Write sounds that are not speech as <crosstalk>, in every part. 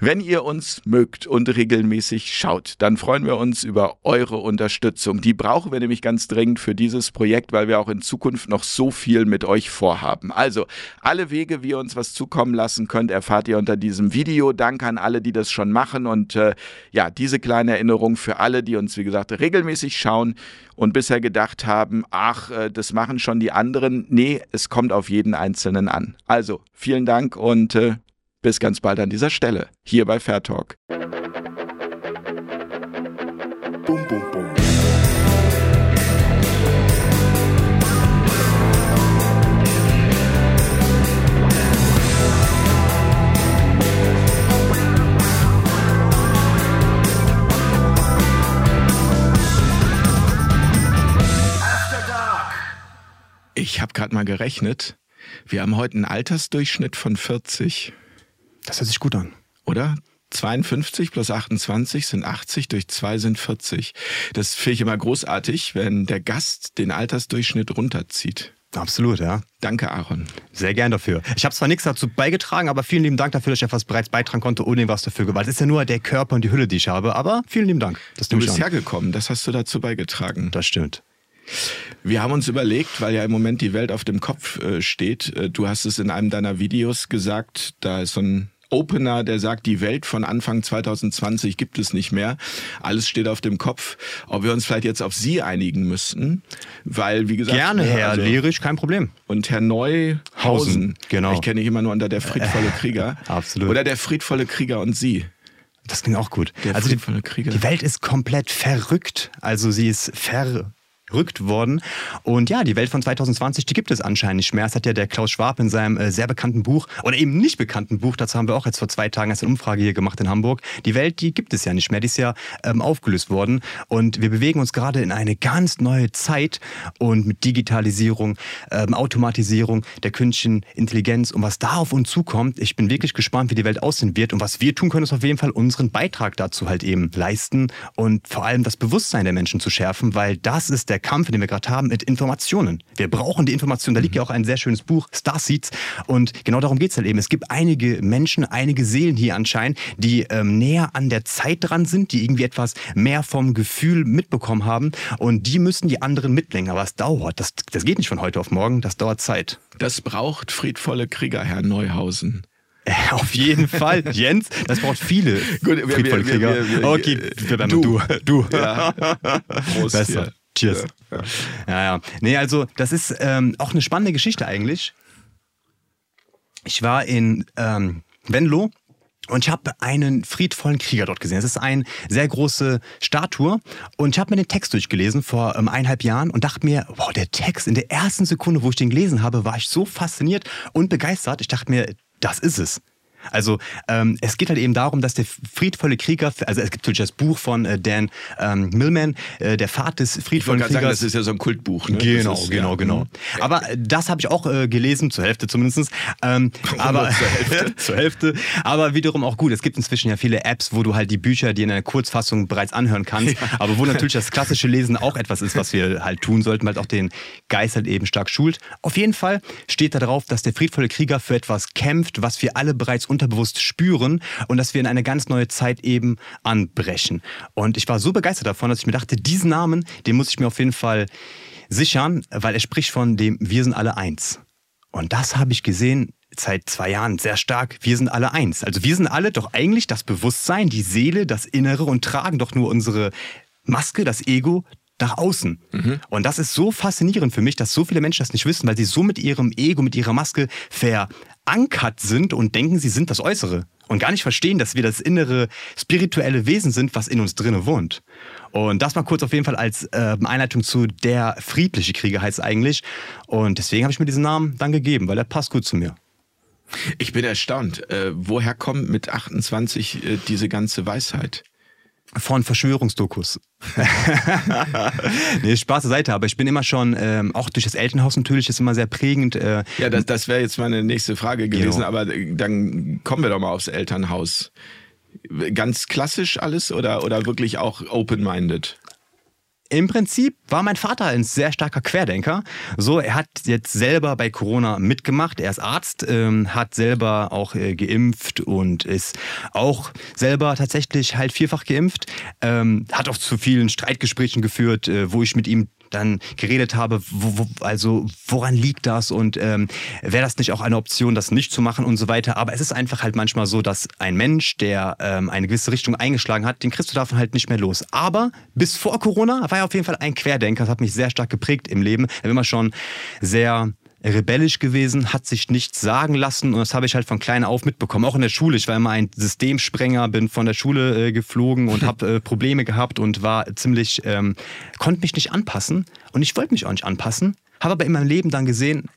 Wenn ihr uns mögt und regelmäßig schaut, dann freuen wir uns über eure Unterstützung. Die brauchen wir nämlich ganz dringend für dieses Projekt, weil wir auch in Zukunft noch so viel mit euch vorhaben. Also, alle Wege, wie ihr uns was zukommen lassen könnt, erfahrt ihr unter diesem Video. Danke an alle, die das schon machen. Und äh, ja, diese kleine Erinnerung für alle, die uns, wie gesagt, regelmäßig schauen und bisher gedacht haben, ach, äh, das machen schon die anderen. Nee, es kommt auf jeden Einzelnen an. Also, vielen Dank und äh, bis ganz bald an dieser Stelle, hier bei Fair Talk. Bum, bum, bum. Ich habe gerade mal gerechnet. Wir haben heute einen Altersdurchschnitt von 40. Das hört sich gut an. Oder? 52 plus 28 sind 80, durch 2 sind 40. Das finde ich immer großartig, wenn der Gast den Altersdurchschnitt runterzieht. Absolut, ja. Danke, Aaron. Sehr gern dafür. Ich habe zwar nichts dazu beigetragen, aber vielen lieben Dank dafür, dass ich etwas bereits beitragen konnte, ohne was dafür gewalt. Es ist ja nur der Körper und die Hülle, die ich habe, aber vielen lieben Dank. du bist hergekommen, das hast du dazu beigetragen. Das stimmt. Wir haben uns überlegt, weil ja im Moment die Welt auf dem Kopf äh, steht, äh, du hast es in einem deiner Videos gesagt, da ist so ein Opener, der sagt, die Welt von Anfang 2020 gibt es nicht mehr. Alles steht auf dem Kopf. Ob wir uns vielleicht jetzt auf Sie einigen müssten, weil, wie gesagt... Gerne, Herr also, Lerisch, kein Problem. Und Herr Neuhausen. genau. Ich kenne dich immer nur unter der friedvolle <laughs> Krieger. Absolut. Oder der friedvolle Krieger und Sie. Das klingt auch gut. Der also die, die, Welt ist komplett verrückt. Also sie ist ver entrückt worden. Und ja, die Welt von 2020, die gibt es anscheinend nicht mehr. Das hat ja der Klaus Schwab in seinem äh, sehr bekannten Buch oder eben nicht bekannten Buch, dazu haben wir auch jetzt vor zwei Tagen eine Umfrage hier gemacht in Hamburg. Die Welt, die gibt es ja nicht mehr, die ist ja ähm, aufgelöst worden. Und wir bewegen uns gerade in eine ganz neue Zeit und mit Digitalisierung, ähm, Automatisierung der künstlichen Intelligenz und was da auf uns zukommt. Ich bin wirklich gespannt, wie die Welt aussehen wird. Und was wir tun können, ist auf jeden Fall unseren Beitrag dazu halt eben leisten und vor allem das Bewusstsein der Menschen zu schärfen, weil das ist der Kampf, den wir gerade haben, mit Informationen. Wir brauchen die Informationen. Da liegt ja auch ein sehr schönes Buch, Starseeds. Und genau darum geht es halt eben. Es gibt einige Menschen, einige Seelen hier anscheinend, die ähm, näher an der Zeit dran sind, die irgendwie etwas mehr vom Gefühl mitbekommen haben. Und die müssen die anderen mitlenken. Aber es dauert. Das, das geht nicht von heute auf morgen. Das dauert Zeit. Das braucht friedvolle Krieger, Herr Neuhausen. <laughs> Auf jeden Fall, Jens. Das braucht viele Gut, friedvolle Krieger. Wir, wir, okay, du. Du. du. Ja. <laughs> Prost Besser. Hier. Cheers. Ja, ja. ja, ja. Nee, also das ist ähm, auch eine spannende Geschichte eigentlich. Ich war in ähm, Venlo und ich habe einen friedvollen Krieger dort gesehen. Es ist eine sehr große Statue. Und ich habe mir den Text durchgelesen vor ähm, eineinhalb Jahren und dachte mir, wow, der Text in der ersten Sekunde, wo ich den gelesen habe, war ich so fasziniert und begeistert. Ich dachte mir, das ist es. Also ähm, es geht halt eben darum, dass der friedvolle Krieger, also es gibt natürlich das Buch von äh, Dan ähm, Millman, äh, der Pfad des friedvollen ich Kriegers. Sagen, das ist ja so ein Kultbuch. Ne? Genau, ist, genau, ja, genau. Mhm. Aber das habe ich auch äh, gelesen, zur Hälfte zumindest. Ähm, aber zur Hälfte. <laughs> zur Hälfte. Aber wiederum auch gut. Es gibt inzwischen ja viele Apps, wo du halt die Bücher, die in einer Kurzfassung bereits anhören kannst, ja. aber wo natürlich das klassische Lesen auch etwas ist, was wir halt tun sollten, weil auch den Geist halt eben stark schult. Auf jeden Fall steht da drauf, dass der friedvolle Krieger für etwas kämpft, was wir alle bereits unterbewusst spüren und dass wir in eine ganz neue Zeit eben anbrechen. Und ich war so begeistert davon, dass ich mir dachte, diesen Namen, den muss ich mir auf jeden Fall sichern, weil er spricht von dem Wir sind alle eins. Und das habe ich gesehen seit zwei Jahren sehr stark. Wir sind alle eins. Also wir sind alle doch eigentlich das Bewusstsein, die Seele, das Innere und tragen doch nur unsere Maske, das Ego, nach außen. Mhm. Und das ist so faszinierend für mich, dass so viele Menschen das nicht wissen, weil sie so mit ihrem Ego, mit ihrer Maske verankert sind und denken, sie sind das Äußere. Und gar nicht verstehen, dass wir das innere spirituelle Wesen sind, was in uns drinne wohnt. Und das mal kurz auf jeden Fall als äh, Einleitung zu der friedliche Krieger heißt eigentlich. Und deswegen habe ich mir diesen Namen dann gegeben, weil er passt gut zu mir. Ich bin erstaunt. Äh, woher kommt mit 28 äh, diese ganze Weisheit? Von Verschwörungsdokus. <laughs> nee, Spaß zur Seite, aber ich bin immer schon, ähm, auch durch das Elternhaus natürlich, ist immer sehr prägend. Äh, ja, das, das wäre jetzt meine nächste Frage gewesen, genau. aber dann kommen wir doch mal aufs Elternhaus. Ganz klassisch alles oder, oder wirklich auch open-minded? Im Prinzip war mein Vater ein sehr starker Querdenker. So, er hat jetzt selber bei Corona mitgemacht. Er ist Arzt, ähm, hat selber auch äh, geimpft und ist auch selber tatsächlich halt vierfach geimpft. Ähm, hat auch zu vielen Streitgesprächen geführt, äh, wo ich mit ihm dann geredet habe, wo, wo, also woran liegt das und ähm, wäre das nicht auch eine Option, das nicht zu machen und so weiter. Aber es ist einfach halt manchmal so, dass ein Mensch, der ähm, eine gewisse Richtung eingeschlagen hat, den kriegst du davon halt nicht mehr los. Aber bis vor Corona war er auf jeden Fall ein Querdenker. Das hat mich sehr stark geprägt im Leben. Er war immer schon sehr rebellisch gewesen, hat sich nichts sagen lassen und das habe ich halt von klein auf mitbekommen. Auch in der Schule. Ich war immer ein Systemsprenger, bin von der Schule äh, geflogen und <laughs> habe äh, Probleme gehabt und war ziemlich, ähm, konnte mich nicht anpassen und ich wollte mich auch nicht anpassen. Habe aber in meinem Leben dann gesehen,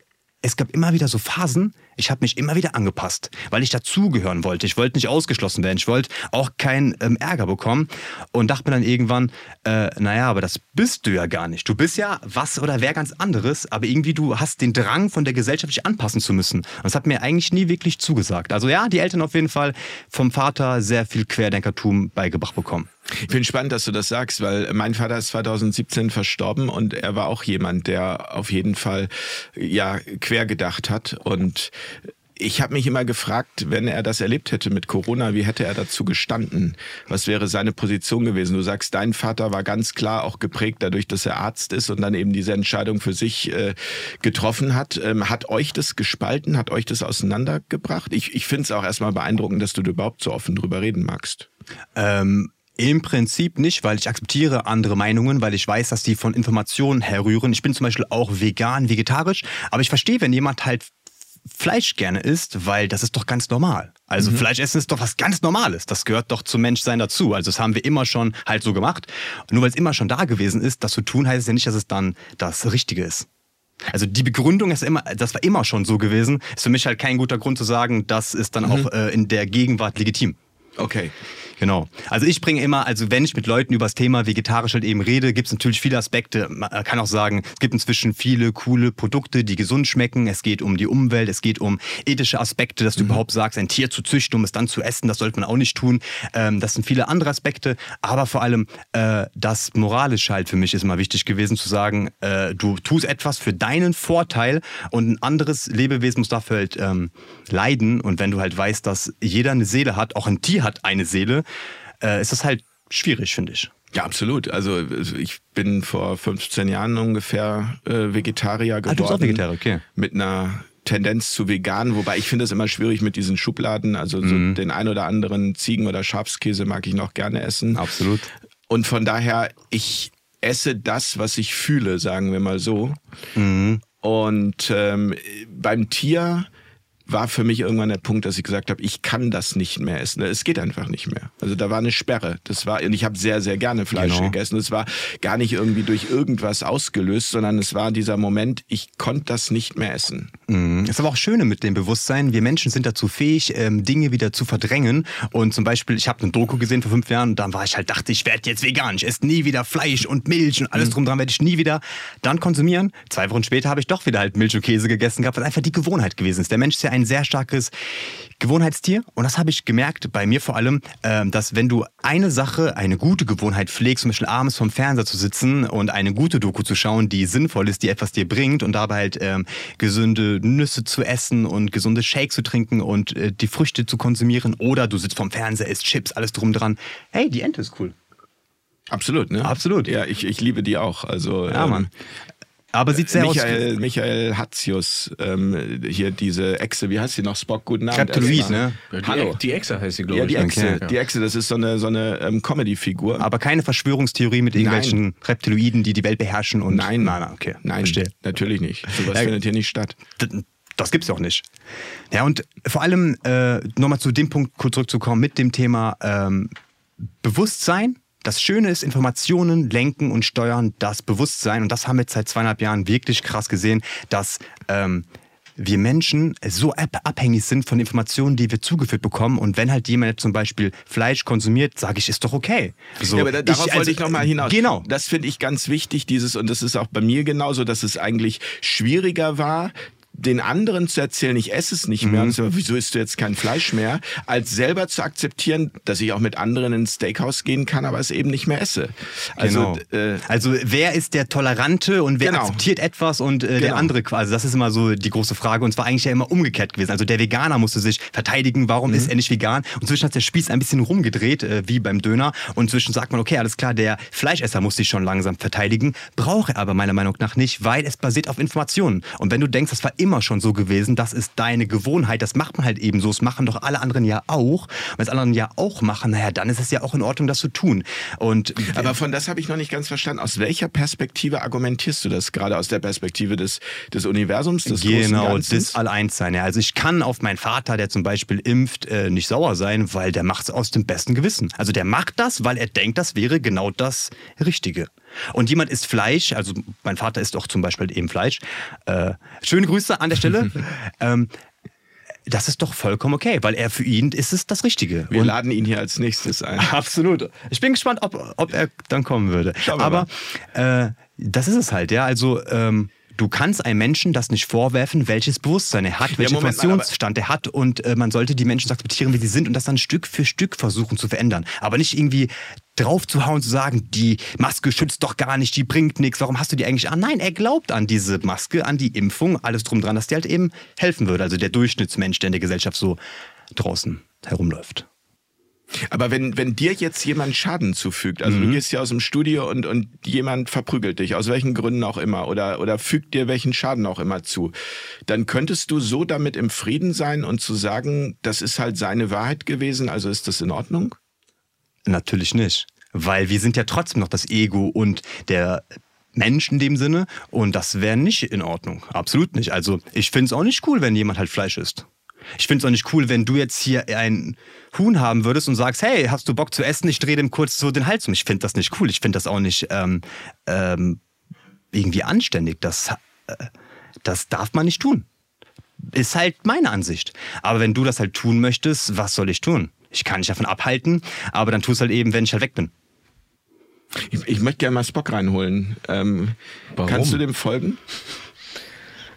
es gab immer wieder so Phasen, ich habe mich immer wieder angepasst, weil ich dazugehören wollte. Ich wollte nicht ausgeschlossen werden. Ich wollte auch keinen ähm, Ärger bekommen und dachte mir dann irgendwann, äh, naja, aber das bist du ja gar nicht. Du bist ja was oder wer ganz anderes, aber irgendwie du hast den Drang von der Gesellschaft dich anpassen zu müssen. Und das hat mir eigentlich nie wirklich zugesagt. Also ja, die Eltern auf jeden Fall vom Vater sehr viel Querdenkertum beigebracht bekommen. Ich finde spannend, dass du das sagst, weil mein Vater ist 2017 verstorben und er war auch jemand, der auf jeden Fall ja quer gedacht hat und ich habe mich immer gefragt, wenn er das erlebt hätte mit Corona, wie hätte er dazu gestanden? Was wäre seine Position gewesen? Du sagst, dein Vater war ganz klar auch geprägt dadurch, dass er Arzt ist und dann eben diese Entscheidung für sich äh, getroffen hat. Ähm, hat euch das gespalten? Hat euch das auseinandergebracht? Ich, ich finde es auch erstmal beeindruckend, dass du überhaupt so offen drüber reden magst. Ähm, im Prinzip nicht, weil ich akzeptiere andere Meinungen, weil ich weiß, dass die von Informationen herrühren. Ich bin zum Beispiel auch vegan, vegetarisch, aber ich verstehe, wenn jemand halt Fleisch gerne isst, weil das ist doch ganz normal. Also mhm. Fleisch essen ist doch was ganz Normales. Das gehört doch zum Menschsein dazu. Also das haben wir immer schon halt so gemacht. Und nur weil es immer schon da gewesen ist, das zu tun, heißt es ja nicht, dass es dann das Richtige ist. Also die Begründung ist immer, das war immer schon so gewesen, ist für mich halt kein guter Grund zu sagen, das ist dann mhm. auch äh, in der Gegenwart legitim. Okay. Genau. Also ich bringe immer, also wenn ich mit Leuten über das Thema vegetarisch halt eben rede, gibt es natürlich viele Aspekte. Man kann auch sagen, es gibt inzwischen viele coole Produkte, die gesund schmecken. Es geht um die Umwelt, es geht um ethische Aspekte, dass du mhm. überhaupt sagst, ein Tier zu züchten, um es dann zu essen, das sollte man auch nicht tun. Ähm, das sind viele andere Aspekte, aber vor allem äh, das Moralische halt für mich ist immer wichtig gewesen zu sagen, äh, du tust etwas für deinen Vorteil und ein anderes Lebewesen muss dafür halt ähm, leiden. Und wenn du halt weißt, dass jeder eine Seele hat, auch ein Tier hat eine Seele, äh, ist das halt schwierig, finde ich. Ja, absolut. Also ich bin vor 15 Jahren ungefähr äh, Vegetarier geworden. Ah, du bist auch Vegetarier, okay. Mit einer Tendenz zu vegan, wobei ich finde es immer schwierig mit diesen Schubladen. Also so mhm. den ein oder anderen Ziegen- oder Schafskäse mag ich noch gerne essen. Absolut. Und von daher, ich esse das, was ich fühle, sagen wir mal so. Mhm. Und ähm, beim Tier war für mich irgendwann der Punkt, dass ich gesagt habe, ich kann das nicht mehr essen. Es geht einfach nicht mehr. Also da war eine Sperre. Das war und ich habe sehr sehr gerne Fleisch genau. gegessen. Es war gar nicht irgendwie durch irgendwas ausgelöst, sondern es war dieser Moment, ich konnte das nicht mehr essen. Mhm. ist aber auch schöne mit dem Bewusstsein. Wir Menschen sind dazu fähig, ähm, Dinge wieder zu verdrängen. Und zum Beispiel, ich habe eine Doku gesehen vor fünf Jahren und dann war ich halt dachte, ich werde jetzt vegan. Ich esse nie wieder Fleisch und Milch und alles mhm. drum dran werde ich nie wieder dann konsumieren. Zwei Wochen später habe ich doch wieder halt Milch und Käse gegessen gehabt, was einfach die Gewohnheit gewesen ist. Der Mensch ist ja ein sehr starkes Gewohnheitstier. Und das habe ich gemerkt, bei mir vor allem, ähm, dass wenn du eine Sache, eine gute Gewohnheit pflegst, zum Beispiel abends vom Fernseher zu sitzen und eine gute Doku zu schauen, die sinnvoll ist, die etwas dir bringt und dabei halt ähm, gesunde Nüsse zu essen und gesunde Shakes zu trinken und äh, die Früchte zu konsumieren oder du sitzt vom Fernseher, isst Chips, alles drum dran. Hey, die Ente ist cool. Absolut, ne? Absolut. Ja, ich, ich liebe die auch. Also, ja, ähm, Mann. Aber sieht sehr Michael, aus. Michael Hatzius, ähm, hier diese Echse, wie heißt sie noch? Spock, guten Abend. Reptiloid, ne? Die, Hallo. Die Echse heißt sie, glaube ich. Ja, die Echse, okay. die Echse, das ist so eine, so eine ähm, Comedy-Figur. Aber keine Verschwörungstheorie mit irgendwelchen nein. Reptiloiden, die die Welt beherrschen und. Nein, nein, nein okay. Nein, Verstehe. natürlich nicht. Sowas ja, findet hier nicht statt. Das gibt's auch nicht. Ja, und vor allem äh, nochmal zu dem Punkt kurz zurückzukommen mit dem Thema ähm, Bewusstsein das Schöne ist, Informationen lenken und steuern das Bewusstsein. Und das haben wir jetzt seit zweieinhalb Jahren wirklich krass gesehen, dass ähm, wir Menschen so abhängig sind von Informationen, die wir zugeführt bekommen. Und wenn halt jemand zum Beispiel Fleisch konsumiert, sage ich, ist doch okay. So, ja, aber darauf ich, also, wollte ich nochmal hinaus. Genau. Das finde ich ganz wichtig, dieses, und das ist auch bei mir genauso, dass es eigentlich schwieriger war, den anderen zu erzählen, ich esse es nicht mehr, mhm. so, wieso isst du jetzt kein Fleisch mehr, als selber zu akzeptieren, dass ich auch mit anderen ins Steakhouse gehen kann, aber es eben nicht mehr esse. Also, genau. äh, also wer ist der Tolerante und wer genau. akzeptiert etwas und äh, genau. der andere quasi? Das ist immer so die große Frage und zwar eigentlich ja immer umgekehrt gewesen. Also der Veganer musste sich verteidigen, warum mhm. ist er nicht vegan? Und zwischen hat der Spieß ein bisschen rumgedreht, äh, wie beim Döner. Und zwischen sagt man, okay, alles klar, der Fleischesser muss sich schon langsam verteidigen, braucht er aber meiner Meinung nach nicht, weil es basiert auf Informationen. Und wenn du denkst, das war immer schon so gewesen, das ist deine Gewohnheit, das macht man halt eben so, das machen doch alle anderen ja auch. Wenn es anderen ja auch machen, naja, dann ist es ja auch in Ordnung, das zu tun. Und aber von das habe ich noch nicht ganz verstanden. Aus welcher Perspektive argumentierst du das? Gerade aus der Perspektive des, des Universums, des Genau, des Alleinssein. Ja. Also ich kann auf meinen Vater, der zum Beispiel impft, äh, nicht sauer sein, weil der macht es aus dem besten Gewissen. Also der macht das, weil er denkt, das wäre genau das Richtige. Und jemand isst Fleisch, also mein Vater isst auch zum Beispiel eben Fleisch. Äh, schöne Grüße an der Stelle. <laughs> ähm, das ist doch vollkommen okay, weil er für ihn ist es das Richtige. Wir Und laden ihn hier als nächstes ein. <laughs> Absolut. Ich bin gespannt, ob, ob er dann kommen würde. Aber äh, das ist es halt, ja. Also ähm, Du kannst einem Menschen das nicht vorwerfen, welches Bewusstsein er hat, welchen ja, Informationsstand er hat und äh, man sollte die Menschen akzeptieren, wie sie sind und das dann Stück für Stück versuchen zu verändern. Aber nicht irgendwie drauf zu hauen, zu sagen, die Maske schützt doch gar nicht, die bringt nichts, warum hast du die eigentlich an? Nein, er glaubt an diese Maske, an die Impfung, alles drum dran, dass die halt eben helfen würde. Also der Durchschnittsmensch, der in der Gesellschaft so draußen herumläuft. Aber wenn, wenn dir jetzt jemand Schaden zufügt, also mhm. du gehst hier aus dem Studio und, und jemand verprügelt dich, aus welchen Gründen auch immer, oder, oder fügt dir welchen Schaden auch immer zu, dann könntest du so damit im Frieden sein und zu sagen, das ist halt seine Wahrheit gewesen, also ist das in Ordnung? Natürlich nicht. Weil wir sind ja trotzdem noch das Ego und der Mensch in dem Sinne und das wäre nicht in Ordnung. Absolut nicht. Also ich finde es auch nicht cool, wenn jemand halt Fleisch isst. Ich finde es auch nicht cool, wenn du jetzt hier ein Huhn haben würdest und sagst, hey, hast du Bock zu essen? Ich drehe dem kurz so den Hals um. Ich finde das nicht cool. Ich finde das auch nicht ähm, ähm, irgendwie anständig. Das, äh, das darf man nicht tun. Ist halt meine Ansicht. Aber wenn du das halt tun möchtest, was soll ich tun? Ich kann dich davon abhalten, aber dann tu es halt eben, wenn ich halt weg bin. Ich, ich möchte gerne mal Spock reinholen. Ähm, kannst du dem folgen?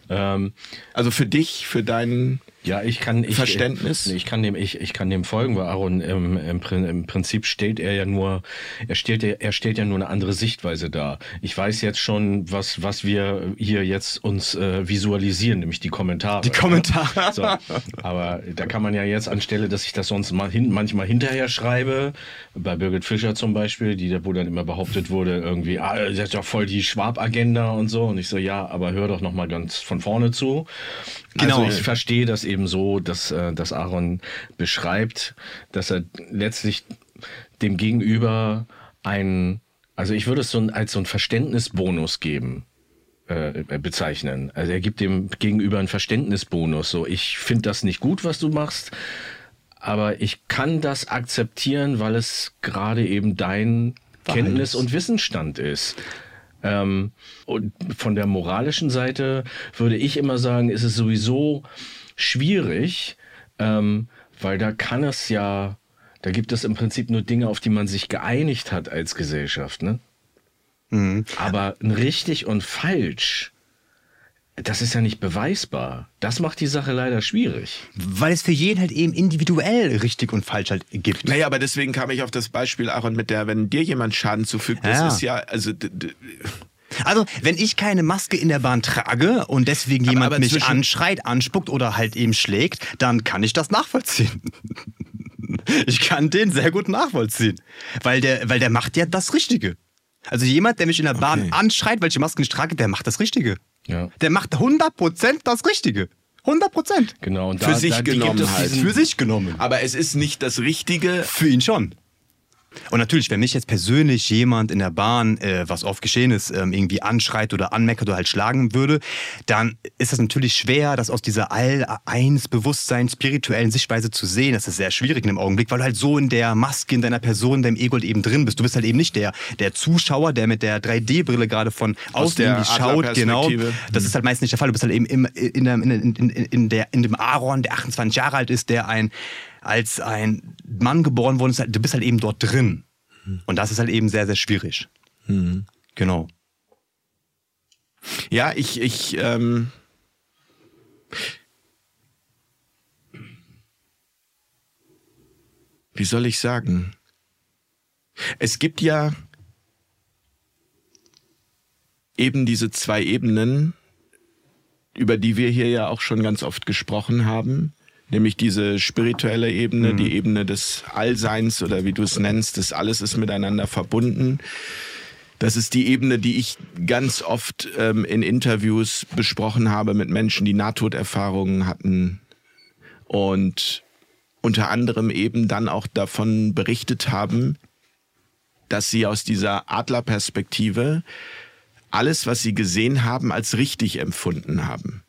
Ähm, also für dich, für deinen ja, ich kann ich, Verständnis. Ich, ich kann dem ich, ich kann dem folgen, weil Aaron im, im, im Prinzip stellt er ja nur er stellt er stellt ja nur eine andere Sichtweise dar. Ich weiß jetzt schon, was was wir hier jetzt uns äh, visualisieren, nämlich die Kommentare. Die Kommentare. So, aber da kann man ja jetzt anstelle, dass ich das sonst mal hin, manchmal hinterher schreibe, bei Birgit Fischer zum Beispiel, die wo dann immer behauptet wurde irgendwie, ah, das ist doch voll die Schwab-Agenda und so und ich so ja, aber hör doch noch mal ganz von vorne zu. Genau. Also ich verstehe das eben so, dass, äh, dass Aaron beschreibt, dass er letztlich dem Gegenüber ein, also ich würde es so als so ein Verständnisbonus geben äh, bezeichnen. Also er gibt dem Gegenüber einen Verständnisbonus. So, ich finde das nicht gut, was du machst, aber ich kann das akzeptieren, weil es gerade eben dein Kenntnis- und Wissensstand ist. Ähm, und von der moralischen Seite würde ich immer sagen, ist es sowieso schwierig, ähm, weil da kann es ja, da gibt es im Prinzip nur Dinge, auf die man sich geeinigt hat als Gesellschaft, ne? Mhm. Aber ein richtig und falsch, das ist ja nicht beweisbar. Das macht die Sache leider schwierig. Weil es für jeden halt eben individuell richtig und falsch halt gibt. Naja, aber deswegen kam ich auf das Beispiel, Aaron, mit der, wenn dir jemand Schaden zufügt, das ja. ist ja, also also, wenn ich keine Maske in der Bahn trage und deswegen aber, jemand aber mich anschreit, anspuckt oder halt eben schlägt, dann kann ich das nachvollziehen. <laughs> ich kann den sehr gut nachvollziehen. Weil der, weil der macht ja das Richtige. Also jemand, der mich in der Bahn okay. anschreit, welche Masken ich trage, der macht das Richtige. Ja. Der macht 100% das Richtige. 100% Genau. Und da, für sich da, genommen halt. Für sich genommen. Aber es ist nicht das Richtige. Für ihn schon. Und natürlich, wenn mich jetzt persönlich jemand in der Bahn, äh, was oft geschehen ist, ähm, irgendwie anschreit oder anmeckert oder halt schlagen würde, dann ist das natürlich schwer, das aus dieser All-Eins-Bewusstsein, spirituellen Sichtweise zu sehen. Das ist sehr schwierig in dem Augenblick, weil du halt so in der Maske, in deiner Person, in deinem Ego halt eben drin bist. Du bist halt eben nicht der, der Zuschauer, der mit der 3D-Brille gerade von außen irgendwie schaut. Genau. Das ist halt meist nicht der Fall. Du bist halt eben im, in, der, in, in, in, der, in dem Aaron, der 28 Jahre alt ist, der ein als ein Mann geboren worden ist, du bist halt eben dort drin. Und das ist halt eben sehr, sehr schwierig. Mhm. Genau. Ja, ich, ich, ähm, wie soll ich sagen? Es gibt ja eben diese zwei Ebenen, über die wir hier ja auch schon ganz oft gesprochen haben, nämlich diese spirituelle Ebene, mhm. die Ebene des Allseins oder wie du es nennst, das alles ist miteinander verbunden. Das ist die Ebene, die ich ganz oft ähm, in Interviews besprochen habe mit Menschen, die Nahtoderfahrungen hatten und unter anderem eben dann auch davon berichtet haben, dass sie aus dieser Adlerperspektive alles, was sie gesehen haben, als richtig empfunden haben.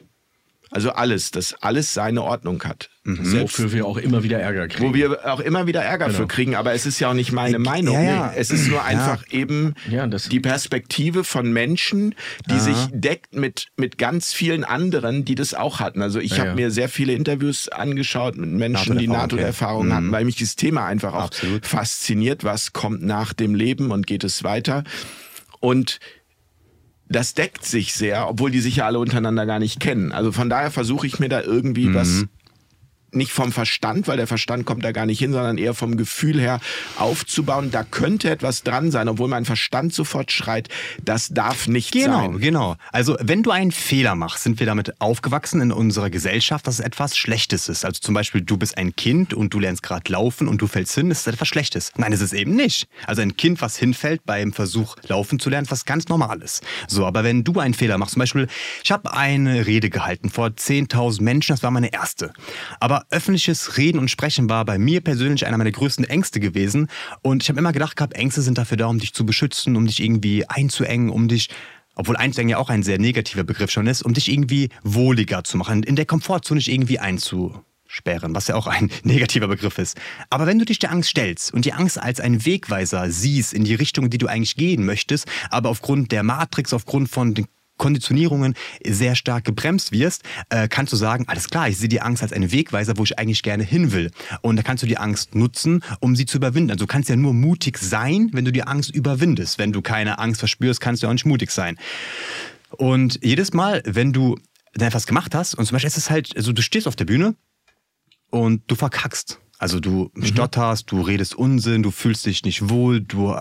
Also alles, dass alles seine Ordnung hat. Mhm. Wofür wir auch immer wieder Ärger kriegen. Wo wir auch immer wieder Ärger genau. für kriegen, aber es ist ja auch nicht meine ich, Meinung. Ja, ja. Es ist nur einfach ja. eben die Perspektive von Menschen, die Aha. sich deckt mit, mit ganz vielen anderen, die das auch hatten. Also ich habe mir sehr viele Interviews angeschaut mit Menschen, die NATO-Erfahrung okay. hatten, mhm. weil mich das Thema einfach auch Absolut. fasziniert. Was kommt nach dem Leben und geht es weiter? Und das deckt sich sehr, obwohl die sich ja alle untereinander gar nicht kennen. Also von daher versuche ich mir da irgendwie mhm. was nicht vom Verstand, weil der Verstand kommt da gar nicht hin, sondern eher vom Gefühl her aufzubauen. Da könnte etwas dran sein, obwohl mein Verstand sofort schreit, das darf nicht genau, sein. Genau, genau. Also wenn du einen Fehler machst, sind wir damit aufgewachsen in unserer Gesellschaft, dass es etwas Schlechtes ist. Also zum Beispiel, du bist ein Kind und du lernst gerade laufen und du fällst hin, ist etwas Schlechtes. Nein, es ist eben nicht. Also ein Kind, was hinfällt beim Versuch, laufen zu lernen, ist was ganz Normales. So, aber wenn du einen Fehler machst, zum Beispiel, ich habe eine Rede gehalten vor 10.000 Menschen, das war meine erste. Aber öffentliches Reden und Sprechen war bei mir persönlich einer meiner größten Ängste gewesen. Und ich habe immer gedacht gehabt, Ängste sind dafür da, um dich zu beschützen, um dich irgendwie einzuengen, um dich obwohl einzuengen ja auch ein sehr negativer Begriff schon ist, um dich irgendwie wohliger zu machen, in der Komfortzone nicht irgendwie einzusperren, was ja auch ein <laughs> negativer Begriff ist. Aber wenn du dich der Angst stellst und die Angst als einen Wegweiser siehst in die Richtung, die du eigentlich gehen möchtest, aber aufgrund der Matrix, aufgrund von den Konditionierungen sehr stark gebremst wirst, äh, kannst du sagen, alles klar, ich sehe die Angst als einen Wegweiser, wo ich eigentlich gerne hin will. Und da kannst du die Angst nutzen, um sie zu überwinden. Also du kannst ja nur mutig sein, wenn du die Angst überwindest. Wenn du keine Angst verspürst, kannst du auch nicht mutig sein. Und jedes Mal, wenn du dann etwas gemacht hast, und zum Beispiel ist es halt, also du stehst auf der Bühne und du verkackst. Also du mhm. stotterst, du redest Unsinn, du fühlst dich nicht wohl, du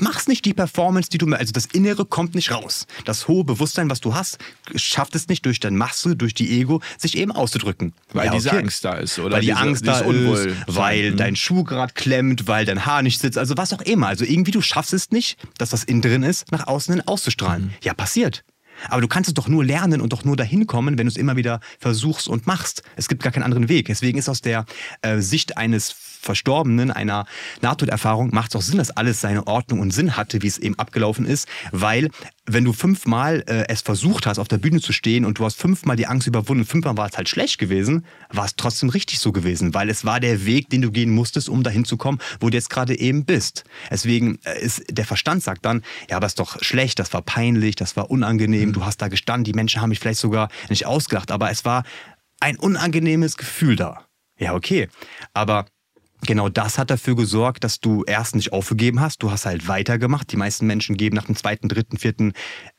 machst nicht die Performance, die du, also das Innere kommt nicht raus. Das hohe Bewusstsein, was du hast, schafft es nicht durch deine Masse, durch die Ego, sich eben auszudrücken. Weil ja, diese Angst da ist, oder? Weil die diese, Angst da ist, weil mhm. dein Schuh gerade klemmt, weil dein Haar nicht sitzt, also was auch immer. Also irgendwie du schaffst es nicht, dass das innen drin ist, nach außen hin auszustrahlen. Mhm. Ja, passiert. Aber du kannst es doch nur lernen und doch nur dahin kommen, wenn du es immer wieder versuchst und machst. Es gibt gar keinen anderen Weg. Deswegen ist aus der äh, Sicht eines Verstorbenen, einer Nahtoderfahrung, macht es auch Sinn, dass alles seine Ordnung und Sinn hatte, wie es eben abgelaufen ist, weil wenn du fünfmal äh, es versucht hast, auf der Bühne zu stehen und du hast fünfmal die Angst überwunden, fünfmal war es halt schlecht gewesen, war es trotzdem richtig so gewesen, weil es war der Weg, den du gehen musstest, um dahin zu kommen, wo du jetzt gerade eben bist. Deswegen äh, ist der Verstand sagt dann, ja, aber ist doch schlecht, das war peinlich, das war unangenehm, mhm. du hast da gestanden, die Menschen haben mich vielleicht sogar nicht ausgelacht, aber es war ein unangenehmes Gefühl da. Ja, okay. Aber genau das hat dafür gesorgt, dass du erst nicht aufgegeben hast. Du hast halt weitergemacht. Die meisten Menschen geben nach dem zweiten, dritten, vierten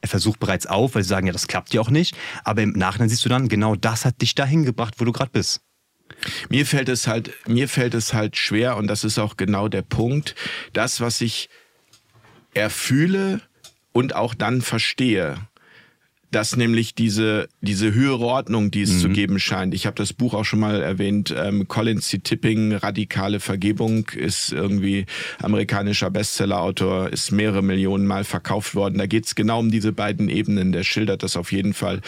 Versuch bereits auf, weil sie sagen, ja, das klappt ja auch nicht. Aber im Nachhinein siehst du dann, genau das hat dich dahin gebracht, wo du gerade bist. Mir fällt es halt, mir fällt es halt schwer und das ist auch genau der Punkt. Das, was ich erfühle und auch dann verstehe, dass nämlich diese, diese höhere Ordnung, die es mhm. zu geben scheint. Ich habe das Buch auch schon mal erwähnt, ähm, Colin C. Tipping, Radikale Vergebung, ist irgendwie amerikanischer Bestsellerautor, ist mehrere Millionen Mal verkauft worden. Da geht es genau um diese beiden Ebenen. Der schildert das auf jeden Fall,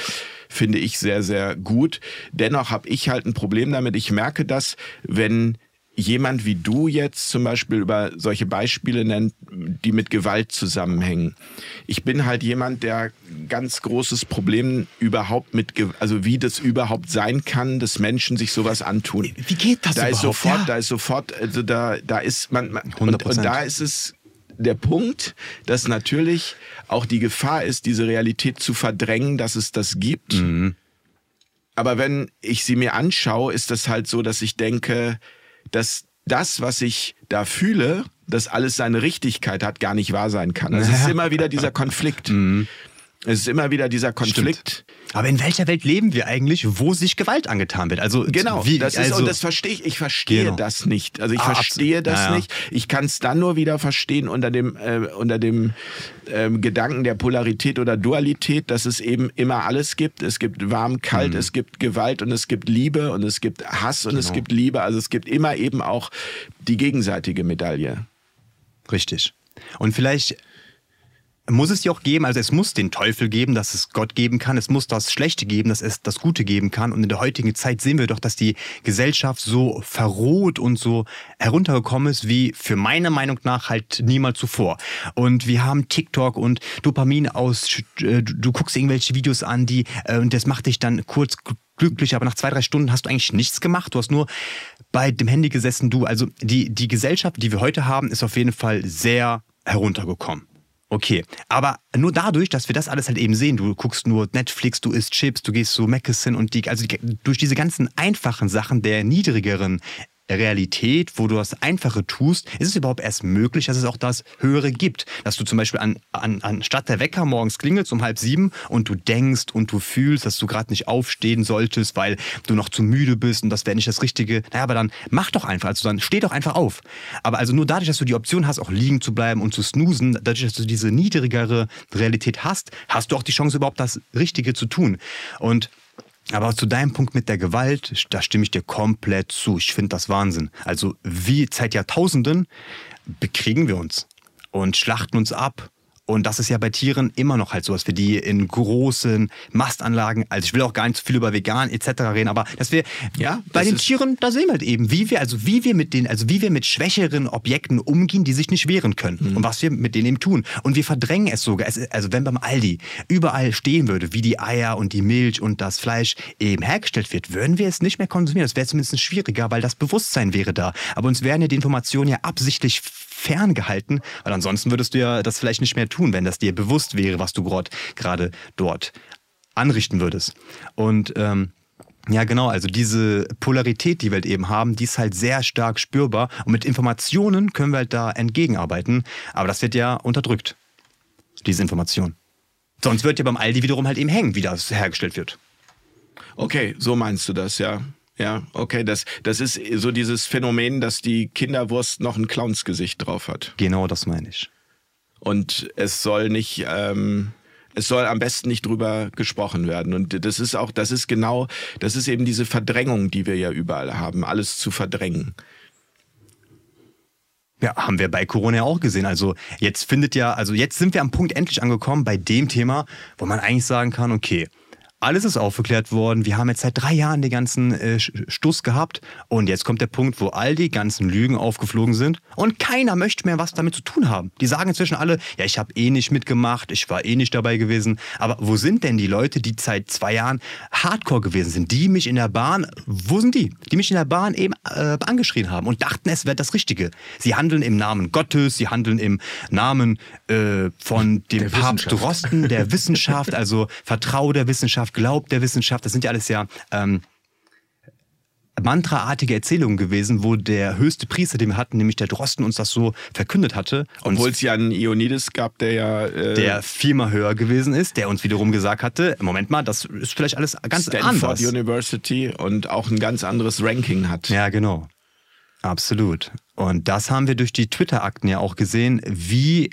finde ich, sehr, sehr gut. Dennoch habe ich halt ein Problem damit. Ich merke das, wenn jemand wie du jetzt zum Beispiel über solche Beispiele nennt, die mit Gewalt zusammenhängen. Ich bin halt jemand, der ganz großes Problem überhaupt mit, also wie das überhaupt sein kann, dass Menschen sich sowas antun. Wie geht das da überhaupt? Ist sofort, ja. Da ist sofort, also da, da ist man, man und, und da ist es der Punkt, dass natürlich auch die Gefahr ist, diese Realität zu verdrängen, dass es das gibt. Mhm. Aber wenn ich sie mir anschaue, ist das halt so, dass ich denke, dass das, was ich da fühle, dass alles seine Richtigkeit hat, gar nicht wahr sein kann. Also es ist <laughs> immer wieder dieser Konflikt. Mhm. Es ist immer wieder dieser Konflikt. Stimmt. Aber in welcher Welt leben wir eigentlich, wo sich Gewalt angetan wird? Also genau, wie, das ist also, und das verstehe ich. Ich verstehe Genau. das nicht. Also ich Ah, verstehe das Ja, ja. nicht. Ich kann es dann nur wieder verstehen unter dem äh, unter dem ähm, Gedanken der Polarität oder Dualität, dass es eben immer alles gibt. Es gibt warm, kalt, Mhm. es gibt Gewalt und es gibt Liebe und es gibt Hass und Genau. es gibt Liebe. Also es gibt immer eben auch die gegenseitige Medaille. Richtig. Und vielleicht muss es ja auch geben, also es muss den Teufel geben, dass es Gott geben kann, es muss das Schlechte geben, dass es das Gute geben kann. Und in der heutigen Zeit sehen wir doch, dass die Gesellschaft so verroht und so heruntergekommen ist, wie für meine Meinung nach halt niemals zuvor. Und wir haben TikTok und Dopamin aus, äh, du, du guckst irgendwelche Videos an, die, äh, und das macht dich dann kurz glücklich, aber nach zwei, drei Stunden hast du eigentlich nichts gemacht. Du hast nur bei dem Handy gesessen, du. Also die, die Gesellschaft, die wir heute haben, ist auf jeden Fall sehr heruntergekommen. Okay, aber nur dadurch, dass wir das alles halt eben sehen, du guckst nur Netflix, du isst Chips, du gehst zu Mckissen und die, also die, durch diese ganzen einfachen Sachen der niedrigeren Realität, wo du das Einfache tust, ist es überhaupt erst möglich, dass es auch das Höhere gibt. Dass du zum Beispiel an, an, anstatt der Wecker morgens klingelt um halb sieben und du denkst und du fühlst, dass du gerade nicht aufstehen solltest, weil du noch zu müde bist und das wäre nicht das Richtige. Naja, aber dann mach doch einfach, also dann steh doch einfach auf. Aber also nur dadurch, dass du die Option hast, auch liegen zu bleiben und zu snoosen, dadurch, dass du diese niedrigere Realität hast, hast du auch die Chance, überhaupt das Richtige zu tun. Und aber zu deinem Punkt mit der Gewalt, da stimme ich dir komplett zu. Ich finde das Wahnsinn. Also wie seit Jahrtausenden bekriegen wir uns und schlachten uns ab. Und das ist ja bei Tieren immer noch halt so, dass wir die in großen Mastanlagen, also ich will auch gar nicht zu viel über vegan etc. reden, aber dass wir Ja, bei den Tieren, da sehen wir halt eben, wie wir, also wie wir mit den, also wie wir mit schwächeren Objekten umgehen, die sich nicht wehren können Mhm. und was wir mit denen eben tun. Und wir verdrängen es sogar. Es, ist- also wenn beim Aldi überall stehen würde, wie die Eier und die Milch und das Fleisch eben hergestellt wird, würden wir es nicht mehr konsumieren. Das wäre zumindest schwieriger, weil das Bewusstsein wäre da. Aber uns werden ja die Informationen ja absichtlich ferngehalten, weil ansonsten würdest du ja das vielleicht nicht mehr tun, wenn das dir bewusst wäre, was du gerade dort anrichten würdest. Und ähm, ja, genau, also diese Polarität, die wir halt eben haben, die ist halt sehr stark spürbar. Und mit Informationen können wir halt da entgegenarbeiten. Aber das wird ja unterdrückt, diese Information. Sonst wird ja beim Aldi wiederum halt eben hängen, wie das hergestellt wird. Okay, so meinst du das, ja. Ja, okay, das, das ist so dieses Phänomen, dass die Kinderwurst noch ein Clownsgesicht drauf hat. Genau das meine ich. Und es soll nicht, ähm, es soll am besten nicht drüber gesprochen werden. Und das ist auch, das ist genau, das ist eben diese Verdrängung, die wir ja überall haben, alles zu verdrängen. Ja, haben wir bei Corona ja auch gesehen. Also jetzt findet ja, also jetzt sind wir am Punkt endlich angekommen bei dem Thema, wo man eigentlich sagen kann, okay, alles ist aufgeklärt worden. Wir haben jetzt seit drei Jahren den ganzen äh, Stuss gehabt. Und jetzt kommt der Punkt, wo all die ganzen Lügen aufgeflogen sind. Und keiner möchte mehr was damit zu tun haben. Die sagen inzwischen alle, ja, ich habe eh nicht mitgemacht, ich war eh nicht dabei gewesen. Aber wo sind denn die Leute, die seit zwei Jahren Hardcore gewesen sind? Die mich in der Bahn, wo sind die? Die mich in der Bahn eben äh, angeschrien haben und dachten, es wäre das Richtige. Sie handeln im Namen Gottes, sie handeln im Namen äh, von dem Der Papst. Drosten, der Wissenschaft, also Vertrau der Wissenschaft, Glaub der Wissenschaft. Das sind ja alles ja ähm, mantraartige Erzählungen gewesen, wo der höchste Priester, den wir hatten, nämlich der Drosten, uns das so verkündet hatte. Obwohl es ja einen Ionides gab, der ja äh, der viermal höher gewesen ist, der uns wiederum gesagt hatte, Moment mal, das ist vielleicht alles ganz Stanford anders. University und auch ein ganz anderes Ranking hat. Ja, genau. Absolut. Und das haben wir durch die Twitter-Akten ja auch gesehen, wie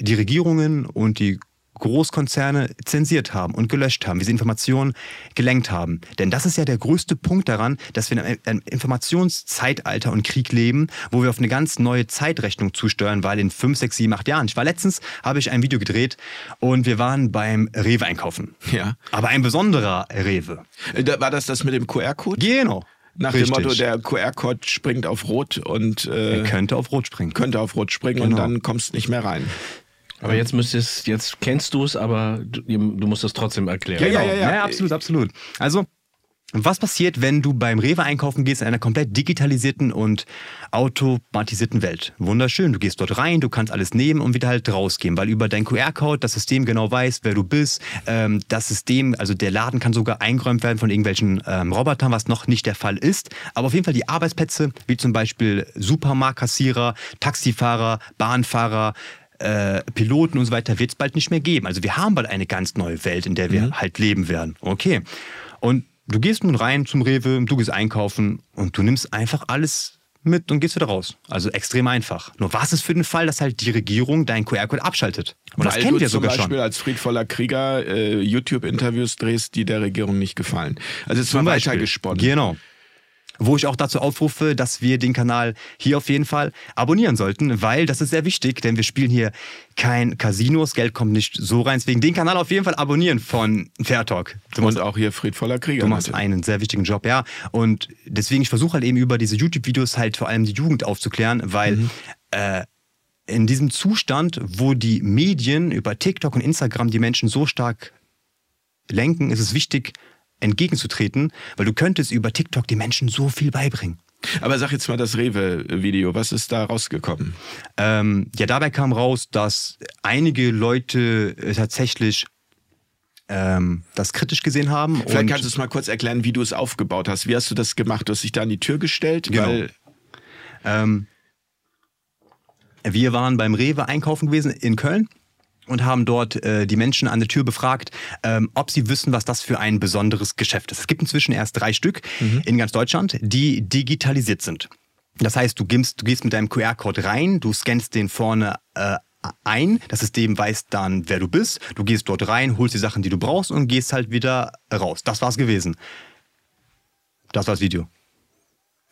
die Regierungen und die Großkonzerne zensiert haben und gelöscht haben, wie sie Informationen gelenkt haben. Denn das ist ja der größte Punkt daran, dass wir in einem Informationszeitalter und Krieg leben, wo wir auf eine ganz neue Zeitrechnung zusteuern, weil in 5, 6, 7, 8 Jahren, ich war letztens, habe ich ein Video gedreht und wir waren beim Rewe einkaufen. Ja. Aber ein besonderer Rewe. Äh, War das das mit dem QR-Code? Genau. Nach Richtig. dem Motto, der QR-Code springt auf Rot und äh, Er könnte auf Rot springen. könnte auf Rot springen und Genau. dann kommst du nicht mehr rein. Aber jetzt müsstest, jetzt kennst du es, aber du, du musst es trotzdem erklären. Ja, ja, Genau. ja, ja. absolut, absolut. Also, was passiert, wenn du beim Rewe einkaufen gehst in einer komplett digitalisierten und automatisierten Welt? Wunderschön. Du gehst dort rein, du kannst alles nehmen und wieder halt rausgehen, weil über deinen QR-Code das System genau weiß, wer du bist. Ähm, das System, also der Laden kann sogar eingeräumt werden von irgendwelchen ähm, Robotern, was noch nicht der Fall ist. Aber auf jeden Fall die Arbeitsplätze, wie zum Beispiel Supermarktkassierer, Taxifahrer, Bahnfahrer, äh, Piloten und so weiter wird es bald nicht mehr geben. Also wir haben bald eine ganz neue Welt, in der wir mhm. halt leben werden. Okay. Und du gehst nun rein zum Rewe, du gehst einkaufen und du nimmst einfach alles mit und gehst wieder raus. Also extrem einfach. Nur was ist für den Fall, dass halt die Regierung deinen QR-Code abschaltet? Und Weil das kennt ihr sogar schon. zum Beispiel als friedvoller Krieger äh, YouTube-Interviews drehst, die der Regierung nicht gefallen. Also es war weiter gesponnen. Genau wo ich auch dazu aufrufe, dass wir den Kanal hier auf jeden Fall abonnieren sollten, weil das ist sehr wichtig, denn wir spielen hier kein Casino, das Geld kommt nicht so rein. Deswegen den Kanal auf jeden Fall abonnieren von Fair Talk. Du Und auch hier friedvoller Krieger. Du machst einen sehr wichtigen Job, ja. Und deswegen, ich versuche halt eben über diese YouTube-Videos halt vor allem die Jugend aufzuklären, weil mhm. äh, in diesem Zustand, wo die Medien über TikTok und Instagram die Menschen so stark lenken, ist es wichtig, entgegenzutreten, weil du könntest über TikTok den Menschen so viel beibringen. Aber sag jetzt mal das Rewe-Video, was ist da rausgekommen? Ähm, ja, dabei kam raus, dass einige Leute äh, tatsächlich ähm, das kritisch gesehen haben. Vielleicht kannst du es mal kurz erklären, wie du es aufgebaut hast. Wie hast du das gemacht? Du hast dich da an die Tür gestellt? Genau. Ähm, wir waren beim Rewe einkaufen gewesen in Köln und haben dort äh, die Menschen an der Tür befragt, ähm, ob sie wissen, was das für ein besonderes Geschäft ist. Es gibt inzwischen erst drei Stück mhm. in ganz Deutschland, die digitalisiert sind. Das heißt, du gehst, du gehst mit deinem QR-Code rein, du scannst den vorne äh, ein, das System weiß dann, wer du bist, du gehst dort rein, holst die Sachen, die du brauchst und gehst halt wieder raus. Das war's gewesen. Das war das Video.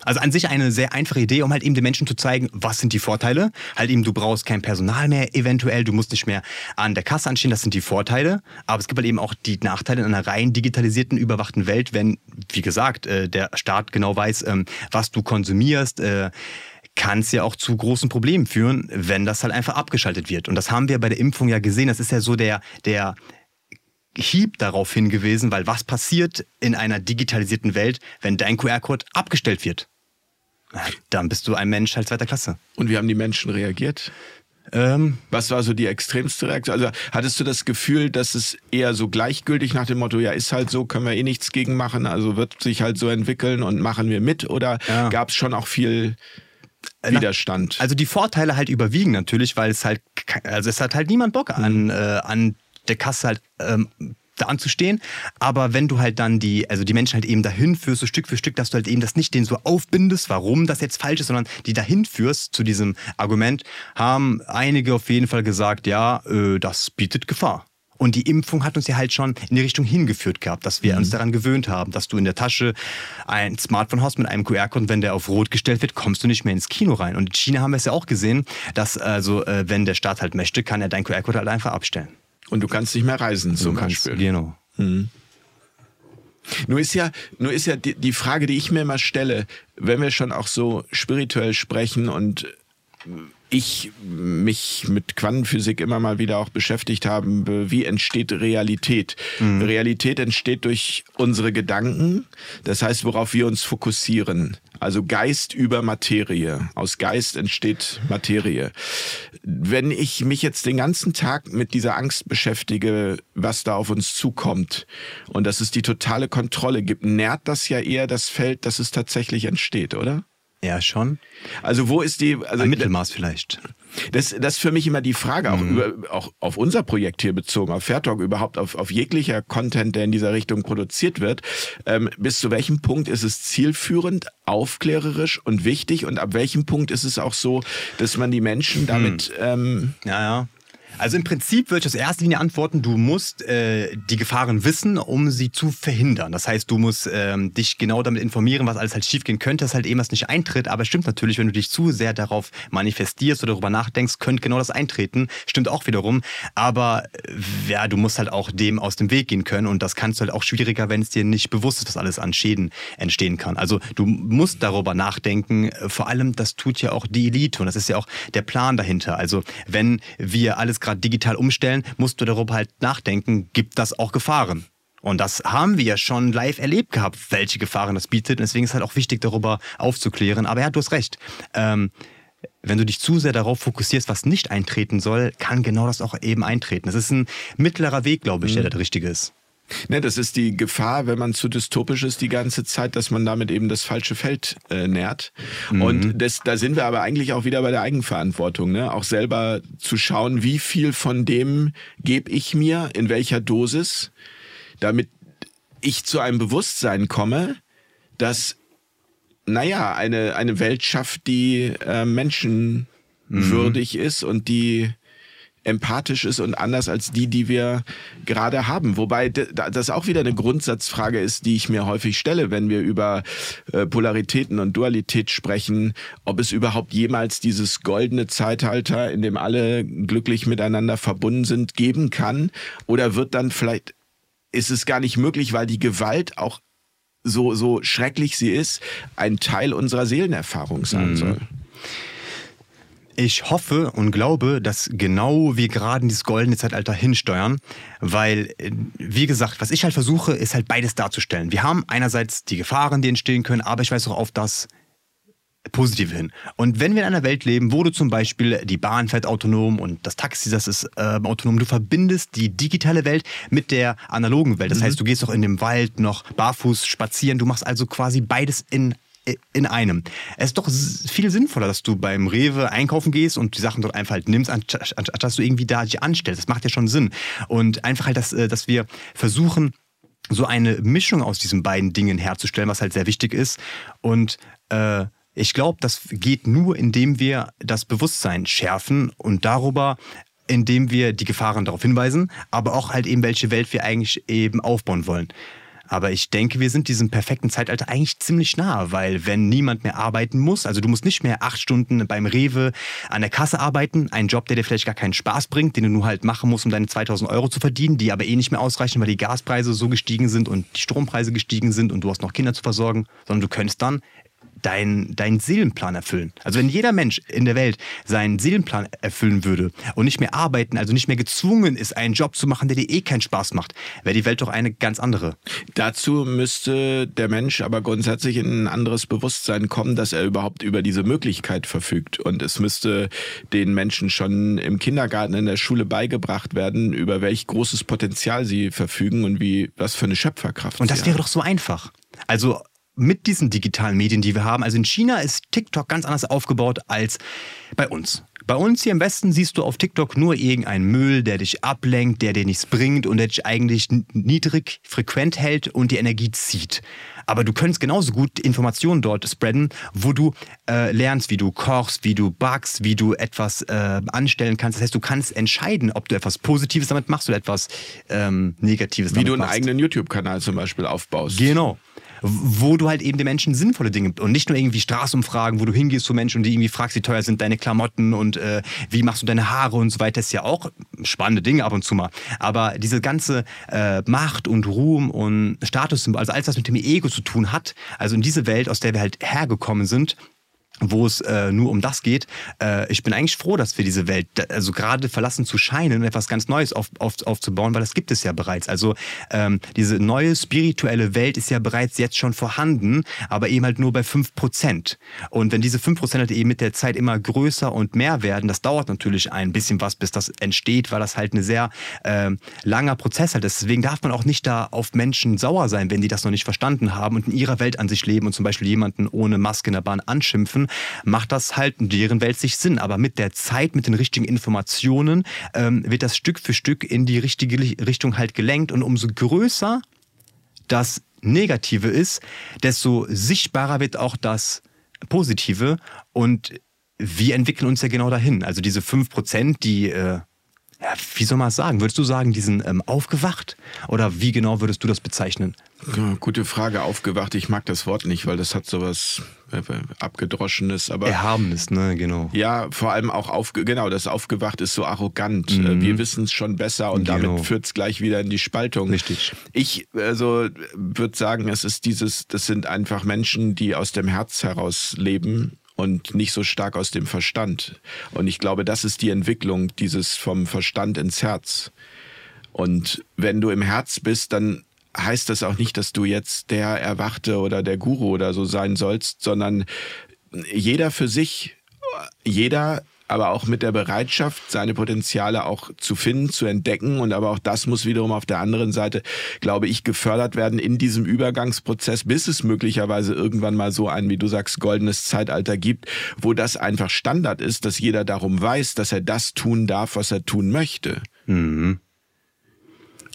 Also an sich eine sehr einfache Idee, um halt eben den Menschen zu zeigen, was sind die Vorteile. Halt eben, du brauchst kein Personal mehr eventuell, du musst nicht mehr an der Kasse anstehen, das sind die Vorteile. Aber es gibt halt eben auch die Nachteile in einer rein digitalisierten, überwachten Welt, wenn, wie gesagt, äh, der Staat genau weiß, ähm, was du konsumierst äh, kann es ja auch zu großen Problemen führen, wenn das halt einfach abgeschaltet wird. Und das haben wir bei der Impfung ja gesehen. Das ist ja so der, der Hieb darauf hingewiesen, weil was passiert in einer digitalisierten Welt, wenn dein QR-Code abgestellt wird? Dann bist du ein Mensch halt zweiter Klasse. Und wie haben die Menschen reagiert? Ähm, Was war so die extremste Reaktion? Also hattest du das Gefühl, dass es eher so gleichgültig nach dem Motto, ja, ist halt so, können wir eh nichts gegen machen, also wird sich halt so entwickeln und machen wir mit? Oder ja. gab es schon auch viel Widerstand? Also die Vorteile halt überwiegen natürlich, weil es halt, also es hat halt niemand Bock an, mhm. äh, an der Kasse halt ähm, da anzustehen. Aber wenn du halt dann die, also die Menschen halt eben dahin führst, so Stück für Stück, dass du halt eben das nicht denen so aufbindest, warum das jetzt falsch ist, sondern die dahin führst zu diesem Argument, haben einige auf jeden Fall gesagt, ja, äh, das bietet Gefahr. Und die Impfung hat uns ja halt schon in die Richtung hingeführt gehabt, dass wir mhm. uns daran gewöhnt haben, dass du in der Tasche ein Smartphone hast mit einem QR-Code und wenn der auf Rot gestellt wird, kommst du nicht mehr ins Kino rein. Und in China haben wir es ja auch gesehen, dass also, äh, wenn der Staat halt möchte, kann er dein QR-Code halt einfach abstellen. Und du kannst nicht mehr reisen zum kannst, Beispiel. Genau. Mhm. Nur ist ja, nur ist ja die, die Frage, die ich mir immer stelle, wenn wir schon auch so spirituell sprechen und ich mich mit Quantenphysik immer mal wieder auch beschäftigt habe, wie entsteht Realität? Mhm. Realität entsteht durch unsere Gedanken, das heißt, worauf wir uns fokussieren. Also Geist über Materie. Aus Geist entsteht Materie. Wenn ich mich jetzt den ganzen Tag mit dieser Angst beschäftige, was da auf uns zukommt und dass es die totale Kontrolle gibt, nährt das ja eher das Feld, dass es tatsächlich entsteht, oder? Ja, schon. Also wo ist die... Also Ein Mittelmaß vielleicht. Das, das ist für mich immer die Frage, auch, mhm. über, auch auf unser Projekt hier bezogen, auf Fairtalk, überhaupt auf, auf jeglicher Content, der in dieser Richtung produziert wird. Ähm, bis zu welchem Punkt ist es zielführend, aufklärerisch und wichtig und ab welchem Punkt ist es auch so, dass man die Menschen damit... Mhm. Ähm, ja, ja. Also im Prinzip würde ich aus erster Linie antworten, du musst äh, die Gefahren wissen, um sie zu verhindern. Das heißt, du musst ähm, dich genau damit informieren, was alles halt schiefgehen könnte, dass halt eben was nicht eintritt. Aber es stimmt natürlich, wenn du dich zu sehr darauf manifestierst oder darüber nachdenkst, könnte genau das eintreten. Stimmt auch wiederum. Aber äh, ja, du musst halt auch dem aus dem Weg gehen können und das kannst du halt auch schwieriger, wenn es dir nicht bewusst ist, was alles an Schäden entstehen kann. Also du musst darüber nachdenken. Vor allem, das tut ja auch die Elite und das ist ja auch der Plan dahinter. Also wenn wir alles gerade digital umstellen, musst du darüber halt nachdenken, gibt das auch Gefahren? Und das haben wir ja schon live erlebt gehabt, welche Gefahren das bietet. Und deswegen ist es halt auch wichtig, darüber aufzuklären. Aber ja, du hast recht. Ähm, wenn du dich zu sehr darauf fokussierst, was nicht eintreten soll, kann genau das auch eben eintreten. Das ist ein mittlerer Weg, glaube ich, mhm. der der richtige ist. Ne, das ist die Gefahr, wenn man zu dystopisch ist die ganze Zeit, dass man damit eben das falsche Feld äh, nährt. Mhm. Und das, da sind wir aber eigentlich auch wieder bei der Eigenverantwortung. Ne? Auch selber zu schauen, wie viel von dem gebe ich mir, in welcher Dosis, damit ich zu einem Bewusstsein komme, dass, naja, eine, eine Welt schafft, die äh, menschenwürdig mhm. ist und die empathisch ist und anders als die, die wir gerade haben. Wobei das auch wieder eine Grundsatzfrage ist, die ich mir häufig stelle, wenn wir über äh, Polaritäten und Dualität sprechen, ob es überhaupt jemals dieses goldene Zeitalter, in dem alle glücklich miteinander verbunden sind, geben kann oder wird dann vielleicht ist es gar nicht möglich, weil die Gewalt auch so, so schrecklich sie ist, ein Teil unserer Seelenerfahrung sein mhm. soll. Ich hoffe und glaube, dass genau wir gerade in dieses goldene Zeitalter hinsteuern, weil, äh, wie gesagt, was ich halt versuche, ist halt beides darzustellen. Wir haben einerseits die Gefahren, die entstehen können, aber ich weiß auch auf das Positive hin. Und wenn wir in einer Welt leben, wo du zum Beispiel die Bahn fährt autonom und das Taxi, das ist äh, autonom, du verbindest die digitale Welt mit der analogen Welt. Das mhm. heißt, du gehst auch in dem Wald noch barfuß spazieren, du machst also quasi beides in in einem. Es ist doch viel sinnvoller, dass du beim Rewe einkaufen gehst und die Sachen dort einfach halt nimmst, anstatt dass du irgendwie da dich anstellst. Das macht ja schon Sinn. Und einfach halt, dass, äh, dass wir versuchen, so eine Mischung aus diesen beiden Dingen herzustellen, was halt sehr wichtig ist. Und äh, ich glaube, das geht nur, indem wir das Bewusstsein schärfen und darüber indem wir die Gefahren darauf hinweisen, aber auch halt eben, welche Welt wir eigentlich eben aufbauen wollen. Aber ich denke, wir sind diesem perfekten Zeitalter eigentlich ziemlich nah, weil wenn niemand mehr arbeiten muss, also du musst nicht mehr acht Stunden beim Rewe an der Kasse arbeiten, ein Job, der dir vielleicht gar keinen Spaß bringt, den du nur halt machen musst, um deine 2000 Euro zu verdienen, die aber eh nicht mehr ausreichen, weil die Gaspreise so gestiegen sind und die Strompreise gestiegen sind und du hast noch Kinder zu versorgen, sondern du könntest dann deinen dein Seelenplan erfüllen. Also wenn jeder Mensch in der Welt seinen Seelenplan erfüllen würde und nicht mehr arbeiten, also nicht mehr gezwungen ist, einen Job zu machen, der dir eh keinen Spaß macht, wäre die Welt doch eine ganz andere. Dazu müsste der Mensch aber grundsätzlich in ein anderes Bewusstsein kommen, dass er überhaupt über diese Möglichkeit verfügt. Und es müsste den Menschen schon im Kindergarten, in der Schule beigebracht werden, über welch großes Potenzial sie verfügen und wie was für eine Schöpferkraft. Und das wäre doch so einfach. Also mit diesen digitalen Medien, die wir haben. Also in China ist TikTok ganz anders aufgebaut als bei uns. Bei uns hier im Westen siehst du auf TikTok nur irgendeinen Müll, der dich ablenkt, der dir nichts bringt und der dich eigentlich niedrig frequent hält und die Energie zieht. Aber du könntest genauso gut Informationen dort spreaden, wo du äh, lernst, wie du kochst, wie du backst, wie du etwas äh, anstellen kannst. Das heißt, du kannst entscheiden, ob du etwas Positives damit machst oder etwas ähm, Negatives wie damit machst. Wie du einen machst. eigenen YouTube-Kanal zum Beispiel aufbaust. Genau wo du halt eben den Menschen sinnvolle Dinge und nicht nur irgendwie Straßumfragen, wo du hingehst zu Menschen und die irgendwie fragst, wie teuer sind deine Klamotten und äh, wie machst du deine Haare und so weiter, das ist ja auch spannende Dinge ab und zu mal. Aber diese ganze äh, Macht und Ruhm und Statussymbol, also alles, was mit dem Ego zu tun hat, also in diese Welt, aus der wir halt hergekommen sind, wo es äh, nur um das geht. Äh, ich bin eigentlich froh, dass wir diese Welt, also gerade verlassen zu scheinen und etwas ganz Neues auf, auf, aufzubauen, weil das gibt es ja bereits. Also ähm, diese neue spirituelle Welt ist ja bereits jetzt schon vorhanden, aber eben halt nur bei 5%. Und wenn diese 5% halt eben mit der Zeit immer größer und mehr werden, das dauert natürlich ein bisschen was, bis das entsteht, weil das halt eine sehr äh, langer Prozess halt ist. Deswegen darf man auch nicht da auf Menschen sauer sein, wenn die das noch nicht verstanden haben und in ihrer Welt an sich leben und zum Beispiel jemanden ohne Maske in der Bahn anschimpfen macht das halt in deren Welt sich Sinn. Aber mit der Zeit, mit den richtigen Informationen ähm, wird das Stück für Stück in die richtige Richtung halt gelenkt. Und umso größer das Negative ist, desto sichtbarer wird auch das Positive. Und wir entwickeln uns ja genau dahin. Also diese 5%, die... Äh, ja, wie soll man es sagen? Würdest du sagen, die sind ähm, aufgewacht? Oder wie genau würdest du das bezeichnen? Gute Frage, aufgewacht. Ich mag das Wort nicht, weil das hat sowas abgedroschenes, aber erhabenes, ne, genau. Ja, vor allem auch aufge genau, das aufgewacht ist so arrogant. Mhm. Wir wissen es schon besser und genau. damit führt es gleich wieder in die Spaltung. Richtig. Ich also würde sagen, es ist dieses, das sind einfach Menschen, die aus dem Herz heraus leben und nicht so stark aus dem Verstand. Und ich glaube, das ist die Entwicklung, dieses vom Verstand ins Herz. Und wenn du im Herz bist, dann heißt das auch nicht, dass du jetzt der Erwachte oder der Guru oder so sein sollst, sondern jeder für sich, jeder aber auch mit der Bereitschaft, seine Potenziale auch zu finden, zu entdecken. Und aber auch das muss wiederum auf der anderen Seite, glaube ich, gefördert werden in diesem Übergangsprozess, bis es möglicherweise irgendwann mal so ein, wie du sagst, goldenes Zeitalter gibt, wo das einfach Standard ist, dass jeder darum weiß, dass er das tun darf, was er tun möchte. Mhm.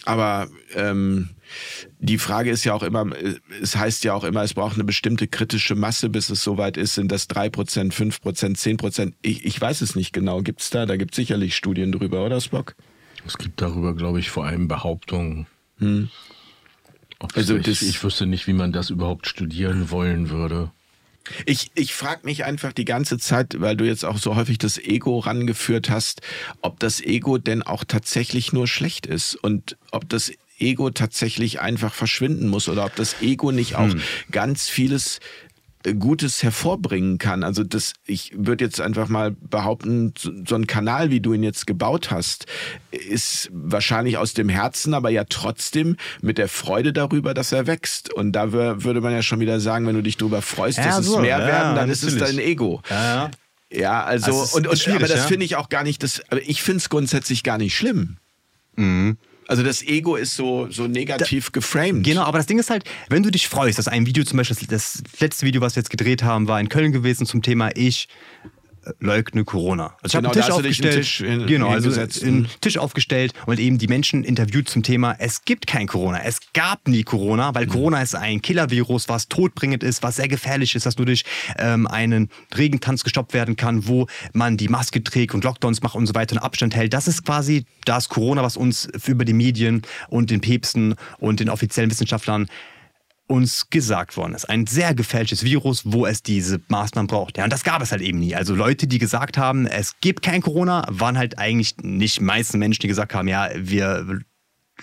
Aber ähm, die Frage ist ja auch immer, es heißt ja auch immer, es braucht eine bestimmte kritische Masse, bis es soweit ist. Sind das drei Prozent, fünf Prozent, zehn Prozent? Ich, ich weiß es nicht genau. Gibt es da? Da gibt es sicherlich Studien drüber, oder Spock? Es gibt darüber, glaube ich, vor allem Behauptungen. Hm. Also ich, ich wüsste nicht, wie man das überhaupt studieren wollen würde. Ich, ich frage mich einfach die ganze Zeit, weil du jetzt auch so häufig das Ego rangeführt hast, ob das Ego denn auch tatsächlich nur schlecht ist und ob das Ego tatsächlich einfach verschwinden muss oder ob das Ego nicht auch hm. ganz vieles äh, Gutes hervorbringen kann. Also das, ich würde jetzt einfach mal behaupten, so ein Kanal, wie du ihn jetzt gebaut hast, ist wahrscheinlich aus dem Herzen, aber ja trotzdem mit der Freude darüber, dass er wächst. Und da würde man ja schon wieder sagen, wenn du dich darüber freust, ja, dass so, es mehr ja, werden, dann ist es dein Ego. Ja, ja also, also und, und aber das finde ich auch gar nicht, das, aber ich finde es grundsätzlich gar nicht schlimm. Mhm. Also das Ego ist so, so negativ da, geframed. Genau, aber das Ding ist halt, wenn du dich freust, dass ein Video zum Beispiel, das letzte Video, was wir jetzt gedreht haben, war in Köln gewesen zum Thema Ich leugne Corona. Also ich genau, habe einen Tisch aufgestellt, Tisch genau, also einen Tisch aufgestellt und eben die Menschen interviewt zum Thema, es gibt kein Corona, es gab nie Corona, weil mhm. Corona ist ein Killer-Virus, was todbringend ist, was sehr gefährlich ist, dass nur durch ähm, einen Regentanz gestoppt werden kann, wo man die Maske trägt und Lockdowns macht und so weiter und Abstand hält. Das ist quasi das Corona, was uns über die Medien und den Päpsten und den offiziellen Wissenschaftlern uns gesagt worden ist. Ein sehr gefälschtes Virus, wo es diese Maßnahmen braucht. Ja, und das gab es halt eben nie. Also Leute, die gesagt haben, es gibt kein Corona, waren halt eigentlich nicht meisten Menschen, die gesagt haben, ja, wir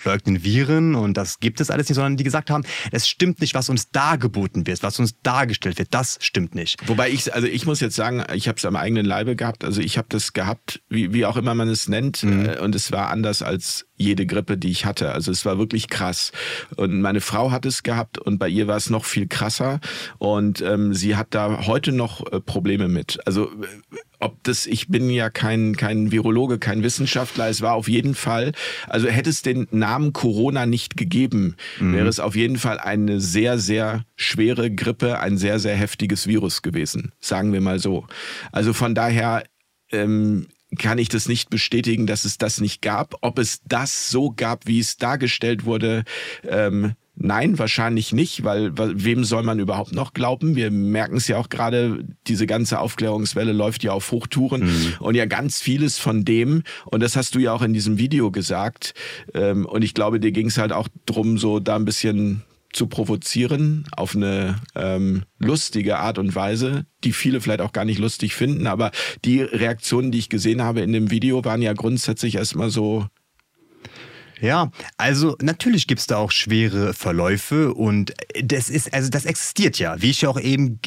leugnen Viren und das gibt es alles nicht, sondern die gesagt haben, es stimmt nicht, was uns dargeboten wird, was uns dargestellt wird, das stimmt nicht. Wobei ich, also ich muss jetzt sagen, ich habe es am eigenen Leibe gehabt, also ich habe das gehabt, wie, wie auch immer man es nennt, mhm. Äh, und es war anders als jede Grippe, die ich hatte. Also es war wirklich krass. Und meine Frau hat es gehabt und bei ihr war es noch viel krasser. Und ähm, sie hat da heute noch äh, Probleme mit. Also äh, ob das, ich bin ja kein, kein Virologe, kein Wissenschaftler, es war auf jeden Fall, also hätte es den Namen Corona nicht gegeben, mhm. wäre es auf jeden Fall eine sehr, sehr schwere Grippe, ein sehr, sehr heftiges Virus gewesen, sagen wir mal so. Also von daher ähm, kann ich das nicht bestätigen, dass es das nicht gab. Ob es das so gab, wie es dargestellt wurde, ähm, Nein, wahrscheinlich nicht, weil, wem soll man überhaupt noch glauben? Wir merken es ja auch gerade, diese ganze Aufklärungswelle läuft ja auf Hochtouren mhm. und ja ganz vieles von dem, und das hast du ja auch in diesem Video gesagt, ähm, und ich glaube, dir ging es halt auch drum, so da ein bisschen zu provozieren auf eine ähm, lustige Art und Weise, die viele vielleicht auch gar nicht lustig finden. Aber die Reaktionen, die ich gesehen habe in dem Video, waren ja grundsätzlich erstmal so, ja, also natürlich gibt es da auch schwere Verläufe und das ist, also das existiert ja, wie ich auch eben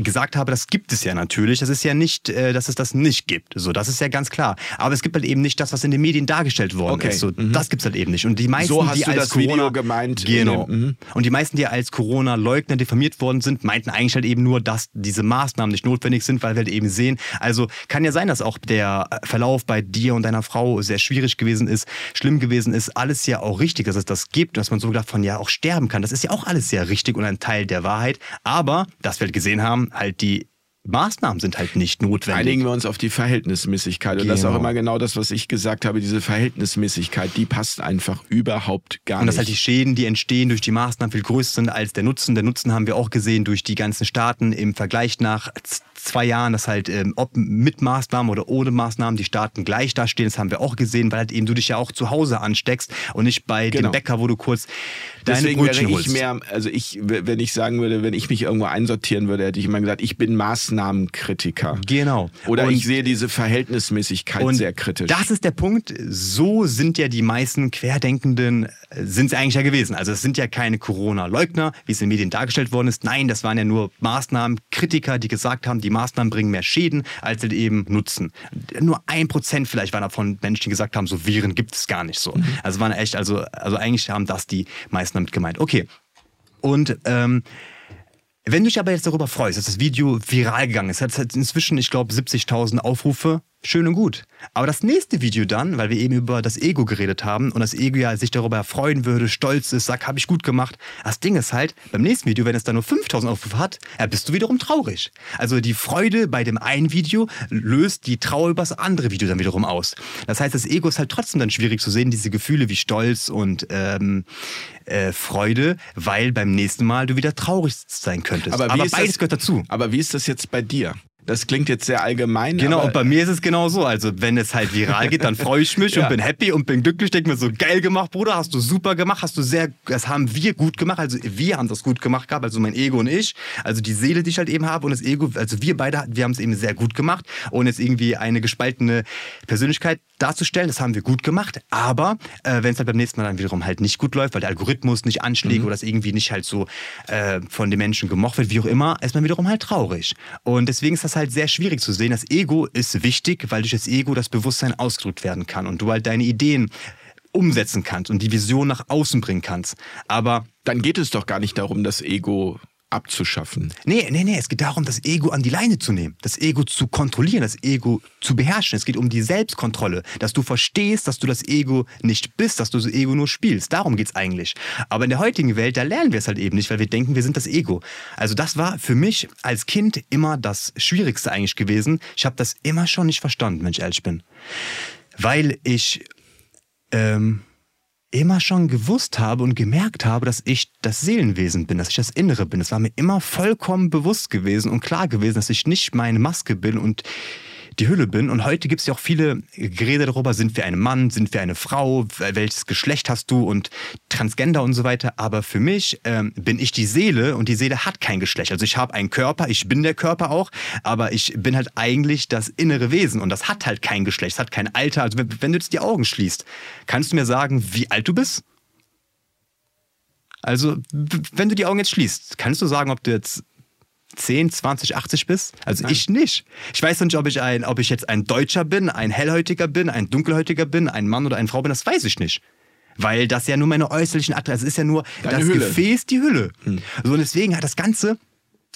gesagt habe, das gibt es ja natürlich. Das ist ja nicht, äh, dass es das nicht gibt. So, das ist ja ganz klar. Aber es gibt halt eben nicht das, was in den Medien dargestellt worden okay. ist. So, mhm. Das gibt es halt eben nicht. Und die meisten, so die als Corona, Video gemeint. Genau. Mhm. Und die meisten, die als Corona-Leugner diffamiert worden sind, meinten eigentlich halt eben nur, dass diese Maßnahmen nicht notwendig sind, weil wir halt eben sehen. Also kann ja sein, dass auch der Verlauf bei dir und deiner Frau sehr schwierig gewesen ist, schlimm gewesen ist. Alles ja auch richtig, dass es das gibt, dass man so gedacht von ja auch sterben kann. Das ist ja auch alles sehr richtig und ein Teil der Wahrheit. Aber, dass wir halt gesehen haben, halt die Maßnahmen sind halt nicht notwendig. Einigen wir uns auf die Verhältnismäßigkeit. Genau. Und das ist auch genau. immer genau das, was ich gesagt habe. Diese Verhältnismäßigkeit, die passt einfach überhaupt gar nicht. Und dass halt die Schäden, die entstehen durch die Maßnahmen, viel größer sind als der Nutzen. Der Nutzen haben wir auch gesehen durch die ganzen Staaten im Vergleich nach zwei Jahren, dass halt ähm, ob mit Maßnahmen oder ohne Maßnahmen die Staaten gleich dastehen. Das haben wir auch gesehen, weil halt eben du dich ja auch zu Hause ansteckst und nicht bei genau. dem Bäcker, wo du kurz deine Deswegen Brötchen wäre ich holst. mehr, also ich, wenn ich sagen würde, wenn ich mich irgendwo einsortieren würde, hätte ich immer gesagt, ich bin Maßnahmenkritiker. Genau. Oder und ich sehe diese Verhältnismäßigkeit sehr kritisch. Das ist der Punkt. So sind ja die meisten Querdenkenden, sind sie eigentlich ja gewesen. Also es sind ja keine Corona-Leugner, wie es in den Medien dargestellt worden ist. Nein, das waren ja nur Maßnahmenkritiker, die gesagt haben, die Maßnahmen bringen mehr Schäden als sie eben Nutzen. Nur ein Prozent vielleicht waren davon Menschen, die gesagt haben, so Viren gibt es gar nicht so. Mhm. Also waren echt, also, also eigentlich haben das die meisten damit gemeint. Okay. Und ähm, Wenn du dich aber jetzt darüber freust, dass das Video viral gegangen ist, hat es inzwischen, ich glaube, 70.000 Aufrufe, schön und gut. Aber das nächste Video dann, weil wir eben über das Ego geredet haben und das Ego ja sich darüber freuen würde, stolz ist, sagt, habe ich gut gemacht. Das Ding ist halt, beim nächsten Video, wenn es dann nur 5000 Aufrufe hat, bist du wiederum traurig. Also die Freude bei dem einen Video löst die Trauer über das andere Video dann wiederum aus. Das heißt, das Ego ist halt trotzdem dann schwierig zu sehen, diese Gefühle wie Stolz und ähm, äh, Freude, weil beim nächsten Mal du wieder traurig sein könntest. Aber, aber beides das, gehört dazu. Aber wie ist das jetzt bei dir? Das klingt jetzt sehr allgemein. Genau, und bei mir ist es genau so. Also, wenn es halt viral geht, dann freue ich mich <laughs> ja. und bin happy und bin glücklich. Denke mir so, geil gemacht, Bruder, hast du super gemacht, hast du sehr, das haben wir gut gemacht. Also, wir haben das gut gemacht gehabt, also mein Ego und ich. Also, die Seele, die ich halt eben habe und das Ego, also wir beide, wir haben es eben sehr gut gemacht. Und jetzt irgendwie eine gespaltene Persönlichkeit darzustellen, das haben wir gut gemacht. Aber äh, wenn es halt beim nächsten Mal dann wiederum halt nicht gut läuft, weil der Algorithmus nicht anschlägt mhm. oder es irgendwie nicht halt so äh, von den Menschen gemocht wird, wie auch immer, ist man wiederum halt traurig. Und deswegen ist das halt sehr schwierig zu sehen. Das Ego ist wichtig, weil durch das Ego das Bewusstsein ausgedrückt werden kann und du halt deine Ideen umsetzen kannst und die Vision nach außen bringen kannst. Aber dann geht es doch gar nicht darum, das Ego abzuschaffen. Nee, nee, nee, es geht darum, das Ego an die Leine zu nehmen, das Ego zu kontrollieren, das Ego zu beherrschen. Es geht um die Selbstkontrolle, dass du verstehst, dass du das Ego nicht bist, dass du das Ego nur spielst. Darum geht es eigentlich. Aber in der heutigen Welt, da lernen wir es halt eben nicht, weil wir denken, wir sind das Ego. Also das war für mich als Kind immer das Schwierigste eigentlich gewesen. Ich habe das immer schon nicht verstanden, wenn ich ehrlich bin. Weil ich... Ähm, immer schon gewusst habe und gemerkt habe, dass ich das Seelenwesen bin, dass ich das Innere bin. Es war mir immer vollkommen bewusst gewesen und klar gewesen, dass ich nicht meine Maske bin und die Hülle bin. Und heute gibt es ja auch viele Gerede darüber, sind wir ein Mann, sind wir eine Frau, welches Geschlecht hast du und Transgender und so weiter. Aber für mich ähm, bin ich die Seele und die Seele hat kein Geschlecht. Also ich habe einen Körper, ich bin der Körper auch, aber ich bin halt eigentlich das innere Wesen und das hat halt kein Geschlecht, es hat kein Alter. Also wenn, wenn du jetzt die Augen schließt, kannst du mir sagen, wie alt du bist? Also, wenn du die Augen jetzt schließt, kannst du sagen, ob du jetzt 10, 20, 80 bist? Also Nein. ich nicht. Ich weiß nicht, ob ich, ein, ob ich jetzt ein Deutscher bin, ein Hellhäutiger bin, ein Dunkelhäutiger bin, ein Mann oder eine Frau bin, das weiß ich nicht. Weil das ja nur meine äußerlichen Adresse ist ja nur Deine das Hülle. Gefäß, die Hülle. Hm. So, und deswegen hat das Ganze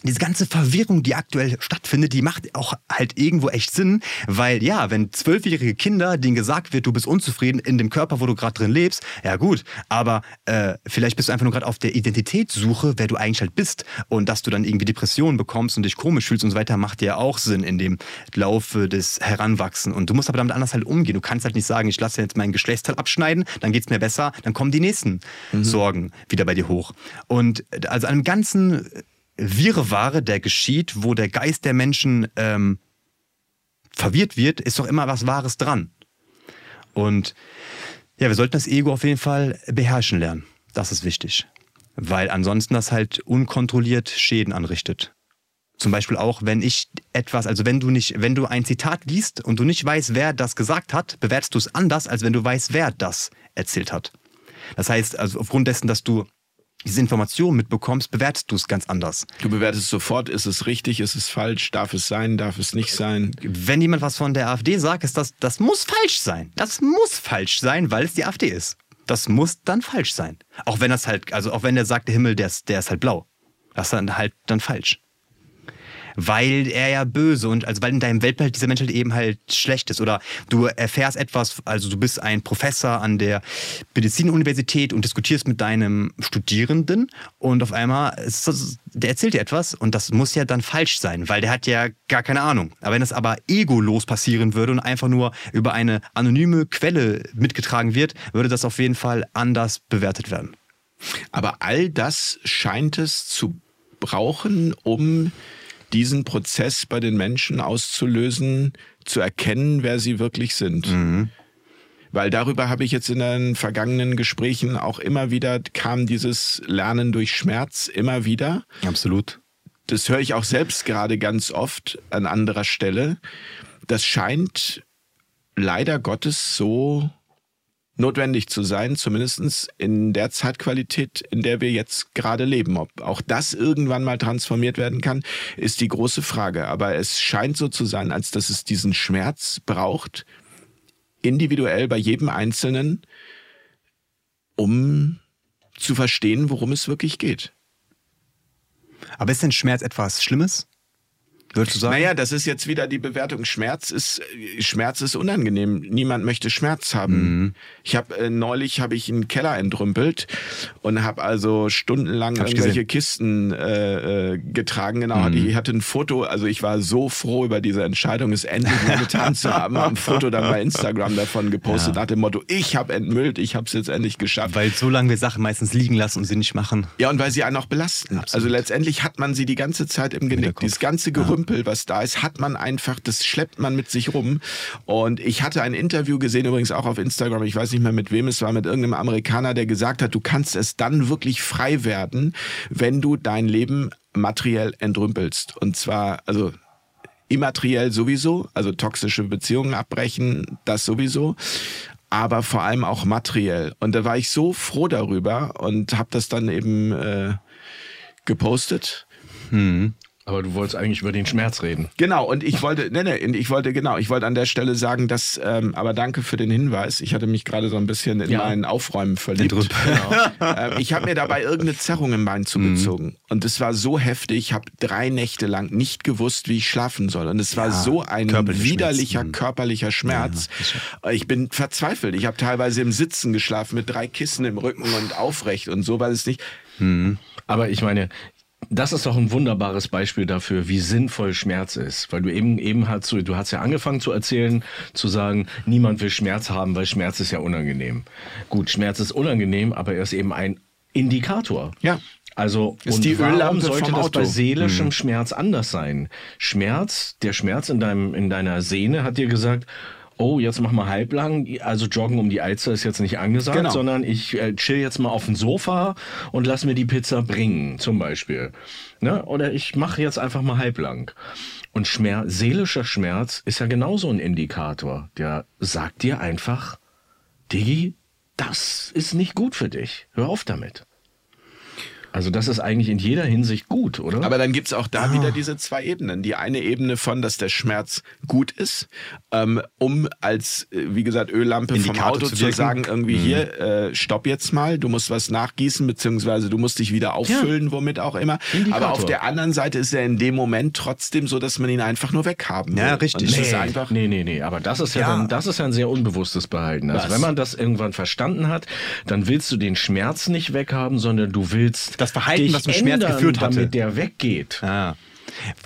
diese ganze Verwirrung, die aktuell stattfindet, die macht auch halt irgendwo echt Sinn, weil ja, wenn zwölfjährige Kinder, denen gesagt wird, du bist unzufrieden in dem Körper, wo du gerade drin lebst, ja gut, aber äh, vielleicht bist du einfach nur gerade auf der Identitätssuche, wer du eigentlich halt bist und dass du dann irgendwie Depressionen bekommst und dich komisch fühlst und so weiter, macht ja auch Sinn in dem Laufe des Heranwachsen und du musst aber damit anders halt umgehen. Du kannst halt nicht sagen, ich lasse jetzt meinen Geschlechtsteil abschneiden, dann geht's mir besser, dann kommen die nächsten mhm. Sorgen wieder bei dir hoch. Und also an einem ganzen Wirrwarre, der geschieht, wo der Geist der Menschen ähm, verwirrt wird, ist doch immer was Wahres dran. Und ja, wir sollten das Ego auf jeden Fall beherrschen lernen. Das ist wichtig. Weil ansonsten das halt unkontrolliert Schäden anrichtet. Zum Beispiel auch, wenn ich etwas, also wenn du nicht, wenn du ein Zitat liest und du nicht weißt, wer das gesagt hat, bewertest du es anders, als wenn du weißt, wer das erzählt hat. Das heißt, also aufgrund dessen, dass du diese Information mitbekommst, bewertest du es ganz anders. Du bewertest sofort, ist es richtig, ist es falsch, darf es sein, darf es nicht sein. Wenn jemand was von der AfD sagt, ist das, das muss falsch sein. Das muss falsch sein, weil es die AfD ist. Das muss dann falsch sein. Auch wenn das halt, also auch wenn der sagt, der Himmel, der ist, der ist halt blau. Das ist dann halt dann falsch weil er ja böse und also weil in deinem Weltbild dieser Mensch halt eben halt schlecht ist oder du erfährst etwas, also du bist ein Professor an der Medizinuniversität und diskutierst mit deinem Studierenden und auf einmal das, der erzählt dir etwas und das muss ja dann falsch sein, weil der hat ja gar keine Ahnung. Aber wenn es aber egolos passieren würde und einfach nur über eine anonyme Quelle mitgetragen wird, würde das auf jeden Fall anders bewertet werden. Aber all das scheint es zu brauchen, um diesen Prozess bei den Menschen auszulösen, zu erkennen, wer sie wirklich sind. Mhm. Weil darüber habe ich jetzt in den vergangenen Gesprächen auch immer wieder, kam dieses Lernen durch Schmerz immer wieder. Absolut. Das höre ich auch selbst gerade ganz oft an anderer Stelle. Das scheint leider Gottes so notwendig zu sein, zumindest in der Zeitqualität, in der wir jetzt gerade leben. Ob auch das irgendwann mal transformiert werden kann, ist die große Frage. Aber es scheint so zu sein, als dass es diesen Schmerz braucht, individuell bei jedem Einzelnen, um zu verstehen, worum es wirklich geht. Aber ist denn Schmerz etwas Schlimmes? Würdest du sagen? Naja, das ist jetzt wieder die Bewertung. Schmerz ist Schmerz ist unangenehm. Niemand möchte Schmerz haben. Mhm. Ich habe äh, neulich habe ich einen Keller entrümpelt und habe also stundenlang hab irgendwelche Kisten äh, äh, getragen. Genau, mhm. ich hatte ein Foto. Also ich war so froh über diese Entscheidung, es endlich mal getan zu haben. Habe ein Foto dann bei Instagram davon gepostet ja. nach dem Motto: Ich habe entmüllt, ich habe es jetzt endlich geschafft. Weil so lange wir Sachen meistens liegen lassen und sie nicht machen. Ja, und weil sie einen auch belasten. Absolut. Also letztendlich hat man sie die ganze Zeit im Genick. Dieses ganze Gerümpel. Ja Gerümpel, was da ist, hat man einfach, das schleppt man mit sich rum. Und ich hatte ein Interview gesehen, übrigens auch auf Instagram, ich weiß nicht mehr mit wem es war, mit irgendeinem Amerikaner, der gesagt hat, du kannst es dann wirklich frei werden, wenn du dein Leben materiell entrümpelst. Und zwar, also immateriell sowieso, also toxische Beziehungen abbrechen, das sowieso aber vor allem auch materiell. Und da war ich so froh darüber und habe das dann eben äh, gepostet. Hm. Aber du wolltest eigentlich über den Schmerz reden. Genau, und ich wollte, nee, nee, ich wollte, genau, ich wollte an der Stelle sagen, dass, ähm, aber danke für den Hinweis. Ich hatte mich gerade so ein bisschen in ja. mein Aufräumen verliebt. <laughs> Genau. ähm, ich habe mir dabei irgendeine Zerrung im Bein zugezogen. Mhm. Und es war so heftig, ich habe drei Nächte lang nicht gewusst, wie ich schlafen soll. Und es war ja, so ein widerlicher Schmerz. körperlicher Schmerz. Ja, ich bin verzweifelt. Ich habe teilweise im Sitzen geschlafen mit drei Kissen im Rücken und aufrecht und so, weil es nicht. Mhm. Aber ich meine, das ist doch ein wunderbares Beispiel dafür, wie sinnvoll Schmerz ist. Weil du eben, eben hast, so, du hast ja angefangen zu erzählen, zu sagen, niemand will Schmerz haben, weil Schmerz ist ja unangenehm. Gut, Schmerz ist unangenehm, aber er ist eben ein Indikator. Ja. Also, ist und die warum sollte das bei seelischem hm. Schmerz anders sein? Schmerz, der Schmerz in deinem, in deiner Sehne hat dir gesagt, oh, jetzt mach mal halblang, also Joggen um die Alster ist jetzt nicht angesagt, genau. sondern ich äh, chill jetzt mal auf dem Sofa und lass mir die Pizza bringen, zum Beispiel. Ne? Oder ich mache jetzt einfach mal halblang. Und Schmerz, seelischer Schmerz ist ja genauso ein Indikator. Der sagt dir einfach, Digi, das ist nicht gut für dich. Hör auf damit. Also das ist eigentlich in jeder Hinsicht gut, oder? Aber dann gibt's auch da ah. wieder diese zwei Ebenen. Die eine Ebene von, dass der Schmerz gut ist, ähm, um als, äh, wie gesagt, Öllampe vom Auto zu, zu sagen, irgendwie mhm. hier, äh, stopp jetzt mal, du musst was nachgießen, beziehungsweise du musst dich wieder auffüllen, ja. womit auch immer. Indikator. Aber auf der anderen Seite ist er in dem Moment trotzdem so, dass man ihn einfach nur weghaben will. Ja, richtig. Nee. Ist einfach nee, nee, nee. Aber das ist ja, ja. Dann, das ist ja ein sehr unbewusstes Behalten. Also was? wenn man das irgendwann verstanden hat, dann willst du den Schmerz nicht weghaben, sondern du willst das Verhalten, was zum Schmerz geführt hatte. Damit der weggeht. Ah.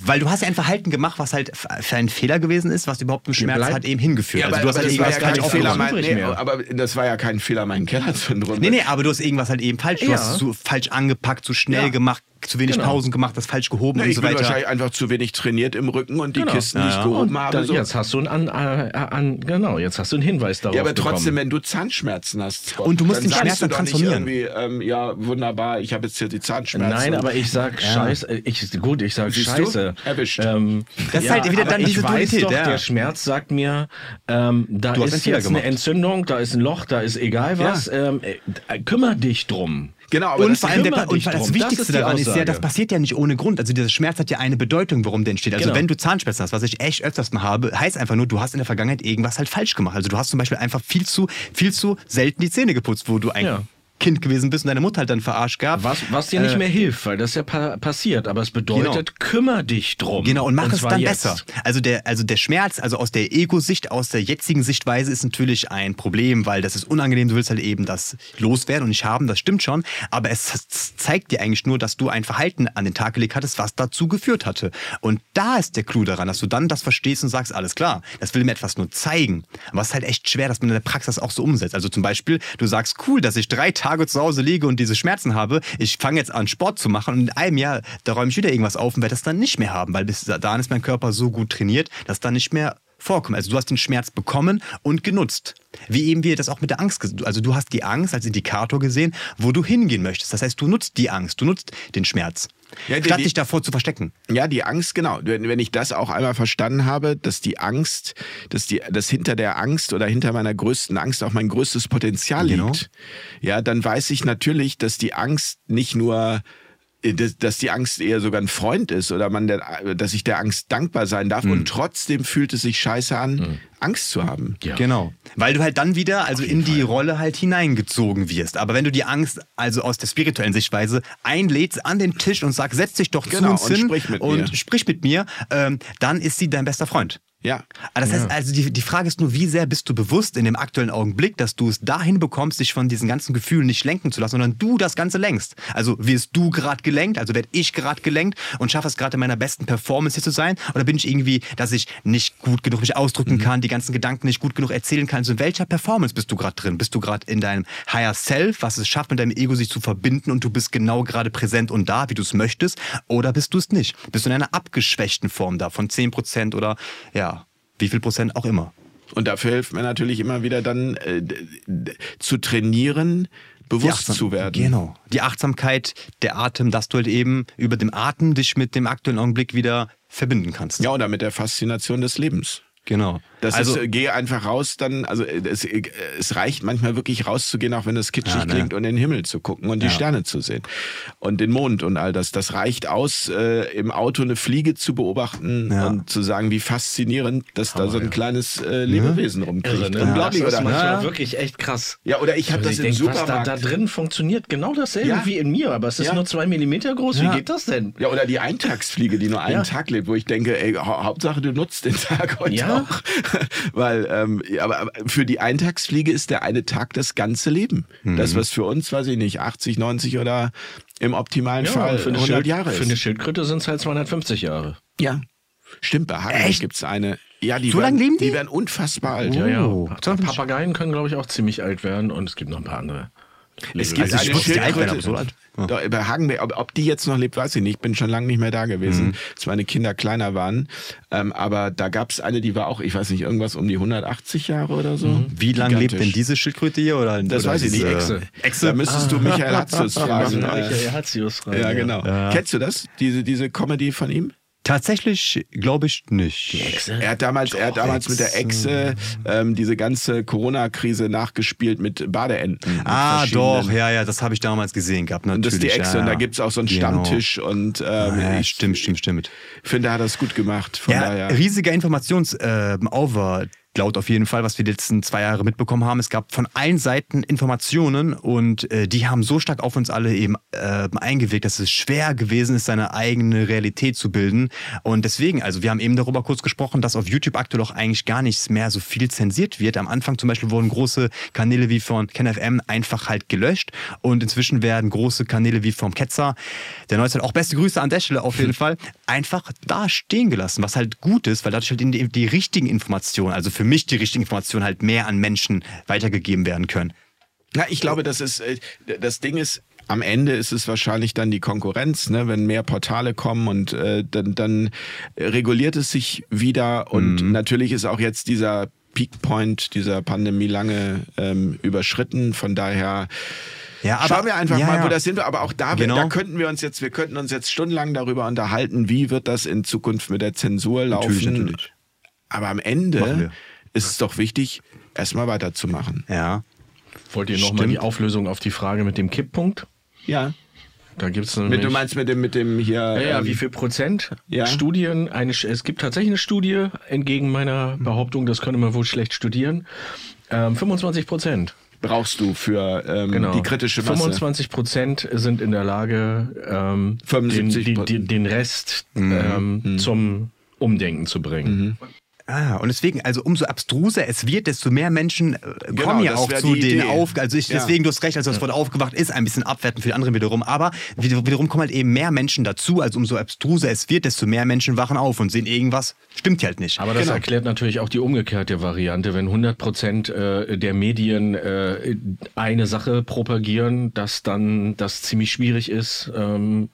Weil du hast ja ein Verhalten gemacht, was halt für ein Fehler gewesen ist, was überhaupt zum Schmerz hat eben hingeführt. Ja, also du hast halt irgendwas ja kein Fehler, mein, nee, aber das war ja kein Fehler, meinen Keller zu entrümpeln. Nee, nee, aber du hast irgendwas halt eben falsch, du hast es so falsch angepackt, zu so schnell ja. gemacht, zu wenig genau. Pausen gemacht, das falsch gehoben nee, und so weiter. Ich bin wahrscheinlich einfach zu wenig trainiert im Rücken und die genau. Kisten ja, nicht gehoben und habe. so. Jetzt hast du einen, an, an, genau, jetzt hast du einen Hinweis darauf. Ja, aber trotzdem, bekommen. wenn du Zahnschmerzen hast, Scott, und du musst den Schmerz dann transformieren. Ähm, ja, wunderbar, ich habe jetzt hier die Zahnschmerzen. Nein, aber ich sag ja. Scheiße, ich, gut, ich sag Siehst Scheiße. Du? Erwischt. Ähm, das ist halt wieder dann diese ich weiß doch, der Schmerz sagt mir, ähm, da ist jetzt eine Entzündung, da ist ein Loch, da ist egal was. Ähm, äh, kümmer dich drum. Genau, aber und vor allem der, und das Wichtigste das ist daran ist ja, das passiert ja nicht ohne Grund. Also dieser Schmerz hat ja eine Bedeutung, warum der entsteht. Also genau. wenn du Zahnschmerzen hast, was ich echt öfters mal habe, heißt einfach nur, du hast in der Vergangenheit irgendwas halt falsch gemacht. Also du hast zum Beispiel einfach viel zu, viel zu selten die Zähne geputzt, wo du eigentlich ja. Kind gewesen bist und deine Mutter halt dann verarscht gab. Was, was dir äh, nicht mehr hilft, weil das ja pa passiert. Aber es bedeutet, genau. kümmere dich drum. Genau, und mach und es dann jetzt. besser. Also der, also der Schmerz, also aus der Ego-Sicht, aus der jetzigen Sichtweise ist natürlich ein Problem, weil das ist unangenehm. Du willst halt eben das loswerden und nicht haben, das stimmt schon. Aber es zeigt dir eigentlich nur, dass du ein Verhalten an den Tag gelegt hattest, was dazu geführt hatte. Und da ist der Clou daran, dass du dann das verstehst und sagst, alles klar, das will mir etwas nur zeigen. Aber es ist halt echt schwer, dass man in der Praxis auch so umsetzt. Also zum Beispiel, du sagst, cool, dass ich drei Tage zu Hause liege und diese Schmerzen habe, ich fange jetzt an Sport zu machen und in einem Jahr, da räume ich wieder irgendwas auf und werde das dann nicht mehr haben, weil bis dahin ist mein Körper so gut trainiert, dass dann nicht mehr vorkommt. Also du hast den Schmerz bekommen und genutzt. Wie eben wir das auch mit der Angst, also du hast die Angst als Indikator gesehen, wo du hingehen möchtest. Das heißt, du nutzt die Angst, du nutzt den Schmerz. Ja, statt die, dich davor zu verstecken. Ja, die Angst, genau. Wenn, wenn ich das auch einmal verstanden habe, dass die Angst, dass die, dass hinter der Angst oder hinter meiner größten Angst auch mein größtes Potenzial genau. liegt, ja, dann weiß ich natürlich, dass die Angst nicht nur dass, dass die Angst eher sogar ein Freund ist oder man der, dass ich der Angst dankbar sein darf mhm. und trotzdem fühlt es sich scheiße an, mhm. Angst zu haben. Ja. Genau. Weil du halt dann wieder also in die Fall. Rolle halt hineingezogen wirst. Aber wenn du die Angst also aus der spirituellen Sichtweise einlädst an den Tisch und sagst, setz dich doch genau, zu uns hin und sprich mit und mir, sprich mit mir ähm, dann ist sie dein bester Freund. Ja. Aber das heißt, also die, die Frage ist nur, wie sehr bist du bewusst in dem aktuellen Augenblick, dass du es dahin bekommst, dich von diesen ganzen Gefühlen nicht lenken zu lassen, sondern du das Ganze lenkst. Also wirst du gerade gelenkt, also werde ich gerade gelenkt und schaffe es gerade in meiner besten Performance hier zu sein? Oder bin ich irgendwie, dass ich nicht gut genug mich ausdrücken mhm. kann, die ganzen Gedanken nicht gut genug erzählen kann? Also in welcher Performance bist du gerade drin? Bist du gerade in deinem Higher Self, was es schafft, mit deinem Ego sich zu verbinden und du bist genau gerade präsent und da, wie du es möchtest? Oder bist du es nicht? Bist du in einer abgeschwächten Form da von 10% oder ja, wie viel Prozent auch immer. Und dafür hilft mir natürlich immer wieder dann äh, zu trainieren, bewusst zu werden. Genau. Die Achtsamkeit, der Atem, dass du halt eben über dem Atem dich mit dem aktuellen Augenblick wieder verbinden kannst. Ja, oder mit der Faszination des Lebens. Genau. Das also, ist, geh einfach raus, dann, also es, es reicht manchmal wirklich rauszugehen, auch wenn es kitschig ja, ne? klingt und in den Himmel zu gucken und die Sterne zu sehen. Und den Mond und all das. Das reicht aus, äh, im Auto eine Fliege zu beobachten ja. und zu sagen, wie faszinierend, dass oh, da so ein kleines äh, Lebewesen ja. rumkriegt. Irre, ne? Unglaublich, das ist oder? manchmal wirklich echt krass. Ja, oder ich habe also das im Supermarkt. Da, da, drin funktioniert genau dasselbe wie in mir, aber es ist nur zwei Millimeter groß. Wie geht das denn? Ja, oder die Eintagsfliege, die nur einen Tag lebt, wo ich denke, ey, Hauptsache du nutzt den Tag heute auch. <laughs> Weil, ähm, aber für die Eintagsfliege ist der eine Tag das ganze Leben. Mhm. Das, was für uns, weiß ich nicht, 80, 90 oder im optimalen ja, Fall für 100 Schild, Jahre ist. Für eine Schildkröte sind es halt 250 Jahre. Ja. Stimmt, bei Hagen gibt es eine. Ja, die so lange leben die? Die werden unfassbar alt. Oh. Ja, ja. Papageien können, glaube ich, auch ziemlich alt werden und es gibt noch ein paar andere. Es gibt also eine Schildkröte. So. Ja. Bei Hagen, ob, ob, die jetzt noch lebt, weiß ich nicht. Ich bin schon lange nicht mehr da gewesen, mhm. als meine Kinder kleiner waren. Ähm, aber da gab es eine, die war auch, ich weiß nicht, irgendwas um die 180 Jahre oder so. Mhm. Wie lange lebt denn diese Schildkröte hier? Oder, das oder weiß ich nicht. Echse. Echse. Da müsstest ah. du Michael Hatzius <laughs> fragen. Ja, Michael Hatzius fragen. Ja, genau. Ja. Kennst du das? Diese, diese Comedy von ihm? Tatsächlich glaube ich nicht. Die Echse? Er hat damals, Doch, er hat damals mit der Echse ähm, diese ganze Corona-Krise nachgespielt mit Badeenten. Ah, mit doch, ja, ja, das habe ich damals gesehen gehabt. Natürlich. Und das ist die Echse. Ja, Und da gibt es auch so einen genau. Stammtisch. Und, ähm, ja, stimmt, stimmt, stimmt. Ich finde, er hat das gut gemacht. Von ja, daher. Riesiger Informationsover. Äh, laut auf jeden Fall, was wir die letzten zwei Jahre mitbekommen haben. Es gab von allen Seiten Informationen und äh, die haben so stark auf uns alle eben äh, eingewirkt, dass es schwer gewesen ist, seine eigene Realität zu bilden. Und deswegen, also wir haben eben darüber kurz gesprochen, dass auf YouTube aktuell auch eigentlich gar nichts mehr so viel zensiert wird. Am Anfang zum Beispiel wurden große Kanäle wie von KenFM einfach halt gelöscht und inzwischen werden große Kanäle wie vom Ketzer, der Neuzeit, auch beste Grüße an der Stelle auf jeden <laughs> Fall, einfach da stehen gelassen, was halt gut ist, weil dadurch halt die, die richtigen Informationen, also für mich die richtigen Informationen halt mehr an Menschen weitergegeben werden können. Ja, ich glaube, das ist, äh, das Ding ist, am Ende ist es wahrscheinlich dann die Konkurrenz, ne? wenn mehr Portale kommen und äh, dann, dann reguliert es sich wieder und mhm. natürlich ist auch jetzt dieser Peakpoint dieser Pandemie lange ähm, überschritten. Von daher ja, aber, schauen wir einfach ja, mal, wo das sind wir. Aber auch da, genau. da könnten wir uns jetzt, wir könnten uns jetzt stundenlang darüber unterhalten, wie wird das in Zukunft mit der Zensur laufen. Natürlich, natürlich. Aber am Ende ist es doch wichtig, erstmal weiterzumachen. Ja. Wollt ihr nochmal die Auflösung auf die Frage mit dem Kipppunkt? Ja. Da gibt's Du meinst mit dem, mit dem hier. Ja, ja ähm, wie viel Prozent? Ja. Studien, eine, es gibt tatsächlich eine Studie, entgegen meiner Behauptung, das könnte man wohl schlecht studieren. Ähm, 25 Prozent. Brauchst du für ähm, genau. die kritische Masse? 25 Prozent sind in der Lage, ähm, den, den, den, Rest mhm. Ähm, mhm. zum Umdenken zu bringen. Mhm. Ah, und deswegen, also umso abstruser es wird, desto mehr Menschen äh, genau, kommen ja auch zu den auf. Also ich, ja. deswegen, du hast recht, also das Wort aufgewacht ist ein bisschen abwertend für die anderen wiederum. Aber wiederum kommen halt eben mehr Menschen dazu. Also umso abstruser es wird, desto mehr Menschen wachen auf und sehen irgendwas. Stimmt halt nicht. Aber das genau. erklärt natürlich auch die umgekehrte Variante. Wenn 100 Prozent äh, der Medien äh, eine Sache propagieren, dass dann das ziemlich schwierig ist. Ähm,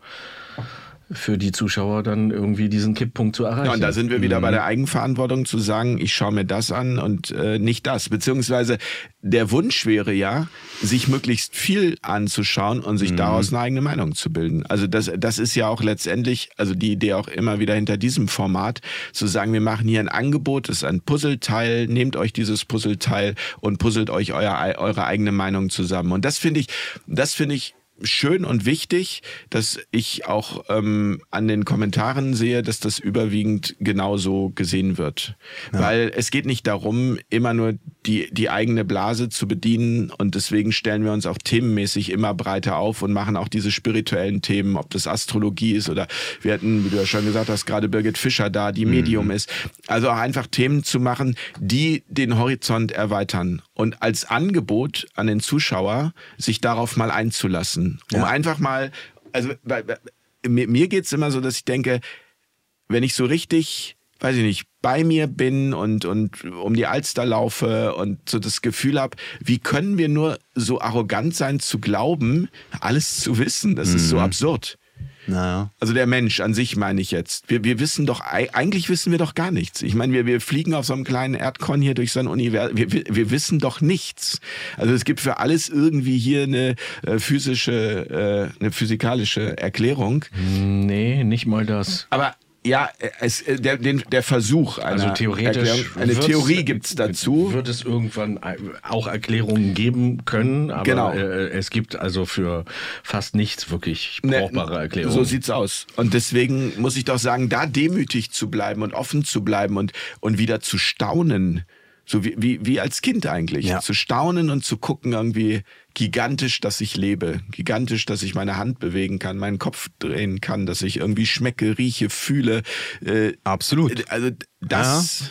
für die Zuschauer dann irgendwie diesen Kipppunkt zu erreichen. Ja, und da sind wir wieder mhm. bei der Eigenverantwortung zu sagen, ich schaue mir das an und äh, nicht das. Beziehungsweise der Wunsch wäre ja, sich möglichst viel anzuschauen und sich mhm. daraus eine eigene Meinung zu bilden. Also das, das ist ja auch letztendlich, also die Idee auch immer wieder hinter diesem Format, zu sagen, wir machen hier ein Angebot, das ist ein Puzzleteil, nehmt euch dieses Puzzleteil und puzzelt euch euer, eure eigene Meinung zusammen. Und das finde ich, das finde ich schön und wichtig, dass ich auch ähm, an den Kommentaren sehe, dass das überwiegend genauso gesehen wird. Ja. Weil es geht nicht darum, immer nur die, die eigene Blase zu bedienen und deswegen stellen wir uns auch themenmäßig immer breiter auf und machen auch diese spirituellen Themen, ob das Astrologie ist oder wir hatten, wie du ja schon gesagt hast, gerade Birgit Fischer da, die mhm. Medium ist. Also auch einfach Themen zu machen, die den Horizont erweitern und als Angebot an den Zuschauer, sich darauf mal einzulassen. Um ja. einfach mal, also bei, bei, mir, mir geht es immer so, dass ich denke, wenn ich so richtig, weiß ich nicht, bei mir bin und, und um die Alster laufe und so das Gefühl habe, wie können wir nur so arrogant sein zu glauben, alles zu wissen? Das mhm. ist so mhm. absurd. Naja. Also der Mensch an sich meine ich jetzt. Wir, wir wissen doch, eigentlich wissen wir doch gar nichts. Ich meine, wir, wir fliegen auf so einem kleinen Erdkorn hier durch so ein Universum. Wir, wir, wissen doch nichts. Also es gibt für alles irgendwie hier eine äh, physische, äh, eine physikalische Erklärung. Nee, nicht mal das. Aber ja, es, äh, der, den, der Versuch einer also theoretisch Erklärung, eine Theorie gibt es dazu. Wird es irgendwann auch Erklärungen geben können, aber genau. äh, es gibt also für fast nichts wirklich ne, brauchbare Erklärungen. So sieht's aus. Und deswegen muss ich doch sagen, da demütig zu bleiben und offen zu bleiben und, und wieder zu staunen, so wie, wie, wie als Kind eigentlich. Ja. Zu staunen und zu gucken, irgendwie gigantisch, dass ich lebe. Gigantisch, dass ich meine Hand bewegen kann, meinen Kopf drehen kann, dass ich irgendwie schmecke, rieche, fühle. Äh, Absolut. Äh, also das. Ja.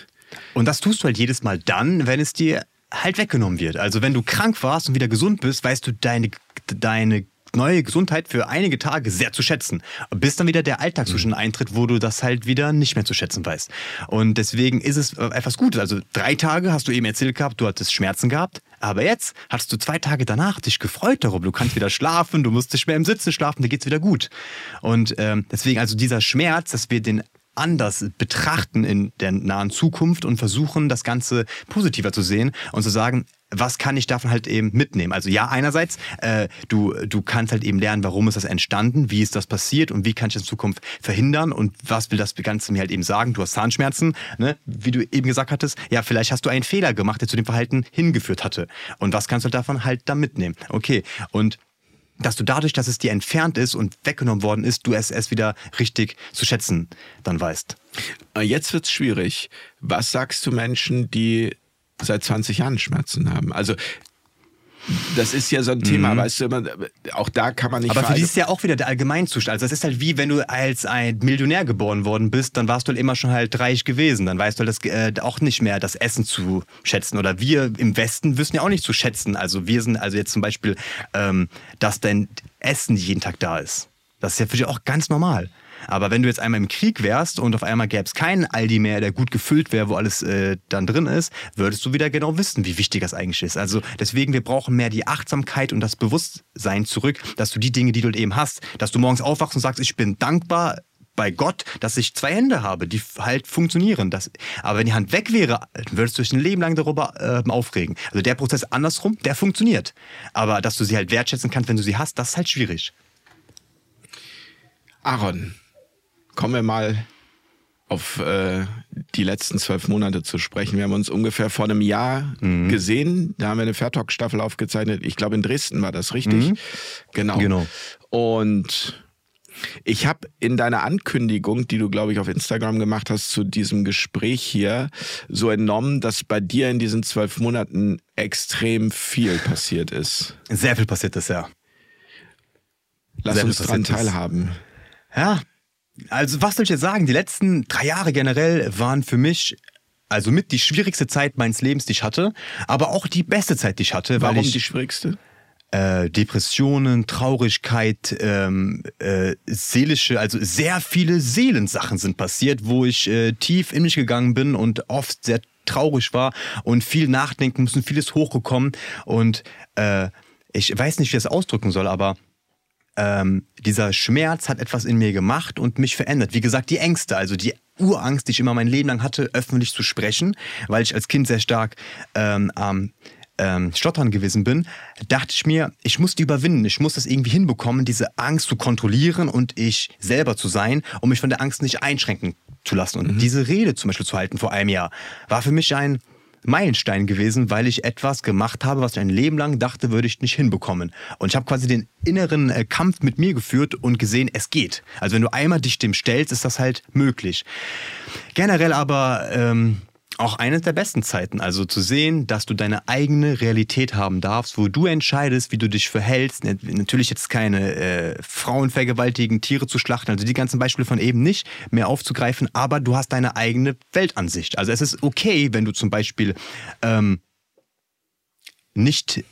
Und das tust du halt jedes Mal dann, wenn es dir halt weggenommen wird. Also wenn du krank warst und wieder gesund bist, weißt du deine, deine neue Gesundheit für einige Tage sehr zu schätzen. Bis dann wieder der Alltag zwischen mhm. eintritt, wo du das halt wieder nicht mehr zu schätzen weißt. Und deswegen ist es äh, etwas Gutes. Also drei Tage hast du eben erzählt gehabt, du hattest Schmerzen gehabt. Aber jetzt hast du zwei Tage danach dich gefreut darüber. Du kannst wieder schlafen, du musst nicht mehr im Sitzen schlafen, dir geht's wieder gut. Und ähm, deswegen also dieser Schmerz, dass wir den anders betrachten in der nahen Zukunft und versuchen, das Ganze positiver zu sehen und zu sagen, was kann ich davon halt eben mitnehmen? Also ja, einerseits, äh, du, du kannst halt eben lernen, warum ist das entstanden, wie ist das passiert und wie kann ich das in Zukunft verhindern und was will das Ganze mir halt eben sagen? Du hast Zahnschmerzen, ne? wie du eben gesagt hattest, ja, vielleicht hast du einen Fehler gemacht, der zu dem Verhalten hingeführt hatte. Und was kannst du davon halt da mitnehmen? Okay, und dass du dadurch, dass es dir entfernt ist und weggenommen worden ist, du es erst wieder richtig zu schätzen dann weißt. Äh, jetzt wird es schwierig. Was sagst du Menschen, die seit 20 Jahren Schmerzen haben. Also das ist ja so ein Thema, mhm. weißt du, man, auch da kann man nicht. Aber für die ist ja auch wieder der Allgemeinzustand. Also das ist halt wie, wenn du als ein Millionär geboren worden bist, dann warst du halt immer schon halt reich gewesen. Dann weißt du halt das, äh, auch nicht mehr das Essen zu schätzen. Oder wir im Westen wissen ja auch nicht zu schätzen. Also wir sind also jetzt zum Beispiel, ähm, dass dein Essen jeden Tag da ist. Das ist ja für dich auch ganz normal. Aber wenn du jetzt einmal im Krieg wärst und auf einmal gäbe es keinen Aldi mehr, der gut gefüllt wäre, wo alles äh, dann drin ist, würdest du wieder genau wissen, wie wichtig das eigentlich ist. Also deswegen, wir brauchen mehr die Achtsamkeit und das Bewusstsein zurück, dass du die Dinge, die du eben hast, dass du morgens aufwachst und sagst, ich bin dankbar, bei Gott, dass ich zwei Hände habe, die halt funktionieren. Das, aber wenn die Hand weg wäre, würdest du dich ein Leben lang darüber äh, aufregen. Also der Prozess andersrum, der funktioniert. Aber dass du sie halt wertschätzen kannst, wenn du sie hast, das ist halt schwierig. Aaron, kommen wir mal auf äh, die letzten zwölf Monate zu sprechen. Wir haben uns ungefähr vor einem Jahr mhm. gesehen. Da haben wir eine Fairtalk-Staffel aufgezeichnet. Ich glaube, in Dresden war das richtig. Mhm. Genau. genau. Und ich habe in deiner Ankündigung, die du, glaube ich, auf Instagram gemacht hast, zu diesem Gespräch hier, so entnommen, dass bei dir in diesen zwölf Monaten extrem viel passiert ist. Sehr viel passiert ist, ja. Lass Sehr uns dran teilhaben. Ja, also was soll ich jetzt sagen? Die letzten drei Jahre generell waren für mich also mit die schwierigste Zeit meines Lebens, die ich hatte, aber auch die beste Zeit, die ich hatte. Warum ich, die schwierigste? Äh, Depressionen, Traurigkeit, ähm, äh, seelische, also sehr viele Seelensachen sind passiert, wo ich äh, tief in mich gegangen bin und oft sehr traurig war und viel nachdenken müssen, vieles hochgekommen und äh, ich weiß nicht, wie ich das ausdrücken soll, aber ähm, dieser Schmerz hat etwas in mir gemacht und mich verändert. Wie gesagt, die Ängste, also die Urangst, die ich immer mein Leben lang hatte, öffentlich zu sprechen, weil ich als Kind sehr stark ähm, am ähm, Stottern gewesen bin, dachte ich mir, ich muss die überwinden. Ich muss das irgendwie hinbekommen, diese Angst zu kontrollieren und ich selber zu sein, um mich von der Angst nicht einschränken zu lassen. Und mhm. diese Rede zum Beispiel zu halten vor einem Jahr, war für mich ein Meilenstein gewesen, weil ich etwas gemacht habe, was ich ein Leben lang dachte, würde ich nicht hinbekommen. Und ich habe quasi den inneren äh, Kampf mit mir geführt und gesehen, es geht. Also wenn du einmal dich dem stellst, ist das halt möglich. Generell aber ähm, auch eine der besten Zeiten. Also zu sehen, dass du deine eigene Realität haben darfst, wo du entscheidest, wie du dich verhältst. Natürlich jetzt keine äh, Frauen vergewaltigen, Tiere zu schlachten, also die ganzen Beispiele von eben nicht mehr aufzugreifen, aber du hast deine eigene Weltansicht. Also es ist okay, wenn du zum Beispiel ähm, nicht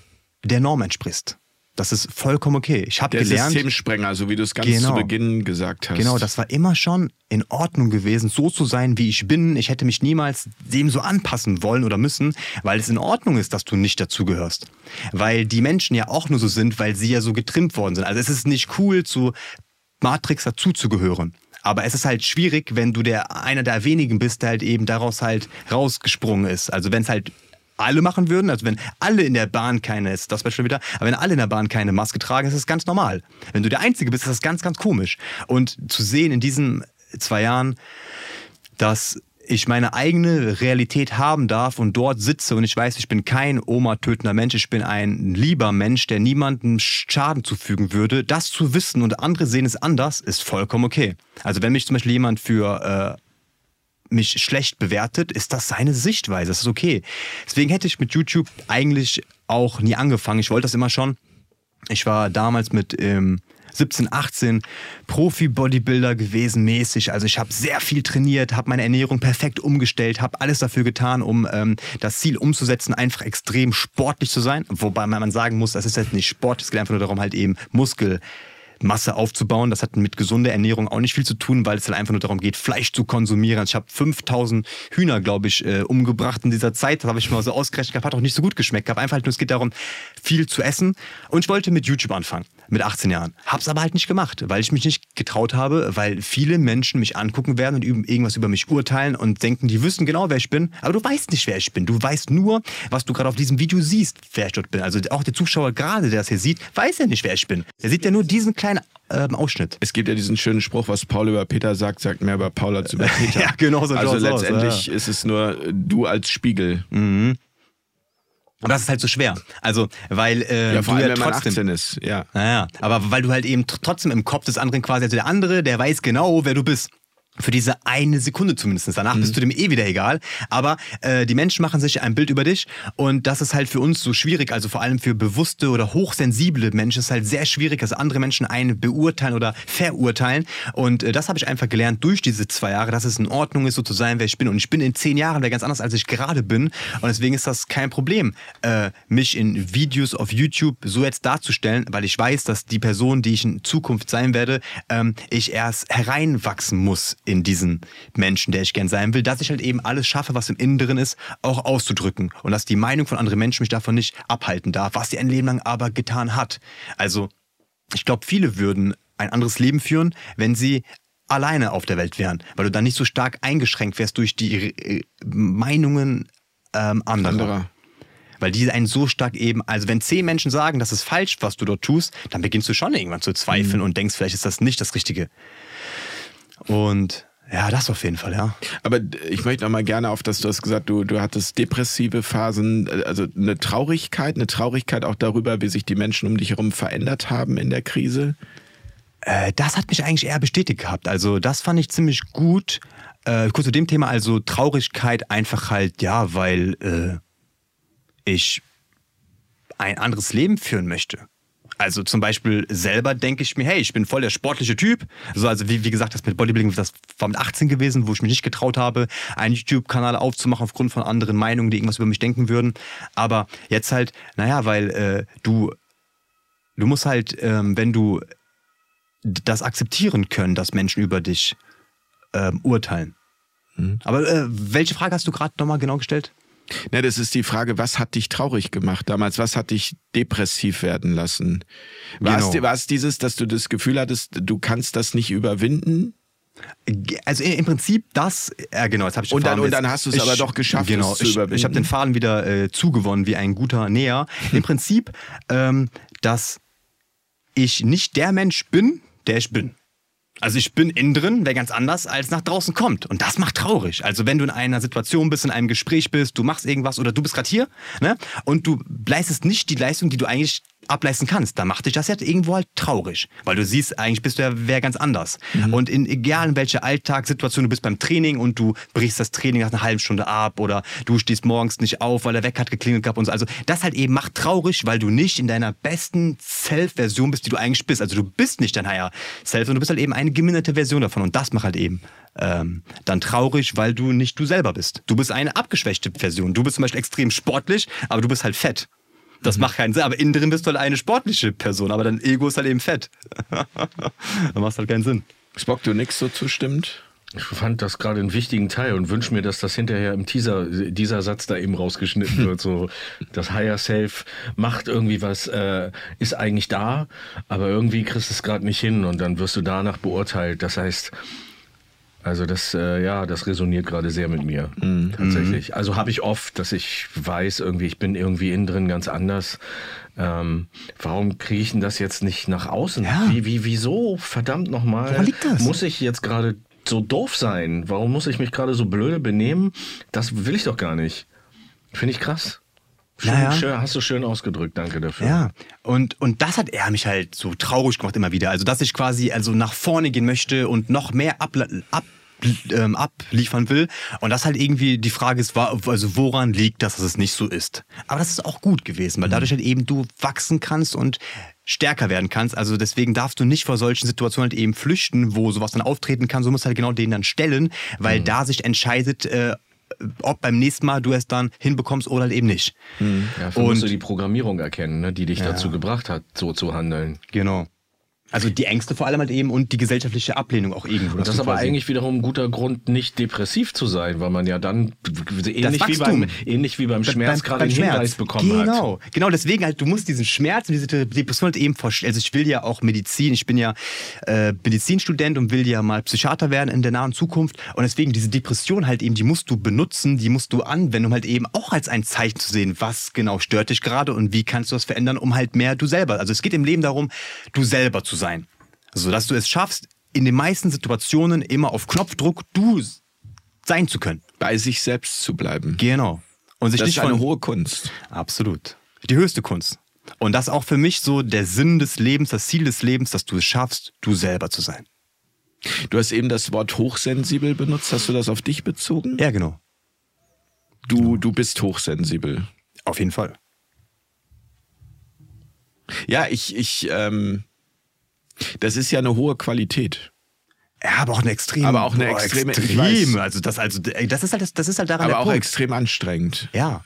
der Norm entsprichst. Das ist vollkommen okay. Ich habe gelernt. Systemsprenger, so wie du es ganz Genau. zu Beginn gesagt hast. Genau, das war immer schon in Ordnung gewesen, so zu sein, wie ich bin. Ich hätte mich niemals dem so anpassen wollen oder müssen, weil es in Ordnung ist, dass du nicht dazugehörst. Weil die Menschen ja auch nur so sind, weil sie ja so getrimmt worden sind. Also es ist nicht cool, zu Matrix dazuzugehören. Aber es ist halt schwierig, wenn du der einer der wenigen bist, der halt eben daraus halt rausgesprungen ist. Also wenn es halt alle machen würden, also wenn alle in der Bahn keine, ist das Beispiel wieder, aber wenn alle in der Bahn keine Maske tragen, ist das ganz normal. Wenn du der Einzige bist, ist das ganz, ganz komisch. Und zu sehen in diesen zwei Jahren, dass ich meine eigene Realität haben darf und dort sitze und ich weiß, ich bin kein Oma-tötender Mensch, ich bin ein lieber Mensch, der niemandem Schaden zufügen würde. Das zu wissen und andere sehen es anders, ist vollkommen okay. Also wenn mich zum Beispiel jemand für äh, mich schlecht bewertet, ist das seine Sichtweise. Das ist okay. Deswegen hätte ich mit YouTube eigentlich auch nie angefangen. Ich wollte das immer schon. Ich war damals mit ähm, 17, 18 Profi-Bodybuilder gewesen, mäßig. Also ich habe sehr viel trainiert, habe meine Ernährung perfekt umgestellt, habe alles dafür getan, um ähm, das Ziel umzusetzen, einfach extrem sportlich zu sein. Wobei man sagen muss, das ist jetzt nicht Sport, es geht einfach nur darum, halt eben Muskel. Masse aufzubauen. Das hat mit gesunder Ernährung auch nicht viel zu tun, weil es halt einfach nur darum geht, Fleisch zu konsumieren. Ich habe 5000 Hühner, glaube ich, äh, umgebracht in dieser Zeit. Das habe ich mal so ausgerechnet gehabt. Hat auch nicht so gut geschmeckt gehabt. Einfach halt nur, es geht darum, viel zu essen. Und ich wollte mit YouTube anfangen, mit 18 Jahren. Hab's aber halt nicht gemacht, weil ich mich nicht getraut habe, weil viele Menschen mich angucken werden und irgendwas über mich urteilen und denken, die wüssten genau, wer ich bin. Aber du weißt nicht, wer ich bin. Du weißt nur, was du gerade auf diesem Video siehst, wer ich dort bin. Also auch der Zuschauer gerade, der das hier sieht, weiß ja nicht, wer ich bin. Der sieht ja nur diesen kleinen ähm, Ausschnitt. Es gibt ja diesen schönen Spruch, was Paul über Peter sagt, sagt mehr über Paul als über <laughs> Peter. Ja, genau so Also schaut's aus, letztendlich ist es nur du als Spiegel. Aber das ist halt so schwer. Also, weil äh, Ja, vor du allem, ja wenn man trotzdem 18 ist. Ja. Naja, aber weil du halt eben tr- trotzdem im Kopf des anderen quasi, also der andere, der weiß genau, wer du bist. Für diese eine Sekunde zumindest. Danach bist du dem eh wieder egal. Aber äh, die Menschen machen sich ein Bild über dich und das ist halt für uns so schwierig. Also vor allem für bewusste oder hochsensible Menschen ist es halt sehr schwierig, dass andere Menschen einen beurteilen oder verurteilen. Und äh, das habe ich einfach gelernt durch diese zwei Jahre, dass es in Ordnung ist, so zu sein, wer ich bin. Und ich bin in zehn Jahren wer ganz anders, als ich gerade bin. Und deswegen ist das kein Problem, äh, mich in Videos auf YouTube so jetzt darzustellen, weil ich weiß, dass die Person, die ich in Zukunft sein werde, ähm, ich erst hereinwachsen muss in diesen Menschen, der ich gern sein will, dass ich halt eben alles schaffe, was im Inneren ist, auch auszudrücken. Und dass die Meinung von anderen Menschen mich davon nicht abhalten darf, was sie ein Leben lang aber getan hat. Also, ich glaube, viele würden ein anderes Leben führen, wenn sie alleine auf der Welt wären, weil du dann nicht so stark eingeschränkt wärst durch die äh, Meinungen ähm, anderer. Anderer. Weil die einen so stark eben, also wenn zehn Menschen sagen, das ist falsch, was du dort tust, dann beginnst du schon irgendwann zu zweifeln und denkst, vielleicht ist das nicht das Richtige. Und ja, das auf jeden Fall, ja. Aber ich möchte noch mal gerne auf das, du hast gesagt, du, du hattest depressive Phasen, also eine Traurigkeit, eine Traurigkeit auch darüber, wie sich die Menschen um dich herum verändert haben in der Krise. Äh, das hat mich eigentlich eher bestätigt gehabt. Also das fand ich ziemlich gut. Äh, kurz zu dem Thema, also Traurigkeit einfach halt, ja, weil äh, ich ein anderes Leben führen möchte. Also zum Beispiel selber denke ich mir, hey, ich bin voll der sportliche Typ. So, also wie, wie gesagt, das mit Bodybuilding, das war mit 18 gewesen, wo ich mich nicht getraut habe, einen YouTube-Kanal aufzumachen aufgrund von anderen Meinungen, die irgendwas über mich denken würden. Aber jetzt halt, naja, weil äh, du, du musst halt, ähm, wenn du das akzeptieren können, dass Menschen über dich ähm, urteilen. Aber äh, welche Frage hast du gerade nochmal genau gestellt? Na, das ist die Frage, was hat dich traurig gemacht damals? Was hat dich depressiv werden lassen? War, Genau. es, war es dieses, dass du das Gefühl hattest, du kannst das nicht überwinden? Also im Prinzip das, ja genau, jetzt habe ich Und dann- und dann hast du es aber doch geschafft, genau, es zu ich. Ich habe den Faden wieder äh, zugewonnen wie ein guter Näher. Im <laughs> Prinzip, ähm, dass ich nicht der Mensch bin, der ich bin. Also ich bin innen drin, wer ganz anders als nach draußen kommt. Und das macht traurig. Also wenn du in einer Situation bist, in einem Gespräch bist, du machst irgendwas oder du bist gerade hier ne? und du leistest nicht die Leistung, die du eigentlich ableisten kannst, dann macht dich das ja irgendwo halt traurig. Weil du siehst, eigentlich bist du ja wer ganz anders. Mhm. Und in, egal in welcher Alltagssituation du bist beim Training und du brichst das Training nach einer halben Stunde ab oder du stehst morgens nicht auf, weil er weg hat geklingelt gehabt und so. Also das halt eben macht traurig, weil du nicht in deiner besten Self-Version bist, die du eigentlich bist. Also du bist nicht dein Higher Self, sondern du bist halt eben eine geminderte Version davon. Und das macht halt eben ähm, dann traurig, weil du nicht du selber bist. Du bist eine abgeschwächte Version. Du bist zum Beispiel extrem sportlich, aber du bist halt fett. Das mhm. macht keinen Sinn. Aber innen drin bist du halt eine sportliche Person, aber dein Ego ist halt eben fett. <laughs> dann macht halt keinen Sinn. Spock, du nix so zustimmt? Ich fand das gerade einen wichtigen Teil und wünsche mir, dass das hinterher im Teaser, dieser Satz da eben rausgeschnitten wird. So, <laughs> das Higher Self macht irgendwie was, äh, ist eigentlich da, aber irgendwie kriegst du es gerade nicht hin und dann wirst du danach beurteilt. Das heißt, also das, äh, ja, das resoniert gerade sehr mit mir, mhm. tatsächlich. Also habe ich oft, dass ich weiß, irgendwie, ich bin irgendwie innen drin ganz anders. Ähm, warum kriege ich denn das jetzt nicht nach außen? Ja. Wie, wie, wieso? Verdammt nochmal. Woran liegt das? Muss ich jetzt gerade so doof sein? Warum muss ich mich gerade so blöde benehmen? Das will ich doch gar nicht. Finde ich krass. Schön, naja. schön, hast du schön ausgedrückt, danke dafür. Ja, und, und das hat er mich halt so traurig gemacht immer wieder. Also, dass ich quasi also nach vorne gehen möchte und noch mehr ab, ab, ähm, abliefern will. Und das halt irgendwie die Frage ist, also woran liegt das, dass es nicht so ist. Aber das ist auch gut gewesen, weil mhm. dadurch halt eben du wachsen kannst und stärker werden kannst. Also deswegen darfst du nicht vor solchen Situationen halt eben flüchten, wo sowas dann auftreten kann. So musst du halt genau den dann stellen, weil mhm. da sich entscheidet, äh, ob beim nächsten Mal du es dann hinbekommst oder halt eben nicht. Mhm. Ja, und musst du die Programmierung erkennen, ne, die dich ja. dazu gebracht hat, so zu handeln. Genau. Also die Ängste vor allem halt eben und die gesellschaftliche Ablehnung auch irgendwo. Das ist aber eigentlich wiederum ein guter Grund, nicht depressiv zu sein, weil man ja dann ähnlich, wie beim, ähnlich wie beim Schmerz gerade einen Schmerz. Hinweis bekommen genau. hat. Genau, genau. Deswegen halt, du musst diesen Schmerz und diese Depression halt eben vorstellen. Also ich will ja auch Medizin, ich bin ja äh, Medizinstudent und will ja mal Psychiater werden in der nahen Zukunft. Und deswegen diese Depression halt eben, die musst du benutzen, die musst du anwenden, um halt eben auch als ein Zeichen zu sehen, was genau stört dich gerade und wie kannst du das verändern, um halt mehr du selber. Also es geht im Leben darum, du selber zu sein. Sodass du es schaffst, in den meisten Situationen immer auf Knopfdruck du sein zu können. Bei sich selbst zu bleiben. Genau. Und sich das nicht ist eine von, hohe Kunst. Absolut. Die höchste Kunst. Und das ist auch für mich so der Sinn des Lebens, das Ziel des Lebens, dass du es schaffst, du selber zu sein. Du hast eben das Wort hochsensibel benutzt. Hast du das auf dich bezogen? Ja, genau. Du, du bist hochsensibel. Auf jeden Fall. Ja, ich, ich, ähm, das ist ja eine hohe Qualität. Ja, aber auch eine extreme. Aber auch eine boah, extreme. Extrem. Also das, also das ist halt, das ist halt daran Aber auch Punkt. extrem anstrengend. Ja.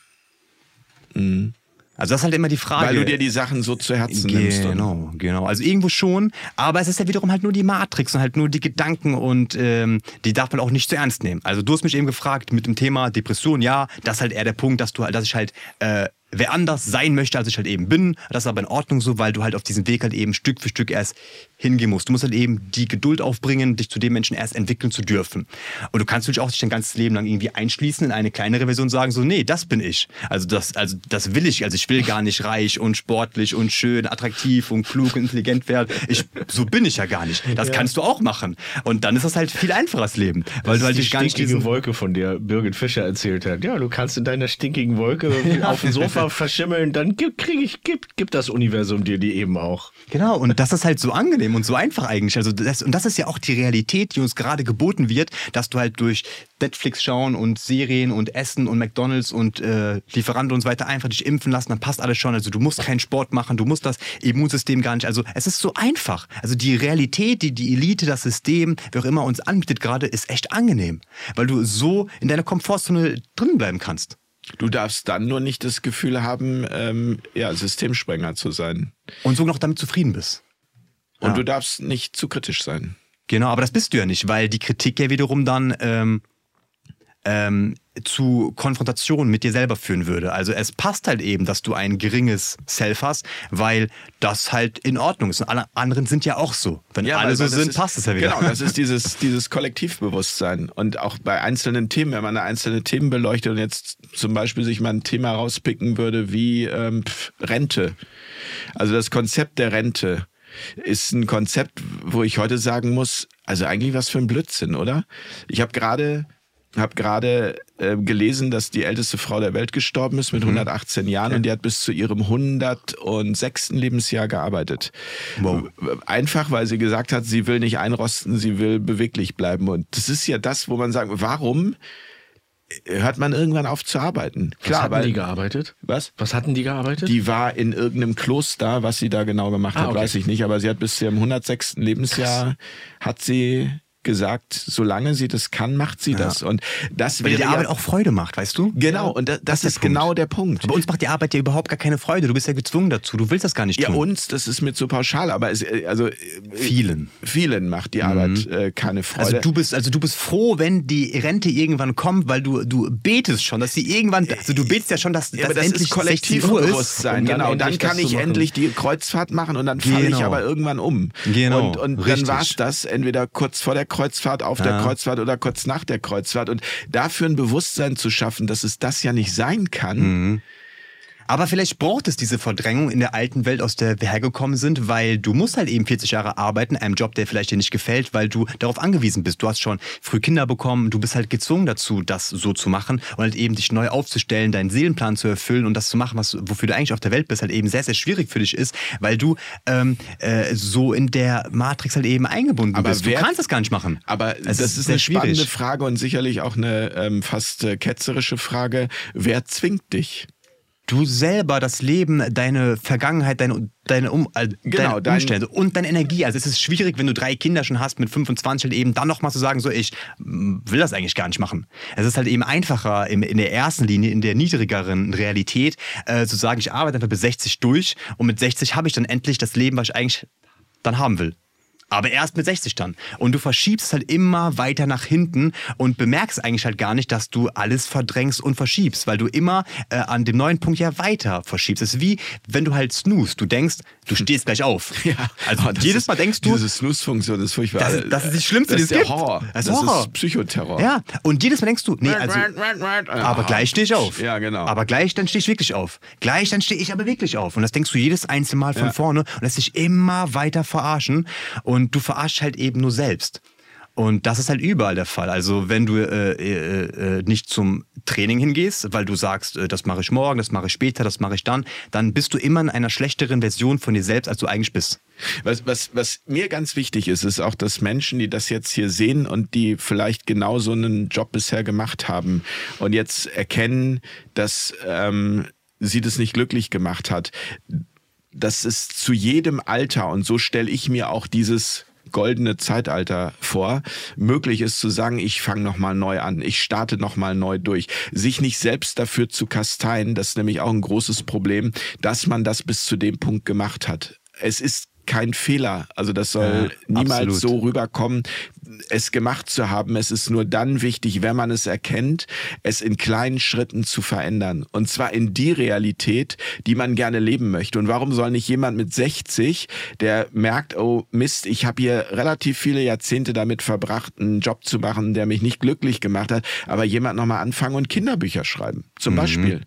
Mhm. Also das ist halt immer die Frage. Weil du dir die Sachen so zu Herzen genau, nimmst. Genau, genau. Also irgendwo schon, aber es ist ja wiederum halt nur die Matrix und halt nur die Gedanken und ähm, die darf man auch nicht zu ernst nehmen. Also du hast mich eben gefragt mit dem Thema Depression, ja, das ist halt eher der Punkt, dass du halt, dass ich halt äh, wer anders sein möchte, als ich halt eben bin. Das ist aber in Ordnung so, weil du halt auf diesem Weg halt eben Stück für Stück erst hingehen musst. Du musst halt eben die Geduld aufbringen, dich zu dem Menschen erst entwickeln zu dürfen. Und du kannst natürlich auch dich dein ganzes Leben lang irgendwie einschließen in eine kleinere Version und sagen so, nee, das bin ich. Also das, also das will ich. Also ich will gar nicht reich und sportlich und schön, attraktiv und klug und intelligent werden. Ich, so bin ich ja gar nicht. Das ja. kannst du auch machen. Und dann ist das halt viel einfacheres Leben. Weil das du halt die gar nicht stinkige Wolke, von der Birgit Fischer erzählt hat. Ja, du kannst in deiner stinkigen Wolke <laughs> auf dem Sofa verschimmeln, dann gib, krieg ich, gib, gib das Universum dir die eben auch. Genau, und das ist halt so angenehm und so einfach eigentlich. Also das, und das ist ja auch die Realität, die uns gerade geboten wird, dass du halt durch Netflix schauen und Serien und Essen und McDonalds und äh, Lieferando und so weiter einfach dich impfen lassen, dann passt alles schon. Also du musst keinen Sport machen, du musst das Immunsystem gar nicht. Also es ist so einfach. Also die Realität, die die Elite, das System, wer auch immer uns anbietet gerade, ist echt angenehm, weil du so in deiner Komfortzone drin bleiben kannst. Du darfst dann nur nicht das Gefühl haben, ähm, ja, Systemsprenger zu sein. Und so noch damit zufrieden bist. Und ja. du darfst nicht zu kritisch sein. Genau, aber das bist du ja nicht, weil die Kritik ja wiederum dann ähm, ähm, zu Konfrontation mit dir selber führen würde. Also es passt halt eben, dass du ein geringes Self hast, weil das halt in Ordnung ist. Und alle anderen sind ja auch so. Wenn ja, alle so sind, ist, passt es ja wieder. Genau, das ist dieses, dieses Kollektivbewusstsein. Und auch bei einzelnen Themen, wenn man einzelne Themen beleuchtet und jetzt zum Beispiel sich mal ein Thema rauspicken würde wie ähm, Rente. Also das Konzept der Rente ist ein Konzept, wo ich heute sagen muss, also eigentlich was für ein Blödsinn, oder? Ich habe gerade habe gerade äh, gelesen, dass die älteste Frau der Welt gestorben ist mit mhm. 118 Jahren ja. und die hat bis zu ihrem 106. Lebensjahr gearbeitet. Wow. Einfach, weil sie gesagt hat, sie will nicht einrosten, sie will beweglich bleiben. Und das ist ja das, wo man sagt, warum hört man irgendwann auf zu arbeiten. Klar, was hatten weil, die gearbeitet? Was? Was hatten die gearbeitet? Die war in irgendeinem Kloster, was sie da genau gemacht ah, hat, okay. weiß ich nicht, aber sie hat bis zu ihrem 106. Lebensjahr Krass. hat sie gesagt, solange sie das kann, macht sie ja. das. Und das Weil die Arbeit auch Freude macht, weißt du? Genau, und das, das, das ist, genau der Punkt. Aber uns macht die Arbeit ja überhaupt gar keine Freude. Du bist ja gezwungen dazu. Du willst das gar nicht tun. Ja, uns, das ist mir zu pauschal, aber es, äh, also äh, vielen. Vielen macht die Arbeit mhm. äh, keine Freude. Also du bist, also du bist froh, wenn die Rente irgendwann kommt, weil du, du betest schon, dass sie irgendwann, also du betest ja schon, dass, ja, dass das endlich ist Kollektivbewusstsein. Genau, und dann kann ich endlich die Kreuzfahrt machen und dann falle genau. ich aber irgendwann um. Genau. Und, und dann war es das, entweder kurz vor der Kreuzfahrt, auf der der Kreuzfahrt oder kurz nach der Kreuzfahrt. Und dafür ein Bewusstsein zu schaffen, dass es das ja nicht sein kann. Mhm. Aber vielleicht braucht es diese Verdrängung in der alten Welt, aus der wir hergekommen sind, weil du musst halt eben 40 Jahre arbeiten, einem Job, der vielleicht dir nicht gefällt, weil du darauf angewiesen bist. Du hast schon früh Kinder bekommen, du bist halt gezwungen dazu, das so zu machen und halt eben dich neu aufzustellen, deinen Seelenplan zu erfüllen und das zu machen, was, wofür du eigentlich auf der Welt bist, halt eben sehr, sehr schwierig für dich ist, weil du ähm, äh, so in der Matrix halt eben eingebunden aber bist. Du kannst das gar nicht machen. Aber es das ist, ist eine schwierig. spannende Frage und sicherlich auch eine ähm, fast äh, ketzerische Frage. Wer zwingt dich? Du selber das Leben, deine Vergangenheit, deine, deine, um, äh, genau, deine Umstände dein und deine Energie. Also es ist schwierig, wenn du drei Kinder schon hast mit 25 halt eben dann nochmal zu sagen, so ich mm, will das eigentlich gar nicht machen. Es ist halt eben einfacher in, in der ersten Linie, in der niedrigeren Realität, äh, zu sagen, ich arbeite einfach bis 60 durch und mit 60 habe ich dann endlich das Leben, was ich eigentlich dann haben will. Aber erst mit 60 dann. Und du verschiebst halt immer weiter nach hinten und bemerkst eigentlich halt gar nicht, dass du alles verdrängst und verschiebst, weil du immer äh, an dem neuen Punkt ja weiter verschiebst. Es ist wie, wenn du halt snoost. Du denkst, du stehst gleich auf. <laughs> Ja, also oh, jedes Mal denkst du. Diese Snooze-Funktion ist furchtbar. Das, das, ist das Schlimmste, das ist der Horror. Das, das Horror. ist Psychoterror. Ja, und jedes Mal denkst du, nee, also. aber gleich stehe ich auf. Ja, genau. Aber gleich dann stehe ich wirklich auf. Gleich dann stehe ich aber wirklich auf. Und das denkst du jedes einzelne Mal von ja. vorne und lässt dich immer weiter verarschen. Und du verarschst halt eben nur selbst. Und das ist halt überall der Fall. Also wenn du äh, äh, äh, nicht zum Training hingehst, weil du sagst, äh, das mache ich morgen, das mache ich später, das mache ich dann, dann bist du immer in einer schlechteren Version von dir selbst, als du eigentlich bist. Was, was, was mir ganz wichtig ist, ist auch, dass Menschen, die das jetzt hier sehen und die vielleicht genau so einen Job bisher gemacht haben und jetzt erkennen, dass ähm, sie das nicht glücklich gemacht hat, dass es zu jedem Alter, und so stelle ich mir auch dieses goldene Zeitalter vor, möglich ist zu sagen, ich fange nochmal neu an, ich starte nochmal neu durch. Sich nicht selbst dafür zu kasteien, das ist nämlich auch ein großes Problem, dass man das bis zu dem Punkt gemacht hat. Es ist kein Fehler. Also das soll ja, niemals absolut. so rüberkommen, es gemacht zu haben. Es ist nur dann wichtig, wenn man es erkennt, es in kleinen Schritten zu verändern. Und zwar in die Realität, die man gerne leben möchte. Und warum soll nicht jemand mit 60, der merkt, oh Mist, ich habe hier relativ viele Jahrzehnte damit verbracht, einen Job zu machen, der mich nicht glücklich gemacht hat, aber jemand nochmal anfangen und Kinderbücher schreiben, zum mhm. Beispiel.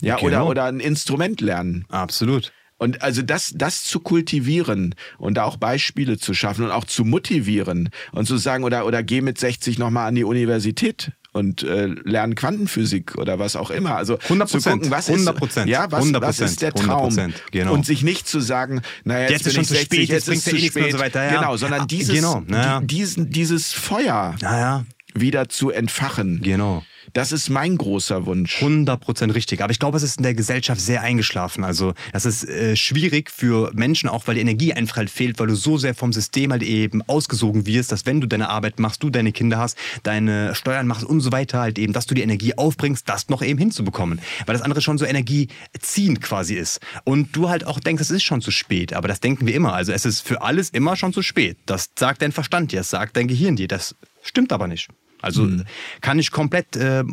Ja, genau. oder, oder ein Instrument lernen. Absolut. Und also das, das zu kultivieren und da auch Beispiele zu schaffen und auch zu motivieren und zu sagen, oder, oder geh mit 60 nochmal an die Universität und äh, lernen Quantenphysik oder was auch immer. Also 100 zu gucken, was 100 Prozent. Ja, was, 100%, was ist der Traum? Genau. Und sich nicht zu sagen, naja, jetzt, jetzt ist schon zu spät, jetzt, jetzt ist zu spät. So weiter, ja. Genau, sondern dieses, genau, naja. diesen, dieses Feuer naja. wieder zu entfachen. Genau. Das ist mein großer Wunsch. 100% richtig. Aber ich glaube, es ist in der Gesellschaft sehr eingeschlafen. Also, das ist äh, schwierig für Menschen, auch weil die Energie einfach halt fehlt, weil du so sehr vom System halt eben ausgesogen wirst, dass wenn du deine Arbeit machst, du deine Kinder hast, deine Steuern machst und so weiter, halt eben, dass du die Energie aufbringst, das noch eben hinzubekommen. Weil das andere schon so energieziehend quasi ist. Und du halt auch denkst, es ist schon zu spät. Aber das denken wir immer. Also, es ist für alles immer schon zu spät. Das sagt dein Verstand dir, das sagt dein Gehirn dir. Das stimmt aber nicht. Also mhm. kann ich komplett äh,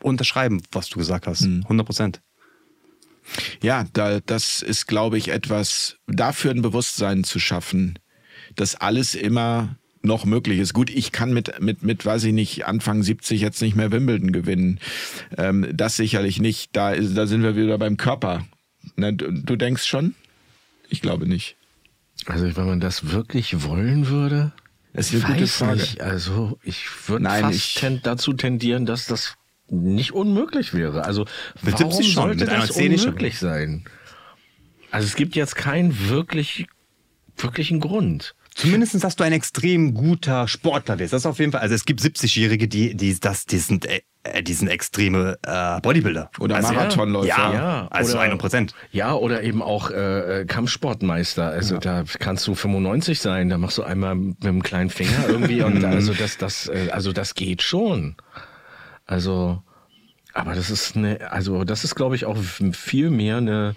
unterschreiben, was du gesagt hast. Mhm. 100 Prozent. Ja, da, das ist, glaube ich, etwas, dafür ein Bewusstsein zu schaffen, dass alles immer noch möglich ist. Gut, ich kann mit, mit, mit, weiß ich nicht, Anfang 70 jetzt nicht mehr Wimbledon gewinnen. Ähm, das sicherlich nicht. Da, ist, da sind wir wieder beim Körper. Ne, du, du denkst schon? Ich glaube nicht. Also wenn man das wirklich wollen würde, Das ist eine gute Frage. nicht. Also ich würde Nein, fast ich- ten dazu tendieren, dass das nicht unmöglich wäre. Also Mit warum 70 schon, sollte das 10 nicht. unmöglich sein? Also es gibt jetzt keinen wirklich wirklichen Grund. Zumindest, dass du ein extrem guter Sportler wirst. Das ist auf jeden Fall. Also es gibt 70-Jährige, die, die, das, die, sind, äh, die sind extreme äh, Bodybuilder. Oder also, Marathonläufer. Ja, Ja, also oder- 100 Prozent. Ja, oder eben auch äh, äh, Kampfsportmeister. Also da kannst du 95 sein, da machst du einmal mit dem kleinen Finger irgendwie und <laughs> also das, das, äh, also das geht schon. Also, aber das ist eine, also das ist, glaube ich, auch viel mehr eine,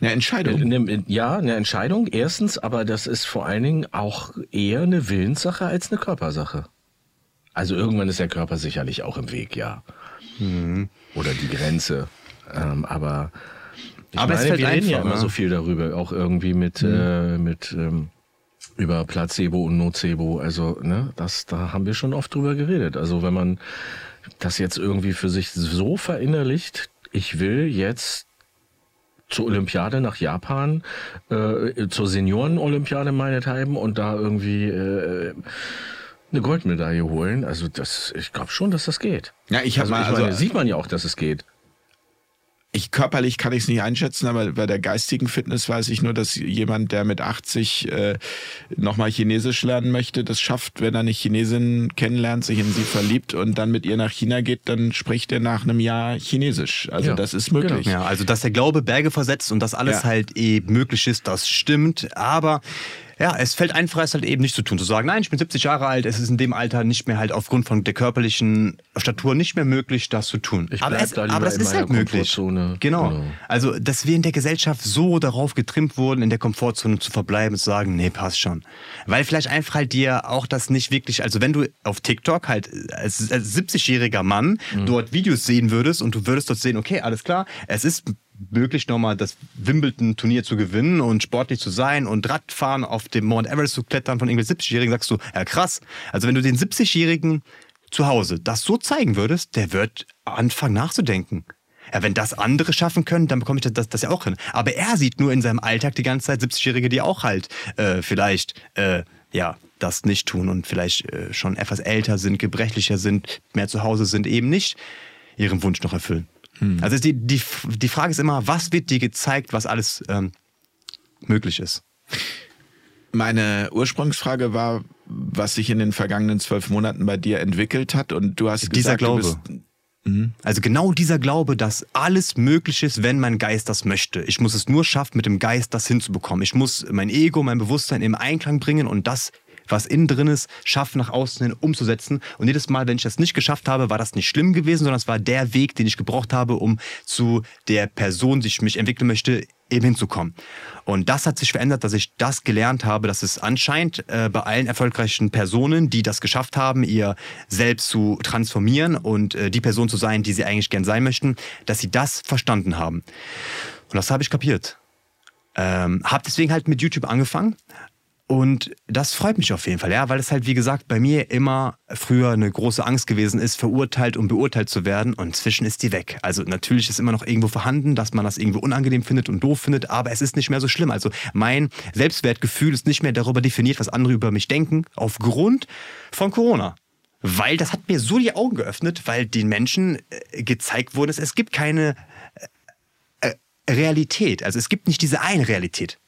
Eine Entscheidung. eine, ja, eine Entscheidung. Erstens, aber das ist vor allen Dingen auch eher eine Willenssache als eine Körpersache. Also irgendwann ist der Körper sicherlich auch im Weg, ja. Oder die Grenze. Ähm, aber ich Aber es meine, fällt wir reden ja immer ne? so viel darüber, auch irgendwie mit, äh, mit ähm, über Placebo und Nocebo. Also, ne, das, da haben wir schon oft drüber geredet. Also wenn man das jetzt irgendwie für sich so verinnerlicht, ich will jetzt zur Olympiade nach Japan, äh, zur Senioren-Olympiade meinethalben und da irgendwie äh, eine Goldmedaille holen. Also das, ich glaube schon, dass das geht. Ja, ich habe Also, mal, ich meine, also sieht man ja auch, dass es geht. Ich körperlich kann ich es nicht einschätzen, aber bei der geistigen Fitness weiß ich nur, dass jemand, der mit 80 äh, nochmal Chinesisch lernen möchte, das schafft, wenn er eine Chinesin kennenlernt, sich in sie verliebt und dann mit ihr nach China geht, dann spricht er nach einem Jahr Chinesisch. Also Ja, das ist möglich. Ja, also dass der Glaube Berge versetzt und das alles Ja. halt eben möglich ist, das stimmt. Aber ja, es fällt einfach, es halt eben nicht zu tun. Zu sagen, nein, ich bin 70 Jahre alt, es ist in dem Alter nicht mehr halt aufgrund von der körperlichen Statur nicht mehr möglich, das zu tun. Ich aber es, da aber das ist halt möglich. Genau. Genau. Also, dass wir in der Gesellschaft so darauf getrimmt wurden, in der Komfortzone zu verbleiben zu sagen, nee, passt schon. Weil vielleicht einfach halt dir auch das nicht wirklich, also wenn du auf TikTok halt als, als 70-jähriger Mann Mhm. dort Videos sehen würdest und du würdest dort sehen, okay, alles klar, es ist möglich, nochmal das Wimbledon-Turnier zu gewinnen und sportlich zu sein und Radfahren auf dem Mount Everest zu klettern von irgendwelchen 70-Jährigen, sagst du, ja krass. Also wenn du den 70-Jährigen zu Hause das so zeigen würdest, der wird anfangen nachzudenken. Ja, wenn das andere schaffen können, dann bekomme ich das, das ja auch hin. Aber er sieht nur in seinem Alltag die ganze Zeit 70-Jährige, die auch halt äh, vielleicht äh, ja das nicht tun und vielleicht äh, schon etwas älter sind, gebrechlicher sind, mehr zu Hause sind, eben nicht ihren Wunsch noch erfüllen. Also die, die, die Frage ist immer, was wird dir gezeigt, was alles ähm, möglich ist? Meine Ursprungsfrage war, was sich in den vergangenen zwölf Monaten bei dir entwickelt hat und du hast Dieser gesagt, Glaube. du bist Also genau dieser Glaube, dass alles möglich ist, wenn mein Geist das möchte. Ich muss es nur schaffen, mit dem Geist das hinzubekommen. Ich muss mein Ego, mein Bewusstsein im Einklang bringen und das, was innen drin ist, schaffen, nach außen hin umzusetzen. Und jedes Mal, wenn ich das nicht geschafft habe, war das nicht schlimm gewesen, sondern es war der Weg, den ich gebraucht habe, um zu der Person, die ich mich entwickeln möchte, eben hinzukommen. Und das hat sich verändert, dass ich das gelernt habe, dass es anscheinend äh, bei allen erfolgreichen Personen, die das geschafft haben, ihr selbst zu transformieren und äh, die Person zu sein, die sie eigentlich gern sein möchten, dass sie das verstanden haben. Und das habe ich kapiert. Ähm, habe deswegen halt mit YouTube angefangen. Und das freut mich auf jeden Fall, ja, weil es halt, wie gesagt, bei mir immer früher eine große Angst gewesen ist, verurteilt und beurteilt zu werden. Und inzwischen ist die weg. Also natürlich ist immer noch irgendwo vorhanden, dass man das irgendwo unangenehm findet und doof findet, aber es ist nicht mehr so schlimm. Also mein Selbstwertgefühl ist nicht mehr darüber definiert, was andere über mich denken, aufgrund von Corona. Weil das hat mir so die Augen geöffnet, weil den Menschen äh, gezeigt wurde, es gibt keine äh, Realität. Also es gibt nicht diese eine Realität.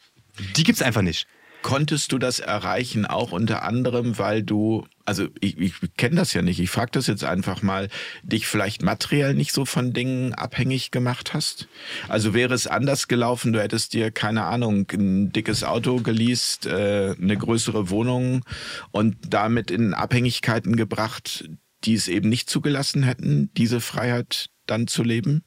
Die gibt es einfach nicht. Konntest du das erreichen, auch unter anderem, weil du, also ich, ich kenne das ja nicht, ich frage das jetzt einfach mal, dich vielleicht materiell nicht so von Dingen abhängig gemacht hast? Also wäre es anders gelaufen, du hättest dir, keine Ahnung, ein dickes Auto geleast, äh, eine größere Wohnung und damit in Abhängigkeiten gebracht, die es eben nicht zugelassen hätten, diese Freiheit dann zu leben?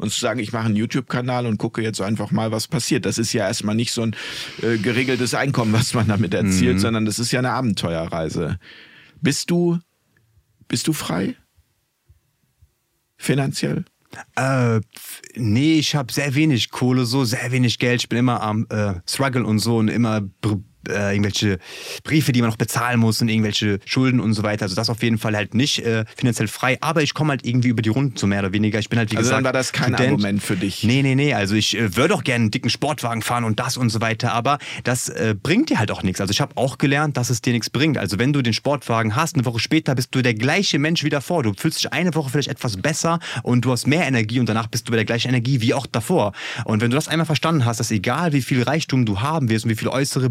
Und zu sagen, ich mache einen YouTube-Kanal und gucke jetzt einfach mal, was passiert. Das ist ja erstmal nicht so ein äh, geregeltes Einkommen, was man damit erzielt, sondern das ist ja eine Abenteuerreise. Bist du, bist du frei? Finanziell? Äh, nee, ich habe sehr wenig Kohle, so sehr wenig Geld. Ich bin immer am äh, Struggle und so und immer äh, irgendwelche Briefe, die man noch bezahlen muss und irgendwelche Schulden und so weiter. Also das auf jeden Fall halt nicht äh, finanziell frei, aber ich komme halt irgendwie über die Runden so mehr oder weniger. Ich bin halt wie also gesagt. dann war das kein Student. Argument für dich. Nee, nee, nee. Also ich äh, würde auch gerne einen dicken Sportwagen fahren und das und so weiter, aber das äh, bringt dir halt auch nichts. Also ich habe auch gelernt, dass es dir nichts bringt. Also wenn du den Sportwagen hast, eine Woche später bist du der gleiche Mensch wie davor. Du fühlst dich eine Woche vielleicht etwas besser und du hast mehr Energie und danach bist du bei der gleichen Energie wie auch davor. Und wenn du das einmal verstanden hast, dass egal wie viel Reichtum du haben wirst und wie viele äußere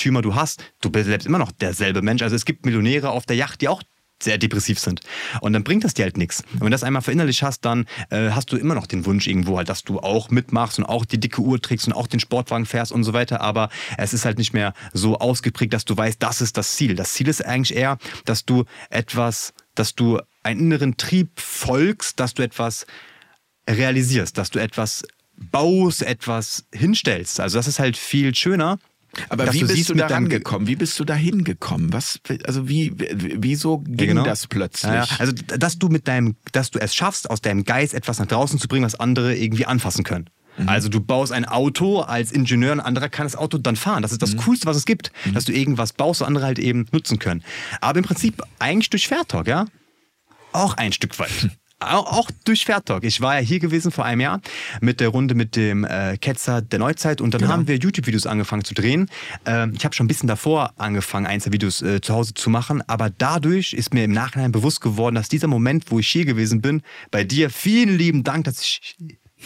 Besitztümer du hast, du bleibst immer noch derselbe Mensch. Also es gibt Millionäre auf der Yacht, die auch sehr depressiv sind. Und dann bringt das dir halt nichts. Und wenn du das einmal verinnerlicht hast, dann äh, hast du immer noch den Wunsch irgendwo halt, dass du auch mitmachst und auch die dicke Uhr trägst und auch den Sportwagen fährst und so weiter. Aber es ist halt nicht mehr so ausgeprägt, dass du weißt, das ist das Ziel. Das Ziel ist eigentlich eher, dass du etwas, dass du einen inneren Trieb folgst, dass du etwas realisierst, dass du etwas baust, etwas hinstellst. Also das ist halt viel schöner, Aber wie du bist du mit da deinem Ge- rangekommen? Wie bist du da hingekommen? Was, also wie, wieso ging genau. das plötzlich? Ja, ja. Also, dass du mit deinem, dass du es schaffst, aus deinem Geist etwas nach draußen zu bringen, was andere irgendwie anfassen können. Mhm. Also du baust ein Auto als Ingenieur, ein anderer kann das Auto dann fahren. Das ist Mhm. das Coolste, was es gibt, dass du irgendwas baust, was andere halt eben nutzen können. Aber im Prinzip eigentlich durch Fairtalk, ja? Auch ein Stück weit. <laughs> Au- Auch durch Fairtalk. Ich war ja hier gewesen vor einem Jahr mit der Runde mit dem äh, Ketzer der Neuzeit und dann Genau. haben wir YouTube-Videos angefangen zu drehen. Ähm, ich habe schon ein bisschen davor angefangen, Einzelvideos äh, zu Hause zu machen, aber dadurch ist mir im Nachhinein bewusst geworden, dass dieser Moment, wo ich hier gewesen bin, bei dir, vielen lieben Dank, dass ich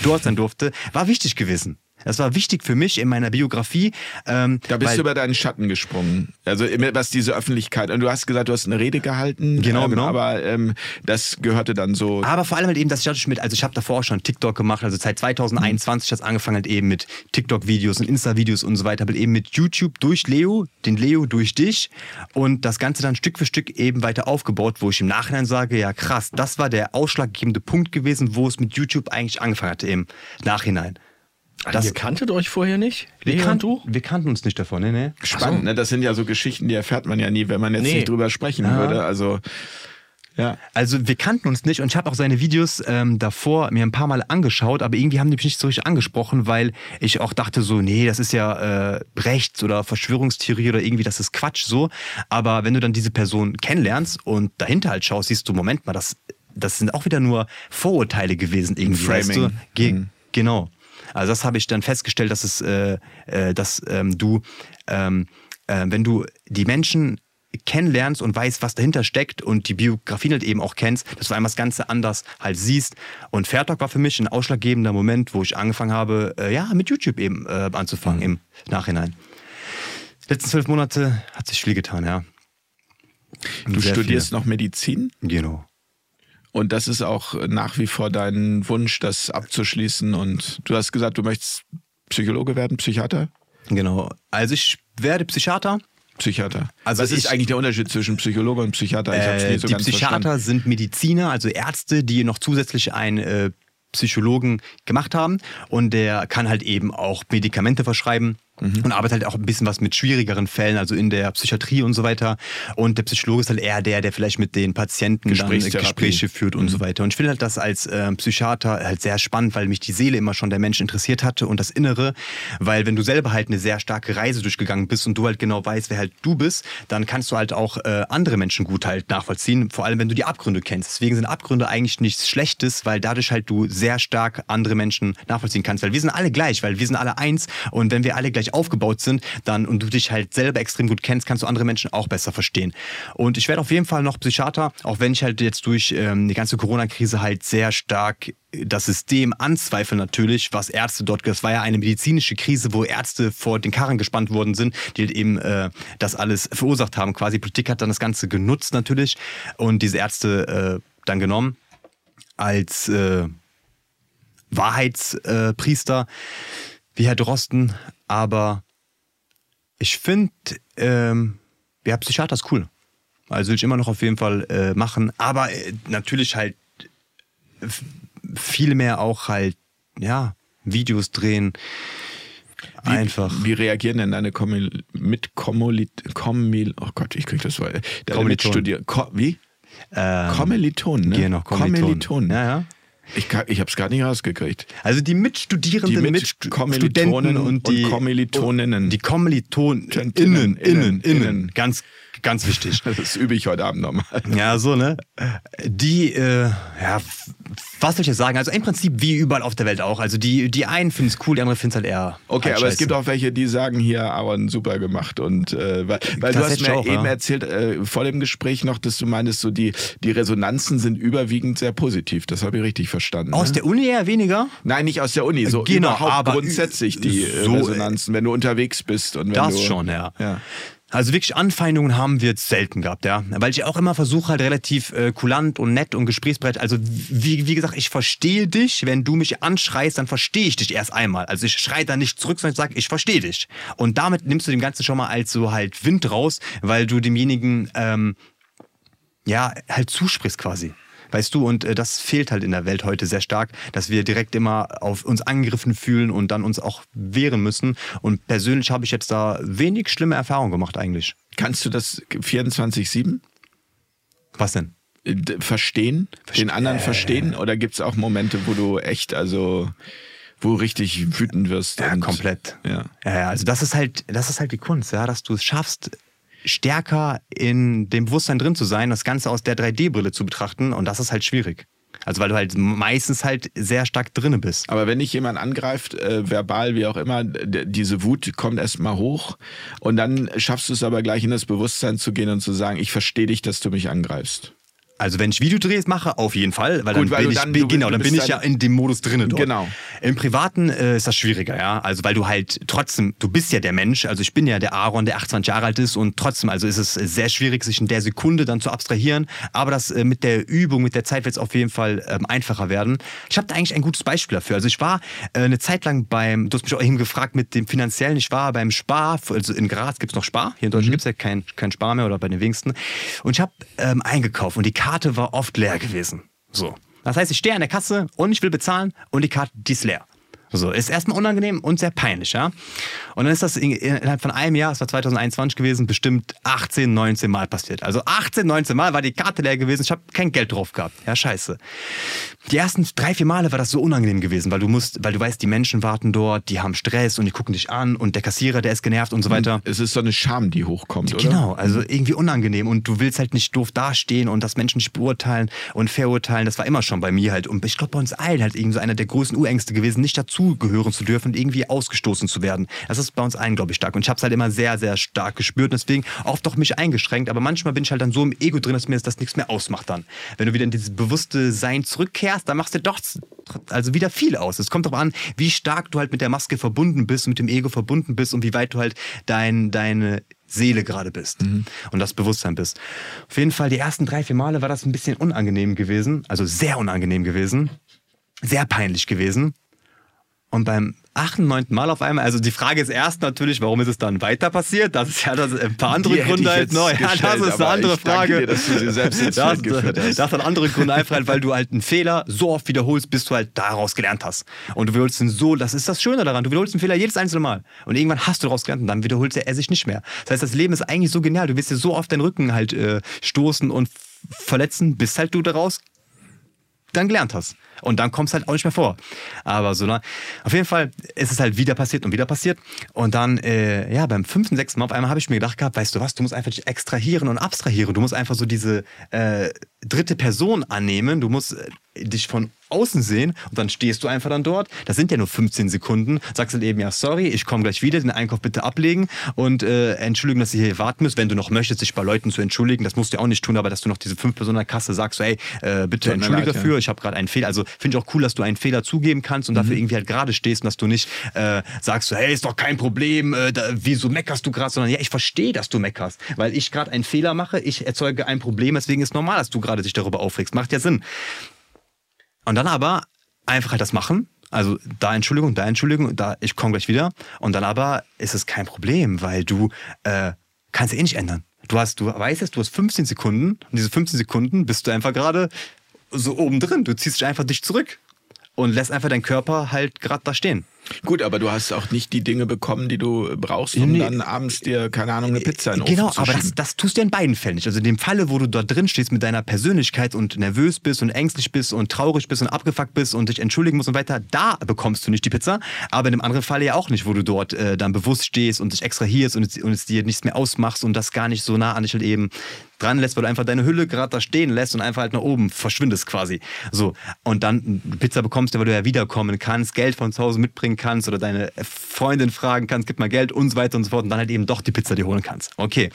dort sein durfte, war wichtig gewesen. Das war wichtig für mich in meiner Biografie. Ähm, Da bist du über deinen Schatten gesprungen. Also immer was diese Öffentlichkeit. Und du hast gesagt, du hast eine Rede gehalten. Genau, ähm, genau. Aber ähm, das gehörte dann so. Aber vor allem halt eben, dass ich dadurch mit, also ich habe davor auch schon TikTok gemacht, also seit 2021 hat es angefangen halt eben mit TikTok-Videos und Insta-Videos und so weiter, aber eben mit YouTube durch Leo, den Leo durch dich und das Ganze dann Stück für Stück eben weiter aufgebaut, wo ich im Nachhinein sage, ja krass, das war der ausschlaggebende Punkt gewesen, wo es mit YouTube eigentlich angefangen hatte im Nachhinein. Das, Ihr kanntet euch vorher nicht? wir, kannten, du? wir kannten uns nicht davon, ne, ne? Spannend, ne? Das sind ja so Geschichten, die erfährt man ja nie, wenn man jetzt Nee. nicht drüber sprechen Ja. würde. Also, ja. Also wir kannten uns nicht und ich habe auch seine Videos ähm, davor mir ein paar Mal angeschaut, aber irgendwie haben die mich nicht so richtig angesprochen, weil ich auch dachte so, nee, das ist ja äh, Rechts oder Verschwörungstheorie oder irgendwie, das ist Quatsch so. Aber wenn du dann diese Person kennenlernst und dahinter halt schaust, siehst du, Moment mal, das, das sind auch wieder nur Vorurteile gewesen irgendwie. Weißt du? Framing. Ge Mhm. Genau. Also das habe ich dann festgestellt, dass es, äh, äh, dass ähm, du, ähm, äh, wenn du die Menschen kennenlernst und weißt, was dahinter steckt und die Biografien halt eben auch kennst, dass du einmal das Ganze anders halt siehst. Und Fairtalk war für mich ein ausschlaggebender Moment, wo ich angefangen habe, äh, ja, mit YouTube eben äh, anzufangen im Nachhinein. Die letzten zwölf Monate hat sich viel getan, ja. Du Sehr studierst viel. noch Medizin Genau. Und das ist auch nach wie vor dein Wunsch, das abzuschließen. Und du hast gesagt, du möchtest Psychologe werden, Psychiater? Genau. Also ich werde Psychiater. Psychiater. Also Was ist ich- eigentlich der Unterschied zwischen Psychologe und Psychiater? Ich hab's Äh, nie so die Psychiater verstanden. sind Mediziner, also Ärzte, die noch zusätzlich einen äh, Psychologen gemacht haben. Und der kann halt eben auch Medikamente verschreiben. Mhm. Und arbeitet halt auch ein bisschen was mit schwierigeren Fällen, also in der Psychiatrie und so weiter. Und der Psychologe ist halt eher der, der vielleicht mit den Patienten äh. Gespräche führt und so weiter. Und ich finde halt das als ähm, Psychiater halt sehr spannend, weil mich die Seele immer schon der Mensch interessiert hatte und das Innere. Weil wenn du selber halt eine sehr starke Reise durchgegangen bist und du halt genau weißt, wer halt du bist, dann kannst du halt auch äh, andere Menschen gut halt nachvollziehen. Vor allem, wenn du die Abgründe kennst. Deswegen sind Abgründe eigentlich nichts Schlechtes, weil dadurch halt du sehr stark andere Menschen nachvollziehen kannst. Weil wir sind alle gleich, weil wir sind alle eins. Und wenn wir alle gleich aufgebaut sind, dann und du dich halt selber extrem gut kennst, kannst du andere Menschen auch besser verstehen. Und ich werde auf jeden Fall noch Psychiater, auch wenn ich halt jetzt durch ähm, die ganze Corona-Krise halt sehr stark das System anzweifle natürlich, was Ärzte dort, das war ja eine medizinische Krise, wo Ärzte vor den Karren gespannt worden sind, die halt eben äh, das alles verursacht haben. Quasi Politik hat dann das Ganze genutzt natürlich und diese Ärzte äh, dann genommen als äh, Wahrheitspriester wie Herr Drosten, aber ich finde, ähm, ja, Psychiater ist cool. Also will ich immer noch auf jeden Fall äh, machen, aber äh, natürlich halt viel mehr auch halt, ja, Videos drehen. Wie, Einfach. Wie reagieren denn deine Kommil mit Kommolit Kommil oh Gott, ich krieg das mal. Deine. Mitstudier Ko wie? Ähm, Kommilitonen, ne? Genau, Kommilitonen. Kommilitonen. Ja, ja. Ich, ich habe es gar nicht rausgekriegt. Also die Mitstudierenden, Die Mitstudenten und die Kommilitoninnen. Die Kommilitonen, Innen, innen, innen, innen, innen. Ganz, ganz wichtig. <laughs> Das übe ich heute Abend nochmal. Ja, so, ne? Die, äh, ja, was soll ich jetzt sagen? Also im Prinzip wie überall auf der Welt auch. Also die, die einen finden es cool, die anderen finden es halt eher. Okay, halt aber es gibt auch welche, die sagen hier, Aaron, super gemacht. Und äh, weil, weil du hast mir auch, eben ja. erzählt, äh, vor dem Gespräch noch, dass du meinst, so die, die Resonanzen sind überwiegend sehr positiv. Das habe ich richtig verstanden. Aus ne? der Uni eher weniger? Nein, nicht aus der Uni, so Genau, überhaupt aber grundsätzlich die so, äh, Resonanzen, wenn du unterwegs bist. Und wenn Das du, schon, ja. ja. Also wirklich Anfeindungen haben wir jetzt selten gehabt, ja. Weil ich auch immer versuche, halt relativ äh, kulant und nett und gesprächsbereit. Also wie, wie gesagt, ich verstehe dich. Wenn du mich anschreist, dann verstehe ich dich erst einmal. Also ich schreie da nicht zurück, sondern ich sage, ich verstehe dich. Und damit nimmst du dem Ganzen schon mal als so halt Wind raus, weil du demjenigen ähm, ja halt zusprichst quasi. Weißt du, und äh, das fehlt halt in der Welt heute sehr stark, dass wir direkt immer auf uns angegriffen fühlen und dann uns auch wehren müssen. Und persönlich habe ich jetzt da wenig schlimme Erfahrungen gemacht eigentlich. Kannst du das 24-7 Was denn? äh, verstehen? Den anderen verstehen? Oder gibt es auch Momente, wo du echt, also, wo richtig wütend wirst? Ja, komplett. Ja. Ja, ja, also das ist halt, das ist halt die Kunst, ja, dass du es schaffst, stärker in dem Bewusstsein drin zu sein, das Ganze aus der 3D-Brille zu betrachten und das ist halt schwierig. Also weil du halt meistens halt sehr stark drinne bist. Aber wenn dich jemand angreift, äh, verbal, wie auch immer, diese Wut kommt erstmal hoch und dann schaffst du es aber gleich in das Bewusstsein zu gehen und zu sagen, ich verstehe dich, dass du mich angreifst. Also wenn ich Videodrehs mache, auf jeden Fall, weil Gut, dann weil bin ich, dann- bin- genau, dann bin ich ja in dem Modus drinnen dort. Genau. Im Privaten äh, ist das schwieriger, ja. Also weil du halt trotzdem, du bist ja der Mensch, also ich bin ja der Aaron, der 28 Jahre alt ist und trotzdem, also ist es sehr schwierig, sich in der Sekunde dann zu abstrahieren. Aber das äh, mit der Übung, mit der Zeit wird es auf jeden Fall ähm, einfacher werden. Ich habe da eigentlich ein gutes Beispiel dafür. Also ich war äh, eine Zeit lang beim, du hast mich auch eben gefragt mit dem finanziellen, ich war beim Spar, also in Graz gibt es noch Spar, hier in Deutschland gibt es ja kein, kein Spar mehr oder bei den wenigsten. Und ich habe ähm, eingekauft und die Karte war oft leer gewesen. So. Das heißt, ich stehe an der Kasse und ich will bezahlen und die Karte, die ist leer. So, ist erstmal unangenehm und sehr peinlich, ja. Und dann ist das in- innerhalb von einem Jahr, es war 2021 gewesen, bestimmt 18, 19 Mal passiert. Also 18, 19 Mal war die Karte leer gewesen, ich habe kein Geld drauf gehabt. Ja, scheiße. Die ersten drei, vier Male war das so unangenehm gewesen, weil du musst, weil du weißt, die Menschen warten dort, die haben Stress und die gucken dich an und der Kassierer, der ist genervt und so weiter. Es ist so eine Scham, die hochkommt, oder? Genau, also irgendwie unangenehm und du willst halt nicht doof dastehen und das Menschen nicht beurteilen und verurteilen. Das war immer schon bei mir halt und ich glaube bei uns allen halt irgendwie so einer der größten Urängste gewesen, nicht dazugehören zu dürfen und irgendwie ausgestoßen zu werden. Das ist bei uns allen, glaube ich, stark und ich habe es halt immer sehr, sehr stark gespürt und deswegen oft auch mich eingeschränkt, aber manchmal bin ich halt dann so im Ego drin, dass mir das nichts mehr ausmacht dann. Wenn du wieder in dieses bewusste Sein zurückkehrst, dann machst du doch also wieder viel aus. Es kommt darauf an, wie stark du halt mit der Maske verbunden bist, mit dem Ego verbunden bist und wie weit du halt dein, deine Seele gerade bist und das Bewusstsein bist. Auf jeden Fall, die ersten drei, vier Male war das ein bisschen unangenehm gewesen, also sehr unangenehm gewesen, sehr peinlich gewesen. Und beim achten, neunten Mal auf einmal, also die Frage ist erst natürlich, warum ist es dann weiter passiert? Das ist ja das, ein paar andere Die Gründe halt jetzt noch. <laughs> Ja, das ist eine andere Frage. dir, dass du sie selbst ins das, geführt hast. das hat andere Gründe einfach, halt, weil du halt einen Fehler so oft wiederholst, bis du halt daraus gelernt hast. Und du wiederholst ihn so, das ist das Schöne daran, du wiederholst den Fehler jedes einzelne Mal. Und irgendwann hast du daraus gelernt und dann wiederholt er sich nicht mehr. Das heißt, das Leben ist eigentlich so genial. Du wirst dir so oft deinen Rücken halt äh, stoßen und verletzen, bis halt du daraus dann gelernt hast. Und dann kommst halt auch nicht mehr vor. Aber so, ne? Auf jeden Fall ist es halt wieder passiert und wieder passiert. Und dann, äh, ja, beim fünften, sechsten Mal auf einmal habe ich mir gedacht gehabt, weißt du was, du musst einfach dich extrahieren und abstrahieren. Du musst einfach so diese äh, dritte Person annehmen. Du musst äh, dich von außen sehen und dann stehst du einfach dann dort. Das sind ja nur 15 Sekunden. Sagst halt eben, ja, sorry, ich komme gleich wieder, den Einkauf bitte ablegen und äh, entschuldigen, dass ihr hier warten müsst. Wenn du noch möchtest, dich bei Leuten zu entschuldigen, das musst du ja auch nicht tun, aber dass du noch diese fünf Personen Kasse sagst, so, ey, äh, bitte Tut entschuldige leid, ja. dafür, ich habe gerade einen Fehler. Also finde ich auch cool, dass du einen Fehler zugeben kannst und dafür irgendwie halt gerade stehst und dass du nicht äh, sagst, so, hey, ist doch kein Problem, äh, da, wieso meckerst du gerade, sondern ja, ich verstehe, dass du meckerst, weil ich gerade einen Fehler mache, ich erzeuge ein Problem, deswegen ist normal, dass du gerade dich darüber aufregst. Macht ja Sinn. Und dann aber einfach halt das machen. Also da Entschuldigung, da Entschuldigung, da ich komme gleich wieder. Und dann aber ist es kein Problem, weil du äh, kannst eh nicht ändern. Du hast, du weißt es, du hast 15 Sekunden und diese 15 Sekunden bist du einfach gerade so oben drin. Du ziehst dich einfach dich zurück und lässt einfach deinen Körper halt gerade da stehen. Gut, aber du hast auch nicht die Dinge bekommen, die du brauchst, um nee. dann abends dir, keine Ahnung, eine Pizza in den Genau, Ofen zu aber das, das tust du in beiden Fällen nicht. Also in dem Falle, wo du dort drin stehst mit deiner Persönlichkeit und nervös bist und ängstlich bist und traurig bist und abgefuckt bist und dich entschuldigen musst und weiter, da bekommst du nicht die Pizza. Aber in dem anderen Falle ja auch nicht, wo du dort äh, dann bewusst stehst und dich extrahierst und es, und es dir nichts mehr ausmachst und das gar nicht so nah an dich halt eben dran lässt, weil du einfach deine Hülle gerade da stehen lässt und einfach halt nach oben verschwindest quasi. So. Und dann Pizza bekommst du, weil du ja wiederkommen kannst, Geld von zu Hause mitbringen kannst oder deine Freundin fragen kannst, gib mal Geld und so weiter und so fort und dann halt eben doch die Pizza dir holen kannst. Okay.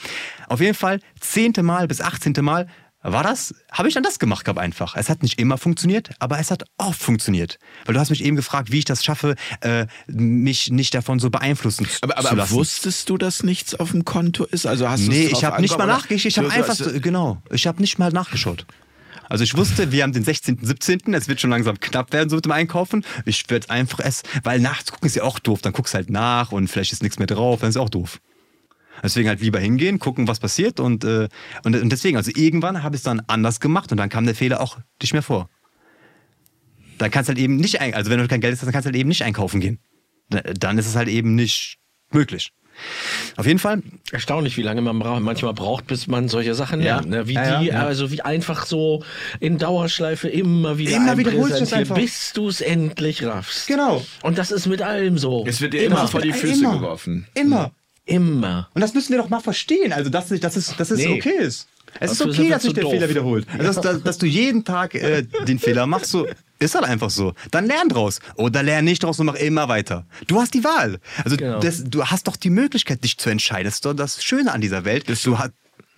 Auf jeden Fall, zehnte Mal bis achtzehnte Mal war das, habe ich dann das gemacht gehabt einfach. Es hat nicht immer funktioniert, aber es hat oft funktioniert. Weil du hast mich eben gefragt, wie ich das schaffe, äh, mich nicht davon so beeinflussen aber, aber zu lassen. wusstest du, dass nichts auf dem Konto ist? Also hast Nee, ich habe nicht mal nachgeschaut. Ich habe einfach, so, genau, ich habe nicht mal nachgeschaut. Also ich wusste, wir haben den 16., 17., es wird schon langsam knapp werden so mit dem Einkaufen. Ich werde einfach es, weil nachts gucken ist ja auch doof. Dann guckst halt nach und vielleicht ist nichts mehr drauf, dann ist auch doof. Deswegen halt lieber hingehen, gucken, was passiert und, äh, und, und deswegen, also irgendwann habe ich es dann anders gemacht und dann kam der Fehler auch nicht mehr vor. Dann kannst du halt eben nicht, ein, also wenn du kein Geld hast, dann kannst du halt eben nicht einkaufen gehen. Dann ist es halt eben nicht möglich. Auf jeden Fall. Erstaunlich, wie lange man manchmal braucht, bis man solche Sachen ja. lernt. Ne? Wie ja, die, ja. also wie einfach so in Dauerschleife immer wieder immer wiederholst es einfach. bis du es endlich raffst. Genau. Und das ist mit allem so. Es wird dir immer, immer vor die Füße immer. geworfen. Immer. Immer. Und das müssen wir doch mal verstehen. Also, dass, dass es, dass es nee. okay ist. Es ist okay, dass sich der doof. Fehler wiederholt. Also, dass, dass, du jeden Tag äh, den Fehler machst, so ist halt einfach so. Dann lern draus. Oder lern nicht draus und mach immer weiter. Du hast die Wahl. Also genau. das, du hast doch die Möglichkeit, dich zu entscheiden. Das ist doch das Schöne an dieser Welt. Dass du,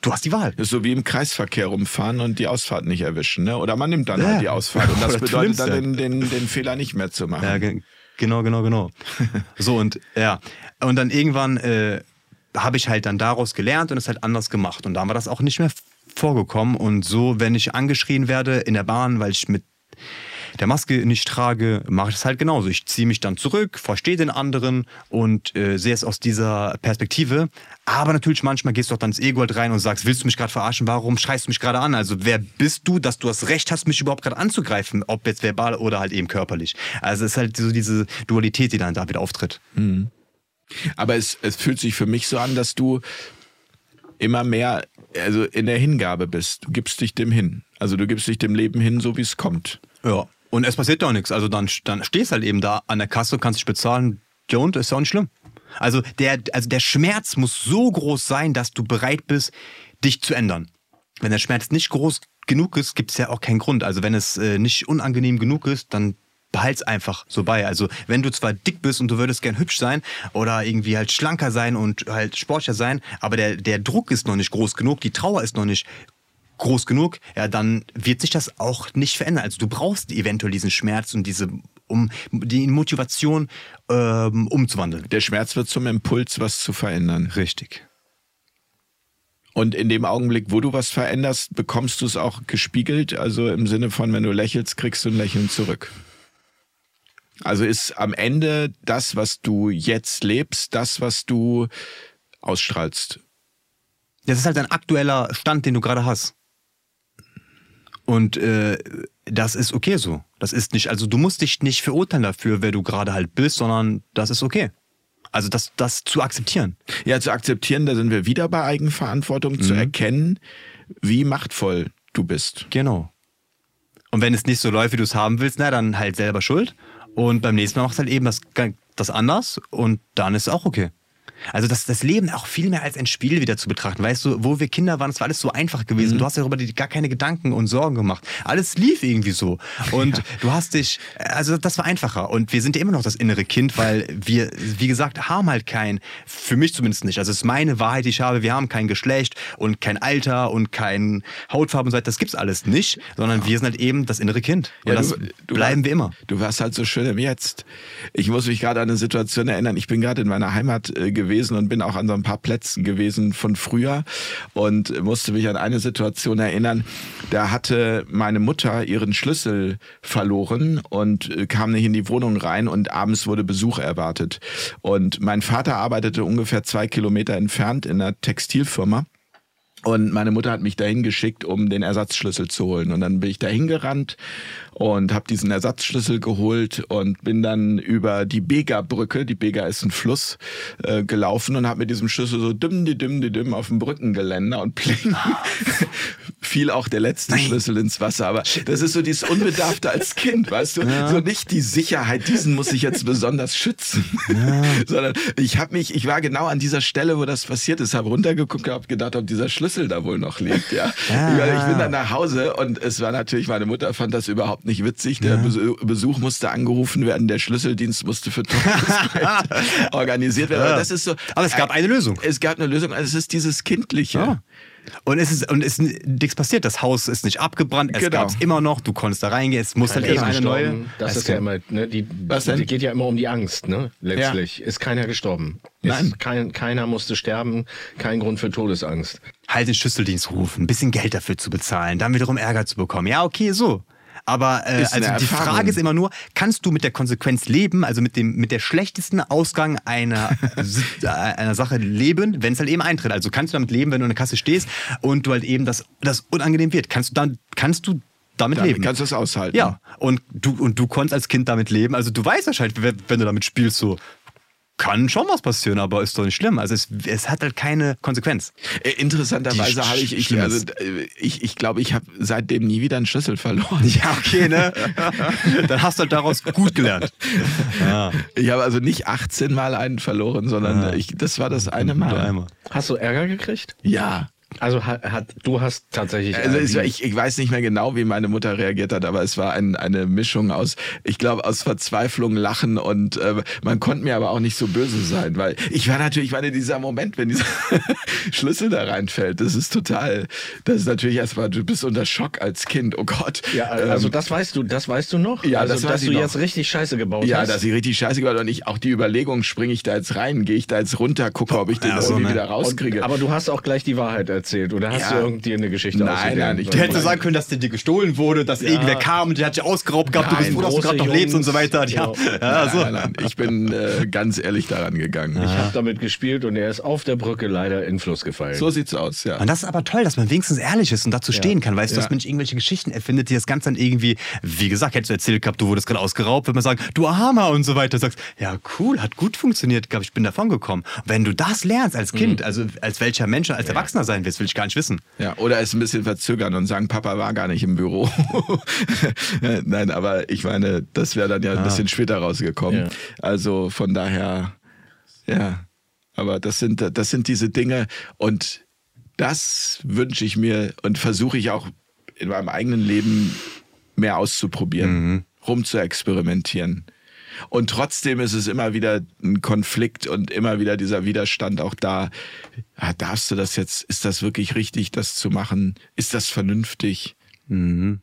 du hast die Wahl. Das ist so wie im Kreisverkehr rumfahren und die Ausfahrt nicht erwischen. Ne? Oder man nimmt dann ja. halt die Ausfahrt. Und das bedeutet dann den, den, den Fehler nicht mehr zu machen. Ja, genau, genau, genau. <laughs> so und ja. Und dann irgendwann äh, habe ich halt dann daraus gelernt und es halt anders gemacht. Und da war das auch nicht mehr vorgekommen. Und so, wenn ich angeschrien werde in der Bahn, weil ich mit der Maske nicht trage, mache ich es halt genauso. Ich ziehe mich dann zurück, verstehe den anderen und äh, sehe es aus dieser Perspektive. Aber natürlich manchmal gehst du auch dann ins Ego halt rein und sagst, willst du mich gerade verarschen? Warum schreist du mich gerade an? Also wer bist du, dass du das Recht hast, mich überhaupt gerade anzugreifen? Ob jetzt verbal oder halt eben körperlich. Also es ist halt so diese Dualität, die dann da wieder auftritt. Mhm. Aber es, es fühlt sich für mich so an, dass du immer mehr also in der Hingabe bist. Du gibst dich dem hin. Also du gibst dich dem Leben hin, so wie es kommt. Ja. Und es passiert doch nichts. Also dann, dann stehst halt eben da an der Kasse, kannst dich bezahlen. Ja, und ist ja auch nicht schlimm. Also der, also der Schmerz muss so groß sein, dass du bereit bist, dich zu ändern. Wenn der Schmerz nicht groß genug ist, gibt es ja auch keinen Grund. Also wenn es äh, nicht unangenehm genug ist, dann behalt's einfach so bei. Also wenn du zwar dick bist und du würdest gern hübsch sein oder irgendwie halt schlanker sein und halt sportlicher sein, aber der, der Druck ist noch nicht groß genug, die Trauer ist noch nicht groß genug, ja, dann wird sich das auch nicht verändern. Also du brauchst eventuell diesen Schmerz und diese um die Motivation ähm, umzuwandeln. Der Schmerz wird zum Impuls, was zu verändern. Richtig. Und in dem Augenblick, wo du was veränderst, bekommst du es auch gespiegelt. Also im Sinne von, wenn du lächelst, kriegst du ein Lächeln zurück. Also ist am Ende das, was du jetzt lebst, das, was du ausstrahlst. Das ist halt ein aktueller Stand, den du gerade hast. Und äh, das ist okay so. Das ist nicht, also du musst dich nicht verurteilen dafür, wer du gerade halt bist, sondern das ist okay. Also das, das zu akzeptieren. Ja, zu akzeptieren, da sind wir wieder bei Eigenverantwortung, mhm. zu erkennen, wie machtvoll du bist. Genau. Und wenn es nicht so läuft, wie du es haben willst, na, dann halt selber schuld. Und beim nächsten Mal machst du halt eben das, das anders und dann ist es auch okay. Also das, das Leben auch viel mehr als ein Spiel wieder zu betrachten. Weißt du, wo wir Kinder waren, es war alles so einfach gewesen. Mhm. Du hast darüber gar keine Gedanken und Sorgen gemacht. Alles lief irgendwie so. Und <laughs> ja. du hast dich, also das war einfacher. Und wir sind ja immer noch das innere Kind, weil wir, wie gesagt, haben halt kein, für mich zumindest nicht, also es ist meine Wahrheit, die ich habe, wir haben kein Geschlecht und kein Alter und kein Hautfarbe und so weiter. Das gibt's alles nicht, sondern ja. wir sind halt eben das innere Kind. Und ja, das du, du bleiben war, wir immer. Du warst halt so schön im Jetzt. Ich muss mich gerade an eine Situation erinnern. Ich bin gerade in meiner Heimat äh, gewesen gewesen und bin auch an so ein paar Plätzen gewesen von früher und musste mich an eine Situation erinnern. Da hatte meine Mutter ihren Schlüssel verloren und kam nicht in die Wohnung rein und abends wurde Besuch erwartet. Und mein Vater arbeitete ungefähr zwei Kilometer entfernt in einer Textilfirma. Und meine Mutter hat mich dahin geschickt, um den Ersatzschlüssel zu holen. Und dann bin ich dahin gerannt und habe diesen Ersatzschlüssel geholt und bin dann über die Bega-Brücke, die Bega ist ein Fluss, äh, gelaufen und habe mit diesem Schlüssel so dimm, die dimm, die dimm auf dem Brückengeländer und pling <laughs> fiel auch der letzte Nein. Schlüssel ins Wasser. Aber das ist so dieses Unbedarfte als Kind, weißt du? Ja. So nicht die Sicherheit, diesen muss ich jetzt besonders schützen, ja. <laughs> sondern ich habe mich, ich war genau an dieser Stelle, wo das passiert ist, habe runtergeguckt, habe gedacht, ob dieser Schlüssel da wohl noch liegt. Ja, ja. ich bin dann nach Hause und es war natürlich, meine Mutter fand das überhaupt nicht witzig. Der Besuch musste angerufen werden, der Schlüsseldienst musste für <laughs> organisiert werden. Aber das ist so. Aber es gab eine Lösung. Es gab eine Lösung. Also es ist dieses Kindliche. Und es ist, und es ist nichts passiert. Das Haus ist nicht abgebrannt, es genau. gab es immer noch, du konntest da reingehen, es muss halt eben eine neue. Das ist ja immer, ne, die, Was denn? die geht ja immer um die Angst, ne? Letztlich. Ja. Ist keiner gestorben. Nein. Kein, keiner musste sterben, kein Grund für Todesangst. Halt den Schlüsseldienst rufen, ein bisschen Geld dafür zu bezahlen, dann wiederum Ärger zu bekommen. Ja, okay, so. Aber äh, also die Frage ist immer nur, kannst du mit der Konsequenz leben, also mit dem mit der schlechtesten Ausgang einer <laughs> äh, einer Sache leben, wenn es halt eben eintritt. Also kannst du damit leben, wenn du in der Kasse stehst und du halt eben das das unangenehm wird. Kannst du dann kannst du damit damit leben. Kannst du es aushalten. Ja, und du, und du konntest als Kind damit leben. Also du weißt wahrscheinlich, wenn du damit spielst, so, kann schon was passieren, aber ist doch nicht schlimm. Also es, es hat halt keine Konsequenz. Äh, interessanterweise habe ich, ich, also, äh, ich, ich glaube, ich habe seitdem nie wieder einen Schlüssel verloren. Ja, okay, ne? <laughs> Dann hast du halt daraus gut gelernt. Ja. Ich habe also nicht 18 Mal einen verloren, sondern ja. ich, das war das eine Mal. Hast du Ärger gekriegt? Ja. Also hat, hat, du hast tatsächlich. Also es, ich, ich weiß nicht mehr genau, wie meine Mutter reagiert hat, aber es war ein, eine Mischung aus, ich glaube, aus Verzweiflung, Lachen und äh, man konnte mir aber auch nicht so böse sein, weil ich war natürlich, ich meine, dieser Moment, wenn dieser <laughs> Schlüssel da reinfällt, das ist total, das ist natürlich erstmal, du bist unter Schock als Kind, oh Gott. Ja, also ähm, das weißt du, das weißt du noch? Ja, also, das dass du noch. jetzt richtig Scheiße gebaut ja, hast. Ja, dass ich richtig Scheiße gebaut habe und ich auch die Überlegung, springe ich da jetzt rein, gehe ich da jetzt runter, gucke, ob ich den ja, irgendwie ne? wieder rauskriege. Und, aber du hast auch gleich die Wahrheit erzählt, oder hast ja. du irgendwie eine Geschichte Nein, nein, ich Du hättest sagen können, dass der dir gestohlen wurde, dass ja. irgendwer kam und der hat dich ausgeraubt gehabt, nein, du bist froh, dass du gerade noch lebst und so weiter. Ja. Ja, so. nein, nein, ich bin äh, ganz ehrlich daran gegangen. Ich habe damit gespielt und er ist auf der Brücke leider in Fluss gefallen. So sieht's aus, ja. Und das ist aber toll, dass man wenigstens ehrlich ist und dazu stehen kann. Weißt du, dass man nicht irgendwelche Geschichten erfindet, die das Ganze dann irgendwie, wie gesagt, hättest du erzählt gehabt, du wurdest gerade ausgeraubt, wenn man sagt, du Armer und so weiter, sagst, ja cool, hat gut funktioniert, glaube ich, bin davon gekommen. Wenn du das lernst als Kind, mhm. also als welcher Mensch, als Erwachsener sein willst, will ich gar nicht wissen. Ja, oder es ein bisschen verzögern und sagen, Papa war gar nicht im Büro. <laughs> Nein, aber ich meine, das wäre dann ja ein ah. bisschen später rausgekommen. Ja. Also von daher, ja. Aber das sind, das sind diese Dinge und das wünsche ich mir und versuche ich auch in meinem eigenen Leben mehr auszuprobieren, mhm. rum zu experimentieren. Und trotzdem ist es immer wieder ein Konflikt und immer wieder dieser Widerstand auch da. Ja, darfst du das jetzt? Ist das wirklich richtig, das zu machen? Ist das vernünftig? Mhm.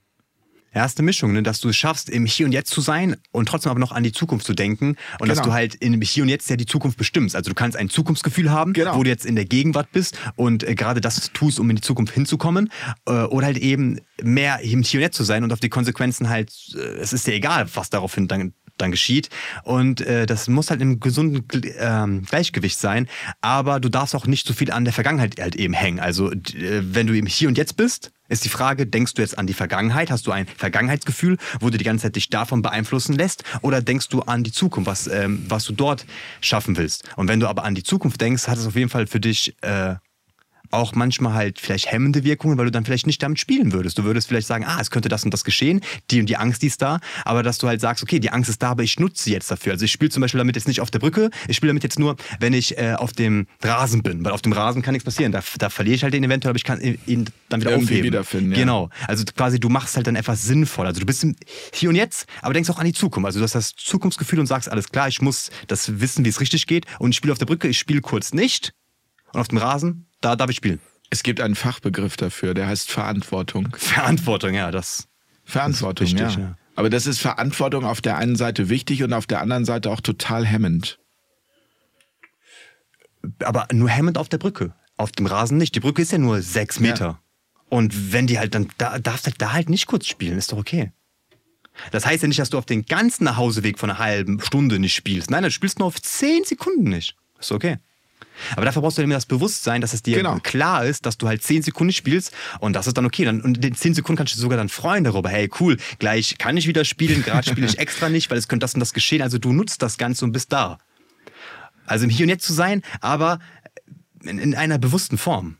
Erste Mischung, ne? dass du es schaffst, im Hier und Jetzt zu sein und trotzdem aber noch an die Zukunft zu denken. Und genau. dass du halt im Hier und Jetzt ja die Zukunft bestimmst. Also du kannst ein Zukunftsgefühl haben, genau. wo du jetzt in der Gegenwart bist und äh, gerade das tust, um in die Zukunft hinzukommen. Äh, oder halt eben mehr im Hier und Jetzt zu sein und auf die Konsequenzen halt, äh, es ist dir egal, was daraufhin dann dann geschieht. Und äh, das muss halt im gesunden ähm, Gleichgewicht sein. Aber du darfst auch nicht so viel an der Vergangenheit halt eben hängen. Also äh, wenn du im Hier und Jetzt bist, ist die Frage, denkst du jetzt an die Vergangenheit? Hast du ein Vergangenheitsgefühl, wo du die ganze Zeit dich davon beeinflussen lässt? Oder denkst du an die Zukunft, was, ähm, was du dort schaffen willst? Und wenn du aber an die Zukunft denkst, hat es auf jeden Fall für dich äh, auch manchmal halt vielleicht hemmende Wirkungen, weil du dann vielleicht nicht damit spielen würdest. Du würdest vielleicht sagen, ah, es könnte das und das geschehen, die und die Angst, die ist da, aber dass du halt sagst, okay, die Angst ist da, aber ich nutze sie jetzt dafür. Also ich spiele zum Beispiel damit jetzt nicht auf der Brücke, ich spiele damit jetzt nur, wenn ich äh, auf dem Rasen bin, weil auf dem Rasen kann nichts passieren. Da, da verliere ich halt den eventuell, aber ich kann ihn dann wieder Irgendwie aufheben. Wiederfinden, ja. Genau. Also quasi, du machst halt dann etwas sinnvoll. Also du bist hier und jetzt, aber denkst auch an die Zukunft. Also du hast das Zukunftsgefühl und sagst, alles klar, ich muss das wissen, wie es richtig geht und ich spiele auf der Brücke, ich spiele kurz nicht und auf dem Rasen, da darf ich spielen. Es gibt einen Fachbegriff dafür, der heißt Verantwortung. Verantwortung, ja, das. Verantwortung, das wichtig, ja. ja. Aber das ist Verantwortung auf der einen Seite wichtig und auf der anderen Seite auch total hemmend. Aber nur hemmend auf der Brücke. Auf dem Rasen nicht. Die Brücke ist ja nur sechs Meter. Ja. Und wenn die halt dann, da darfst du da halt nicht kurz spielen, ist doch okay. Das heißt ja nicht, dass du auf den ganzen Nachhauseweg von einer halben Stunde nicht spielst. Nein, du spielst nur auf zehn Sekunden nicht. Ist okay. Aber dafür brauchst du eben das Bewusstsein, dass es dir Genau. klar ist, dass du halt 10 Sekunden spielst und das ist dann okay. Dann, und in 10 Sekunden kannst du sogar dann freuen darüber, hey cool, gleich kann ich wieder spielen, gerade spiele ich <laughs> extra nicht, weil es könnte das und das geschehen. Also du nutzt das Ganze und bist da. Also im Hier und Jetzt zu sein, aber in, in einer bewussten Form.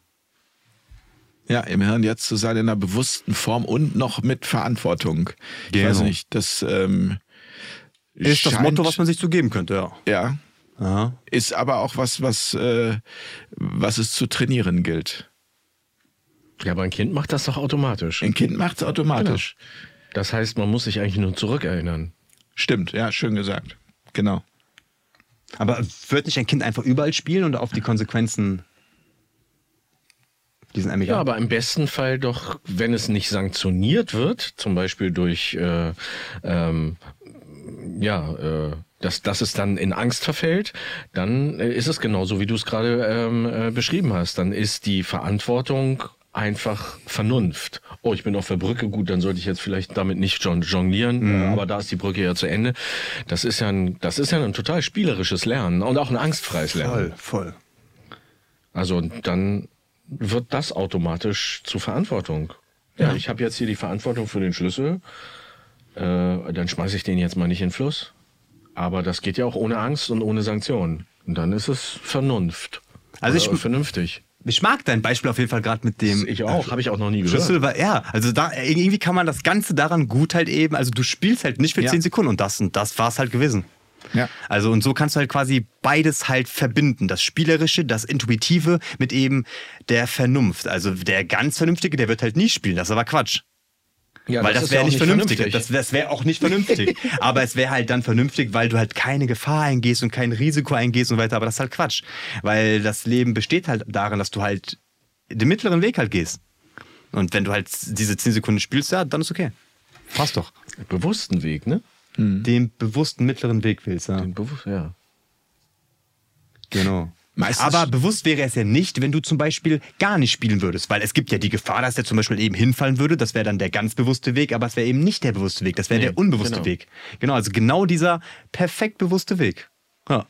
Ja, im Hirn jetzt zu sein in einer bewussten Form und noch mit Verantwortung. Ich Genau. weiß nicht, das ähm, Ist das Motto, was man sich so geben könnte, ja. ja Aha. ist aber auch was, was äh, was es zu trainieren gilt. Ja, aber ein Kind macht das doch automatisch. Ein Kind macht es automatisch. Das heißt, man muss sich eigentlich nur zurückerinnern. Stimmt, ja, schön gesagt. Genau. Aber wird nicht ein Kind einfach überall spielen und auf die Konsequenzen die sind einem Ja, aber im besten Fall doch, wenn es nicht sanktioniert wird, zum Beispiel durch, äh, ähm, ja, äh, dass, dass es dann in Angst verfällt, dann äh, ist es genauso, wie du es gerade ähm, äh, beschrieben hast. Dann ist die Verantwortung einfach Vernunft. Oh, ich bin auf der Brücke, gut, dann sollte ich jetzt vielleicht damit nicht jon- jonglieren, äh, aber da ist die Brücke ja zu Ende. Das ist ja ein, das ist ja ein total spielerisches Lernen und auch ein angstfreies Lernen. voll. Also dann wird das automatisch zu Verantwortung. Ja, ich habe jetzt hier die Verantwortung für den Schlüssel. Äh, dann schmeiße ich den jetzt mal nicht in den Fluss. Aber das geht ja auch ohne Angst und ohne Sanktionen. Und dann ist es Vernunft. Also Oder ich- vernünftig. Ich mag dein Beispiel auf jeden Fall gerade mit dem Ich auch, habe ich auch noch nie gehört. Schlüssel, war, ja, also da irgendwie kann man das Ganze daran gut halt eben, also du spielst halt nicht für Ja. 10 Sekunden und das und das war es halt gewesen. Ja. Also und so kannst du halt quasi beides halt verbinden, das spielerische, das intuitive mit eben der Vernunft. Also der ganz vernünftige, der wird halt nie spielen, das ist aber Quatsch. Ja, weil das, ist wäre ja nicht vernünftig. Das, das wäre auch nicht vernünftig. <laughs> aber es wäre halt dann vernünftig, weil du halt keine Gefahr eingehst und kein Risiko eingehst und weiter. Aber das ist halt Quatsch. Weil das Leben besteht halt darin, dass du halt den mittleren Weg halt gehst. Und wenn du halt diese 10 Sekunden spielst, ja, dann ist okay. Passt doch. bewussten Weg, ne? Den bewussten mittleren Weg willst, ja. Den bewusst, ja. Genau. Meistens- Aber bewusst wäre es ja nicht, wenn du zum Beispiel gar nicht spielen würdest, weil es gibt ja die Gefahr, dass er zum Beispiel eben hinfallen würde. Das wäre dann der ganz bewusste Weg, aber es wäre eben nicht der bewusste Weg. Das wäre Nee, der unbewusste genau. Weg. Genau, also genau dieser perfekt bewusste Weg. Ja.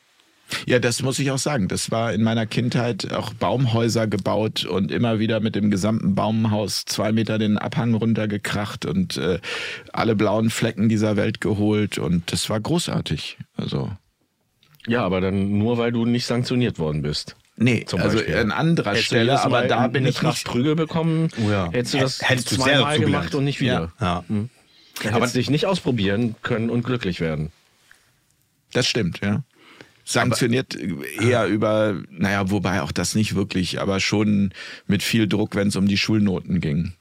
Ja, das muss ich auch sagen. Das war in meiner Kindheit auch Baumhäuser gebaut und immer wieder mit dem gesamten Baumhaus zwei Meter den Abhang runtergekracht und äh, alle blauen Flecken dieser Welt geholt und das war großartig. Also Ja, aber dann nur, weil du nicht sanktioniert worden bist. nee, Zum also Beispiel. an anderer Hättest du Stelle, aber da bin ich nicht. Prügel bekommen, Oh ja. hättest du das Hättest du zweimal dazu gemacht gelernt. und nicht wieder. Ja. Hm. Hättest dich nicht ausprobieren können und glücklich werden. Das stimmt, ja. Sanktioniert eher über, naja, wobei auch das nicht wirklich, aber schon mit viel Druck, wenn es um die Schulnoten ging.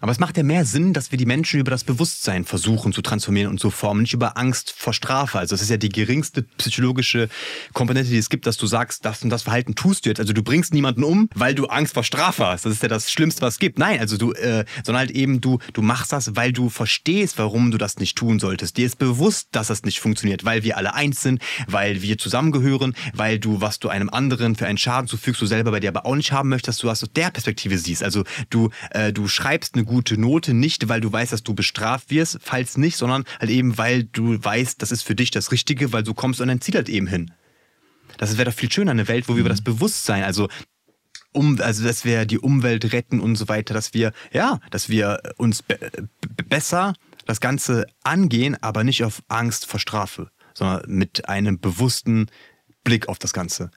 Aber es macht ja mehr Sinn, dass wir die Menschen über das Bewusstsein versuchen zu transformieren und zu formen, nicht über Angst vor Strafe. Also es ist ja die geringste psychologische Komponente, die es gibt, dass du sagst, das und das Verhalten tust du jetzt. Also du bringst niemanden um, weil du Angst vor Strafe hast. Das ist ja das Schlimmste, was es gibt. Nein, also du, äh, sondern halt eben du, du machst das, weil du verstehst, warum du das nicht tun solltest. Dir ist bewusst, dass das nicht funktioniert, weil wir alle eins sind, weil wir zusammengehören, weil du, was du einem anderen für einen Schaden zufügst, du selber bei dir aber auch nicht haben möchtest, du aus der Perspektive siehst. Also du, äh, du schreibst eine gute Note nicht, weil du weißt, dass du bestraft wirst, falls nicht, sondern halt eben, weil du weißt, das ist für dich das Richtige, weil du kommst an dein Ziel halt eben hin. Das wäre doch viel schöner, eine Welt, wo wir über das Bewusstsein, also um, also dass wir die Umwelt retten und so weiter, dass wir, ja, dass wir uns be be besser das Ganze angehen, aber nicht auf Angst vor Strafe, sondern mit einem bewussten Blick auf das Ganze.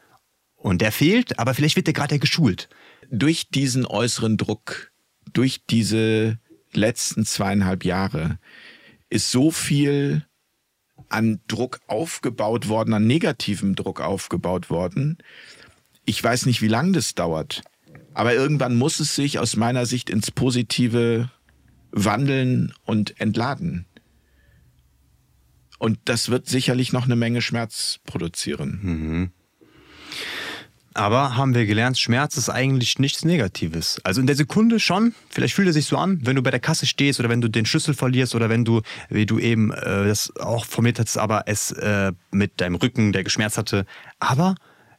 Und der fehlt, aber vielleicht wird der gerade ja geschult. durch diesen äußeren Druck, durch diese letzten zweieinhalb Jahre, ist so viel an Druck aufgebaut worden, an negativem Druck aufgebaut worden. Ich weiß nicht, wie lange das dauert, aber irgendwann muss es sich aus meiner Sicht ins Positive wandeln und entladen. Und das wird sicherlich noch eine Menge Schmerz produzieren. Aber haben wir gelernt, Schmerz ist eigentlich nichts Negatives. Also in der Sekunde schon, vielleicht fühlt er sich so an, wenn du bei der Kasse stehst oder wenn du den Schlüssel verlierst oder wenn du, wie du eben äh, das auch formuliert hast, aber es äh, mit deinem Rücken, der geschmerzt hatte. Aber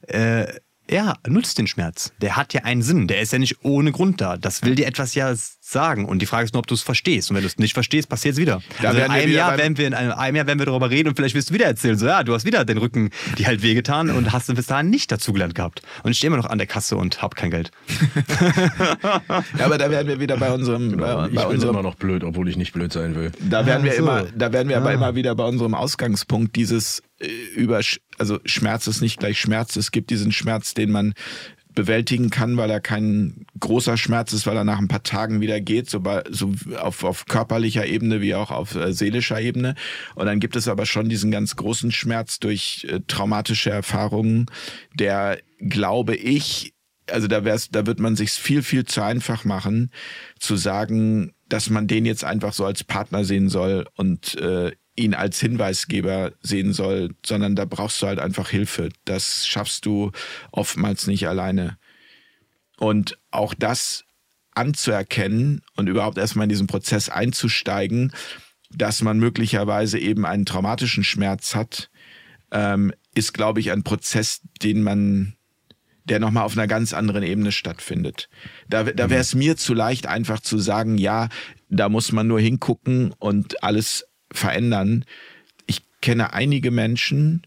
äh, ja, nutzt den Schmerz. Der hat ja einen Sinn. Der ist ja nicht ohne Grund da. Das will dir etwas ja sagen. Und die Frage ist nur, ob du es verstehst. Und wenn du es nicht verstehst, passiert es wieder. Da also in einem wieder Jahr werden wir in einem, einem Jahr werden wir darüber reden und vielleicht wirst du wieder erzählen, so ja, du hast wieder den Rücken, die halt wehgetan und hast bis dahin nicht dazugelernt gehabt. Und ich stehe immer noch an der Kasse und hab kein Geld. <laughs> Ja, aber da werden wir wieder bei unserem, bei, Genau. ich bei bin unserem immer noch blöd, obwohl ich nicht blöd sein will. Da werden wir so. immer, da werden wir aber Ah. immer wieder bei unserem Ausgangspunkt dieses äh, über, also Schmerz ist nicht gleich Schmerz. Es gibt diesen Schmerz, den man bewältigen kann, weil er kein großer Schmerz ist, weil er nach ein paar Tagen wieder geht, so, bei, so auf, auf körperlicher Ebene wie auch auf äh, seelischer Ebene. Und dann gibt es aber schon diesen ganz großen Schmerz durch äh, traumatische Erfahrungen, der, glaube ich, also da wär's, da wird man sich viel, viel zu einfach machen, zu sagen, dass man den jetzt einfach so als Partner sehen soll und äh, ihn als Hinweisgeber sehen soll, sondern da brauchst du halt einfach Hilfe. Das schaffst du oftmals nicht alleine. Und auch das anzuerkennen und überhaupt erstmal in diesen Prozess einzusteigen, dass man möglicherweise eben einen traumatischen Schmerz hat, ähm, ist, glaube ich, ein Prozess, den man der nochmal auf einer ganz anderen Ebene stattfindet. Da, da wäre es mir zu leicht, einfach zu sagen, ja, da muss man nur hingucken und alles verändern. Ich kenne einige Menschen,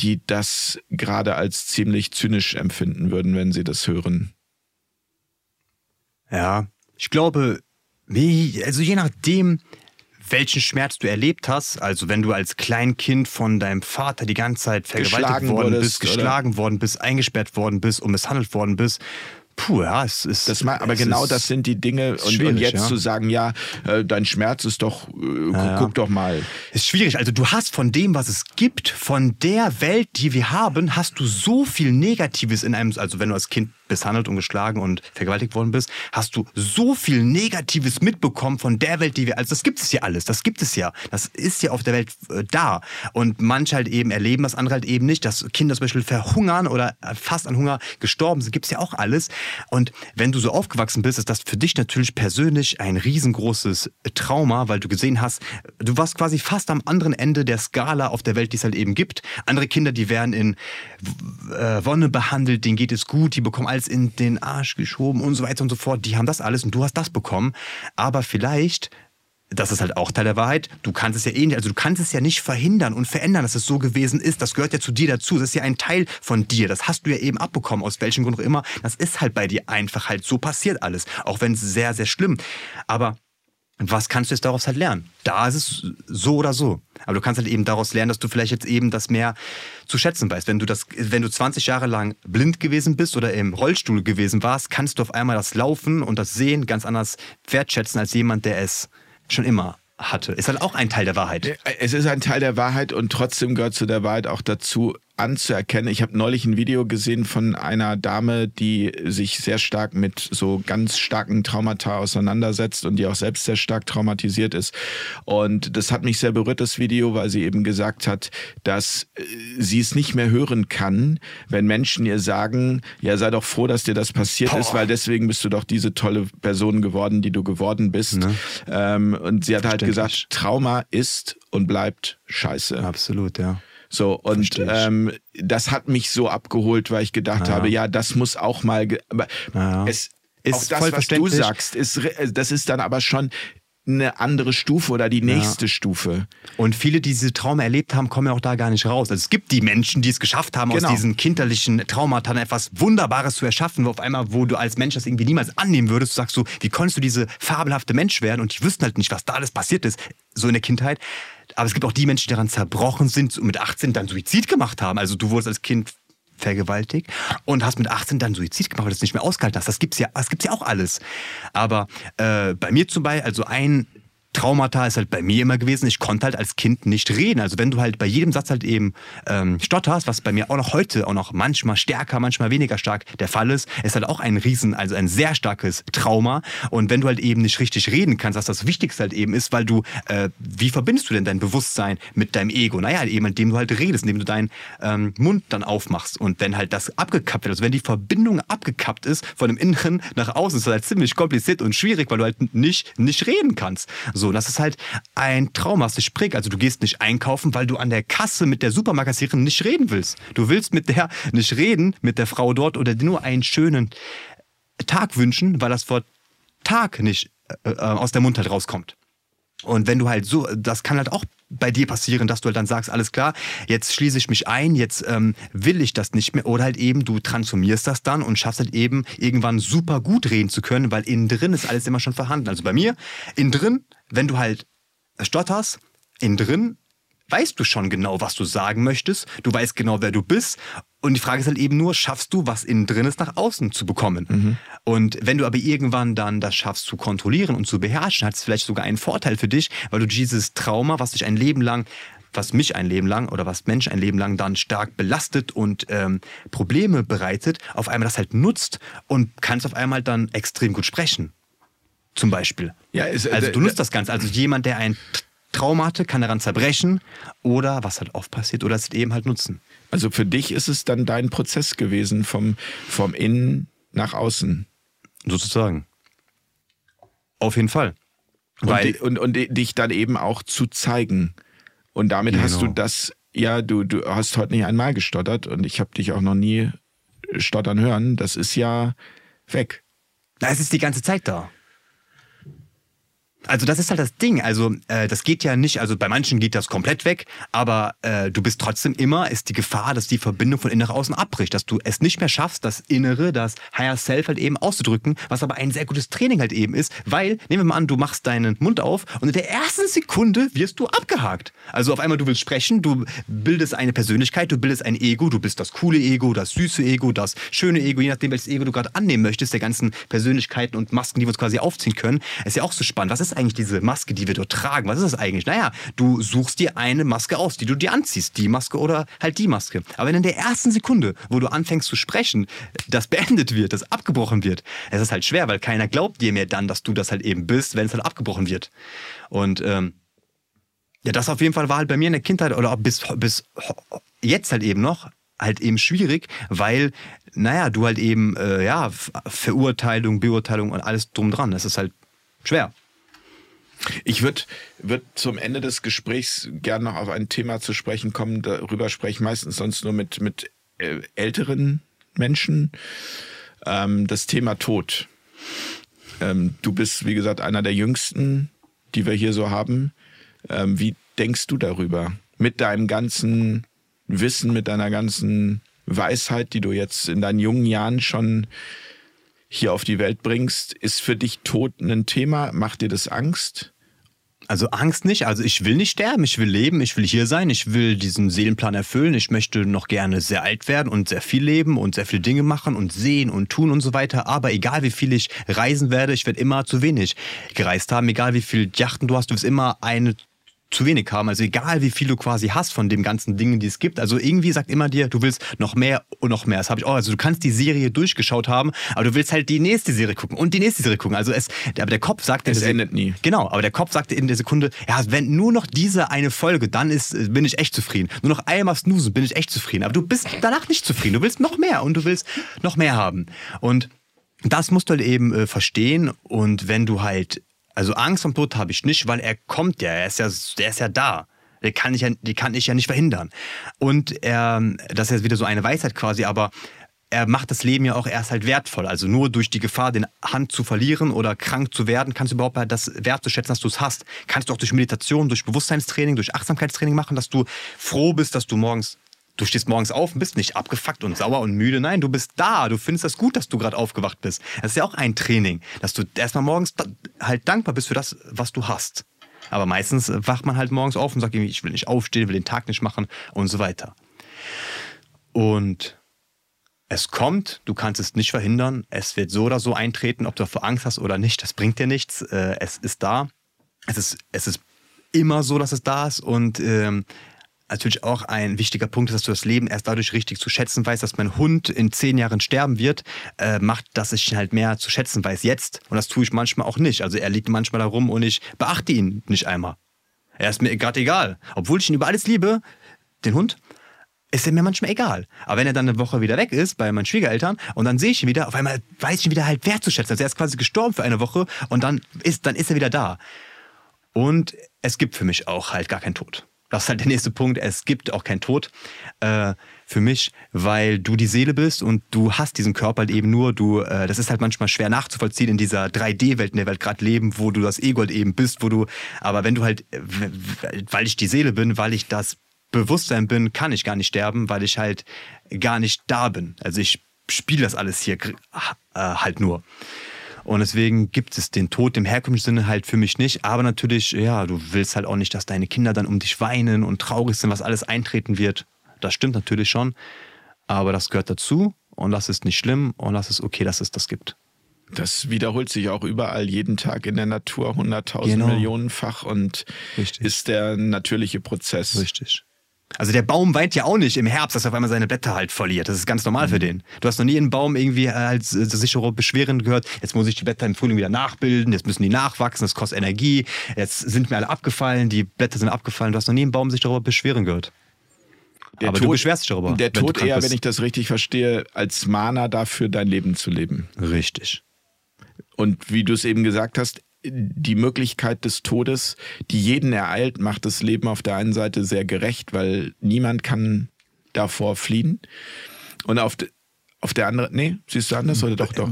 die das gerade als ziemlich zynisch empfinden würden, wenn sie das hören. Ja, ich glaube, also je nachdem, welchen Schmerz du erlebt hast, also wenn du als Kleinkind von deinem Vater die ganze Zeit vergewaltigt worden wurdest, bist, geschlagen worden bist, eingesperrt worden bist und misshandelt worden bist, puh, ja, es ist. Das ma- aber genau das sind die Dinge. Und, und jetzt ja. zu sagen, ja, äh, dein Schmerz ist doch, äh, ja. guck doch mal. Ist schwierig. Also du hast von dem, was es gibt, von der Welt, die wir haben, hast du so viel Negatives in einem, also wenn du als Kind misshandelt und geschlagen und vergewaltigt worden bist, hast du so viel Negatives mitbekommen von der Welt, die wir, also das gibt es ja alles, das gibt es ja. Das ist ja auf der Welt äh, da. Und manche halt eben erleben das, andere halt eben nicht, dass Kinder zum Beispiel verhungern oder fast an Hunger gestorben sind, gibt es ja auch alles. Und wenn du so aufgewachsen bist, ist das für dich natürlich persönlich ein riesengroßes Trauma, weil du gesehen hast, du warst quasi fast am anderen Ende der Skala auf der Welt, die es halt eben gibt. Andere Kinder, die werden in äh, Wonne behandelt, denen geht es gut, die bekommen alles in den Arsch geschoben und so weiter und so fort. Die haben das alles und du hast das bekommen. Aber vielleicht das ist halt auch Teil der Wahrheit. Du kannst es ja eh nicht, also du kannst es ja nicht verhindern und verändern, dass es so gewesen ist. Das gehört ja zu dir dazu. Das ist ja ein Teil von dir. Das hast du ja eben abbekommen, aus welchem Grund auch immer. Das ist halt bei dir einfach halt so passiert alles. Auch wenn es sehr, sehr schlimm. Aber was kannst du jetzt daraus halt lernen? Da ist es so oder so. Aber du kannst halt eben daraus lernen, dass du vielleicht jetzt eben das mehr zu schätzen weißt. Wenn du das, wenn du 20 Jahre lang blind gewesen bist oder im Rollstuhl gewesen warst, kannst du auf einmal das Laufen und das Sehen ganz anders wertschätzen als jemand, der es schon immer hatte. Ist halt auch ein Teil der Wahrheit. Es ist ein Teil der Wahrheit und trotzdem gehört zu der Wahrheit auch dazu, anzuerkennen. Ich habe neulich ein Video gesehen von einer Dame, die sich sehr stark mit so ganz starken Traumata auseinandersetzt und die auch selbst sehr stark traumatisiert ist. Und das hat mich sehr berührt, das Video, weil sie eben gesagt hat, dass äh, sie es nicht mehr hören kann, wenn Menschen ihr sagen, ja, sei doch froh, dass dir das passiert Boah. ist, weil deswegen bist du doch diese tolle Person geworden, die du geworden bist. Ne? Ähm, und sie hat halt gesagt, Trauma ist und bleibt scheiße. Absolut, ja. So, und ähm, das hat mich so abgeholt, weil ich gedacht Ja. habe, ja, das muss auch mal. Aber Ja. es Ist auch das, was du sagst, ist, äh, das ist dann aber schon eine andere Stufe oder die nächste Stufe. Und viele, die diese Trauma erlebt haben, kommen ja auch da gar nicht raus. Also es gibt die Menschen, die es geschafft haben, Genau. aus diesen kinderlichen Traumata etwas Wunderbares zu erschaffen, wo auf einmal, wo du als Mensch das irgendwie niemals annehmen würdest, du sagst so, wie konntest du diese fabelhafte Mensch werden? Und die wüssten halt nicht, was da alles passiert ist, so in der Kindheit. Aber es gibt auch die Menschen, die daran zerbrochen sind und mit 18 dann Suizid gemacht haben. Also du wurdest als Kind vergewaltigt und hast mit 18 dann Suizid gemacht, weil du es nicht mehr ausgehalten hast. Das gibt's ja, ja auch alles. Aber äh, bei mir zum Beispiel, also ein Traumata ist halt bei mir immer gewesen, ich konnte halt als Kind nicht reden. Also wenn du halt bei jedem Satz halt eben ähm, stotterst, was bei mir auch noch heute auch noch manchmal stärker, manchmal weniger stark der Fall ist, ist halt auch ein riesen, also ein sehr starkes Trauma. Und wenn du halt eben nicht richtig reden kannst, was das Wichtigste halt eben ist, weil du, äh, wie verbindest du denn dein Bewusstsein mit deinem Ego? Naja, eben indem du halt redest, indem du deinen ähm, Mund dann aufmachst und wenn halt das abgekappt wird, also wenn die Verbindung abgekappt ist von dem Inneren nach außen, ist das halt ziemlich kompliziert und schwierig, weil du halt nicht, nicht reden kannst. So, das ist halt ein Trauma, was dich prägt. Also du gehst nicht einkaufen, weil du an der Kasse mit der Supermarktkassiererin nicht reden willst. Du willst mit der nicht reden, mit der Frau dort oder nur einen schönen Tag wünschen, weil das vor Tag nicht äh, äh, aus der Mund halt rauskommt. Und wenn du halt so, das kann halt auch bei dir passieren, dass du halt dann sagst, alles klar, jetzt schließe ich mich ein, jetzt ähm, will ich das nicht mehr. Oder halt eben, du transformierst das dann und schaffst halt eben irgendwann super gut reden zu können, weil innen drin ist alles immer schon vorhanden. Also bei mir, innen drin, wenn du halt stotterst, innen drin weißt du schon genau, was du sagen möchtest, du weißt genau, wer du bist. Und die Frage ist halt eben nur, schaffst du, was innen drin ist, nach außen zu bekommen? Mhm. Und wenn du aber irgendwann dann das schaffst zu kontrollieren und zu beherrschen, hat es vielleicht sogar einen Vorteil für dich, weil du dieses Trauma, was dich ein Leben lang was mich ein Leben lang oder was Menschen ein Leben lang dann stark belastet und ähm, Probleme bereitet, auf einmal das halt nutzt und kannst auf einmal dann extrem gut sprechen. Zum Beispiel. Ja, ist, also du nutzt das Ganze. Also jemand, der ein Trauma hatte, kann daran zerbrechen oder, was halt oft passiert, oder es eben halt nutzen. Also für dich ist es dann dein Prozess gewesen, vom, vom Innen nach außen. Sozusagen. Auf jeden Fall. Und, Weil, und, und, dich dann eben auch zu zeigen. Und damit genau. hast du genau. das, ja, du, du hast heute nicht einmal gestottert und ich habe dich auch noch nie stottern hören. Das ist ja weg. Es ist die ganze Zeit da. Also das ist halt das Ding. Also äh, das geht ja nicht, also bei manchen geht das komplett weg, aber äh, du bist trotzdem immer, ist die Gefahr, dass die Verbindung von innen nach außen abbricht, dass du es nicht mehr schaffst, das Innere, das Higher Self halt eben auszudrücken, was aber ein sehr gutes Training halt eben ist, weil, nehmen wir mal an, du machst deinen Mund auf und in der ersten Sekunde wirst du abgehakt. Also auf einmal du willst sprechen, du bildest eine Persönlichkeit, du bildest ein Ego, du bist das coole Ego, das süße Ego, das schöne Ego, je nachdem welches Ego du gerade annehmen möchtest, der ganzen Persönlichkeiten und Masken, die wir uns quasi aufziehen können. Ist ja auch so spannend. Was ist eigentlich diese Maske, die wir dort tragen? Was ist das eigentlich? Naja, du suchst dir eine Maske aus, die du dir anziehst. Die Maske oder halt die Maske. Aber wenn in der ersten Sekunde, wo du anfängst zu sprechen, das beendet wird, das abgebrochen wird, es ist halt schwer, weil keiner glaubt dir mehr dann, dass du das halt eben bist, wenn es halt abgebrochen wird. Und ähm, ja, das auf jeden Fall war halt bei mir in der Kindheit oder bis, bis jetzt halt eben noch halt eben schwierig, weil, naja, du halt eben, äh, ja, Verurteilung, Beurteilung und alles drum dran. Das ist halt schwer. Ich würde würd zum Ende des Gesprächs gerne noch auf ein Thema zu sprechen kommen. Darüber spreche ich meistens sonst nur mit, mit äh, älteren Menschen. Ähm, das Thema Tod. Ähm, du bist, wie gesagt, einer der jüngsten, die wir hier so haben. Ähm, wie denkst du darüber? Mit deinem ganzen Wissen, mit deiner ganzen Weisheit, die du jetzt in deinen jungen Jahren schon hier auf die Welt bringst, ist für dich Tod ein Thema? Macht dir das Angst? Also Angst nicht. Also ich will nicht sterben, ich will leben, ich will hier sein, ich will diesen Seelenplan erfüllen. Ich möchte noch gerne sehr alt werden und sehr viel leben und sehr viele Dinge machen und sehen und tun und so weiter. Aber egal wie viel ich reisen werde, ich werde immer zu wenig gereist haben. Egal wie viele Yachten du hast, du wirst immer eine zu wenig haben. Also egal, wie viel du quasi hast von den ganzen Dingen, die es gibt. Also irgendwie sagt immer dir, du willst noch mehr und noch mehr. Das habe ich auch. Also du kannst die Serie durchgeschaut haben, aber du willst halt die nächste Serie gucken und die nächste Serie gucken. Also es, aber der Kopf sagt, es endet nie. Genau, aber der Kopf sagte in der Sekunde, ja, wenn nur noch diese eine Folge, dann ist, bin ich echt zufrieden. Nur noch einmal snoosen, bin ich echt zufrieden. Aber du bist danach nicht zufrieden. Du willst noch mehr und du willst noch mehr haben. Und das musst du halt eben äh, verstehen. Und wenn du halt also Angst am Tod habe ich nicht, weil er kommt ja, er ist ja, der ist ja da. Die kann ich ja, die kann ich ja nicht verhindern. Und er, das ist jetzt wieder so eine Weisheit quasi, aber er macht das Leben ja auch erst halt wertvoll. Also nur durch die Gefahr, den Hand zu verlieren oder krank zu werden, kannst du überhaupt halt das wertzuschätzen, dass du es hast. Kannst du auch durch Meditation, durch Bewusstseinstraining, durch Achtsamkeitstraining machen, dass du froh bist, dass du morgens Du stehst morgens auf und bist nicht abgefuckt und sauer und müde. Nein, du bist da. Du findest das gut, dass du gerade aufgewacht bist. Das ist ja auch ein Training, dass du erstmal morgens halt dankbar bist für das, was du hast. Aber meistens wacht man halt morgens auf und sagt irgendwie, ich will nicht aufstehen, will den Tag nicht machen und so weiter. Und es kommt, du kannst es nicht verhindern. Es wird so oder so eintreten, ob du davor Angst hast oder nicht. Das bringt dir nichts. Äh, es ist da. Es ist, es ist immer so, dass es da ist. Und ähm, natürlich auch ein wichtiger Punkt ist, dass du das Leben erst dadurch richtig zu schätzen weißt, dass mein Hund in zehn Jahren sterben wird, äh, macht, dass ich ihn halt mehr zu schätzen weiß jetzt. Und das tue ich manchmal auch nicht. Also er liegt manchmal da rum und ich beachte ihn nicht einmal. Er ist mir gerade egal. Obwohl ich ihn über alles liebe, den Hund, ist er mir manchmal egal. Aber wenn er dann eine Woche wieder weg ist bei meinen Schwiegereltern und dann sehe ich ihn wieder, auf einmal weiß ich ihn wieder halt wertzuschätzen. Also er ist quasi gestorben für eine Woche und dann ist, dann ist er wieder da. Und es gibt für mich auch halt gar keinen Tod. Das ist halt der nächste Punkt, es gibt auch keinen Tod äh, für mich, weil du die Seele bist und du hast diesen Körper halt eben nur, du, äh, das ist halt manchmal schwer nachzuvollziehen in dieser 3D-Welt, in der wir halt gerade leben, wo du das Ego halt eben bist, wo du, aber wenn du halt, weil ich die Seele bin, weil ich das Bewusstsein bin, kann ich gar nicht sterben, weil ich halt gar nicht da bin. Also ich spiele das alles hier äh, halt nur. Und deswegen gibt es den Tod im herkömmlichen Sinne halt für mich nicht. Aber natürlich, ja, du willst halt auch nicht, dass deine Kinder dann um dich weinen und traurig sind, was alles eintreten wird. Das stimmt natürlich schon. Aber das gehört dazu und das ist nicht schlimm und das ist okay, dass es das gibt. Das wiederholt sich auch überall jeden Tag in der Natur hunderttausend genau. Millionenfach und Richtig. ist der natürliche Prozess. Richtig. Also der Baum weint ja auch nicht im Herbst, dass er auf einmal seine Blätter halt verliert. Das ist ganz normal mhm. für den. Du hast noch nie einen Baum irgendwie als sichere Beschweren gehört. Jetzt muss ich die Blätter im Frühling wieder nachbilden. Jetzt müssen die nachwachsen. Das kostet Energie. Jetzt sind mir alle abgefallen. Die Blätter sind abgefallen. Du hast noch nie einen Baum sich darüber beschweren gehört. Der Aber Tod, du beschwerst dich darüber. Der Tod eher, bist. wenn ich das richtig verstehe, als Mana dafür, dein Leben zu leben. Richtig. Und wie du es eben gesagt hast, die Möglichkeit des Todes, die jeden ereilt, macht das Leben auf der einen Seite sehr gerecht, weil niemand kann davor fliehen. Und auf, de, auf der anderen, nee, siehst du anders oder doch, doch?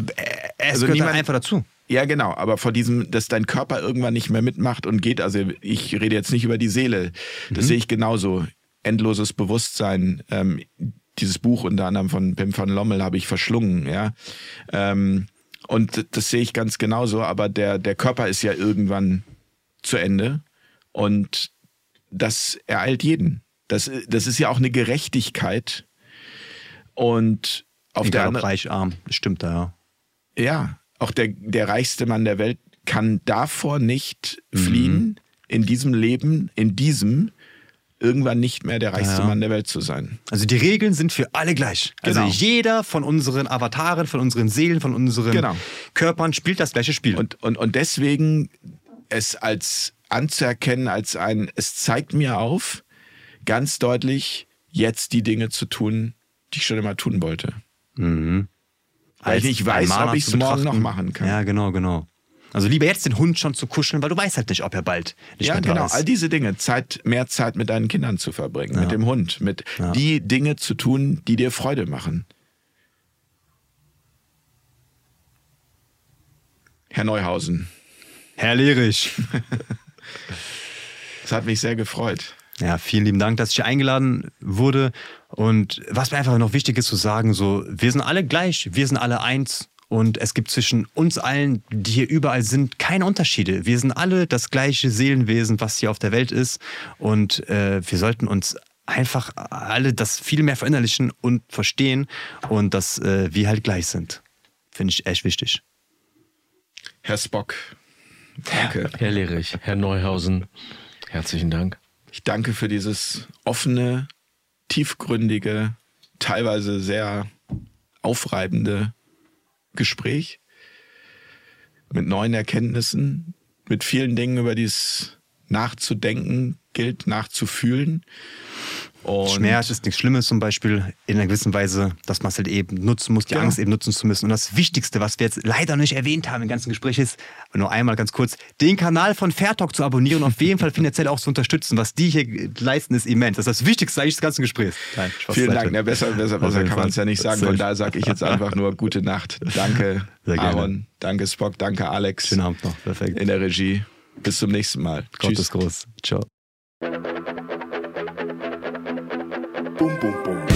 Es also niemand einfach dazu. Ja, genau, aber vor diesem, dass dein Körper irgendwann nicht mehr mitmacht und geht, also ich rede jetzt nicht über die Seele, das mhm. sehe ich genauso. Endloses Bewusstsein, ähm, dieses Buch unter anderem von Pim van Lommel habe ich verschlungen, ja. Ähm, und das sehe ich ganz genauso, aber der, der Körper ist ja irgendwann zu Ende und das ereilt jeden. Das, das ist ja auch eine Gerechtigkeit. Und auf Egal der anderen reich, arm, das stimmt da, ja. Ja, auch der, der reichste Mann der Welt kann davor nicht mhm. fliehen, in diesem Leben, in diesem, irgendwann nicht mehr der reichste ja. Mann der Welt zu sein. Also die Regeln sind für alle gleich. Also genau. Also jeder von unseren Avataren, von unseren Seelen, von unseren genau. Körpern spielt das gleiche Spiel. Und, und, und deswegen es als anzuerkennen, als ein, es zeigt mir auf, ganz deutlich, jetzt die Dinge zu tun, die ich schon immer tun wollte. Mhm. Weil als ich nicht weiß, ob ich es morgen noch machen kann. Ja, genau, genau. Also lieber jetzt den Hund schon zu kuscheln, weil du weißt halt nicht, ob er bald nicht ja, mehr genau. ist. All diese Dinge, Zeit, mehr Zeit mit deinen Kindern zu verbringen, ja. mit dem Hund, mit ja. die Dinge zu tun, die dir Freude machen. Herr Neuhausen. Herr Lehrich. das <laughs> hat mich sehr gefreut. Ja, vielen lieben Dank, dass ich hier eingeladen wurde. Und was mir einfach noch wichtig ist zu sagen, so, wir sind alle gleich, wir sind alle eins. Und es gibt zwischen uns allen, die hier überall sind, keine Unterschiede. Wir sind alle das gleiche Seelenwesen, was hier auf der Welt ist. Und äh, wir sollten uns einfach alle das viel mehr verinnerlichen und verstehen und dass äh, wir halt gleich sind. Finde ich echt wichtig. Herr Spock, danke. <laughs> Herr Lehrich, Herr Neuhausen, herzlichen Dank. Ich danke für dieses offene, tiefgründige, teilweise sehr aufreibende Gespräch mit neuen Erkenntnissen, mit vielen Dingen, über die es nachzudenken gilt, nachzufühlen. Und Schmerz ist nichts Schlimmes, zum Beispiel in einer gewissen Weise, dass man es halt eben nutzen muss, die genau. Angst eben nutzen zu müssen. Und das Wichtigste, was wir jetzt leider nicht erwähnt haben im ganzen Gespräch, ist, nur einmal ganz kurz, den Kanal von Fairtalk zu abonnieren und auf jeden Fall finanziell auch zu unterstützen. Was die hier leisten, ist immens. Das ist das Wichtigste eigentlich des ganzen Gesprächs. Nein, Vielen Dank. Ja, besser besser, besser kann man es ja nicht sagen. Von daher sage ich jetzt einfach nur gute Nacht. Danke, Aaron. Danke, Spock. Danke, Alex. Schönen Abend noch. Perfekt. In der Regie. Bis zum nächsten Mal. Gott Tschüss. ist groß. Ciao. Boom, boom, boom.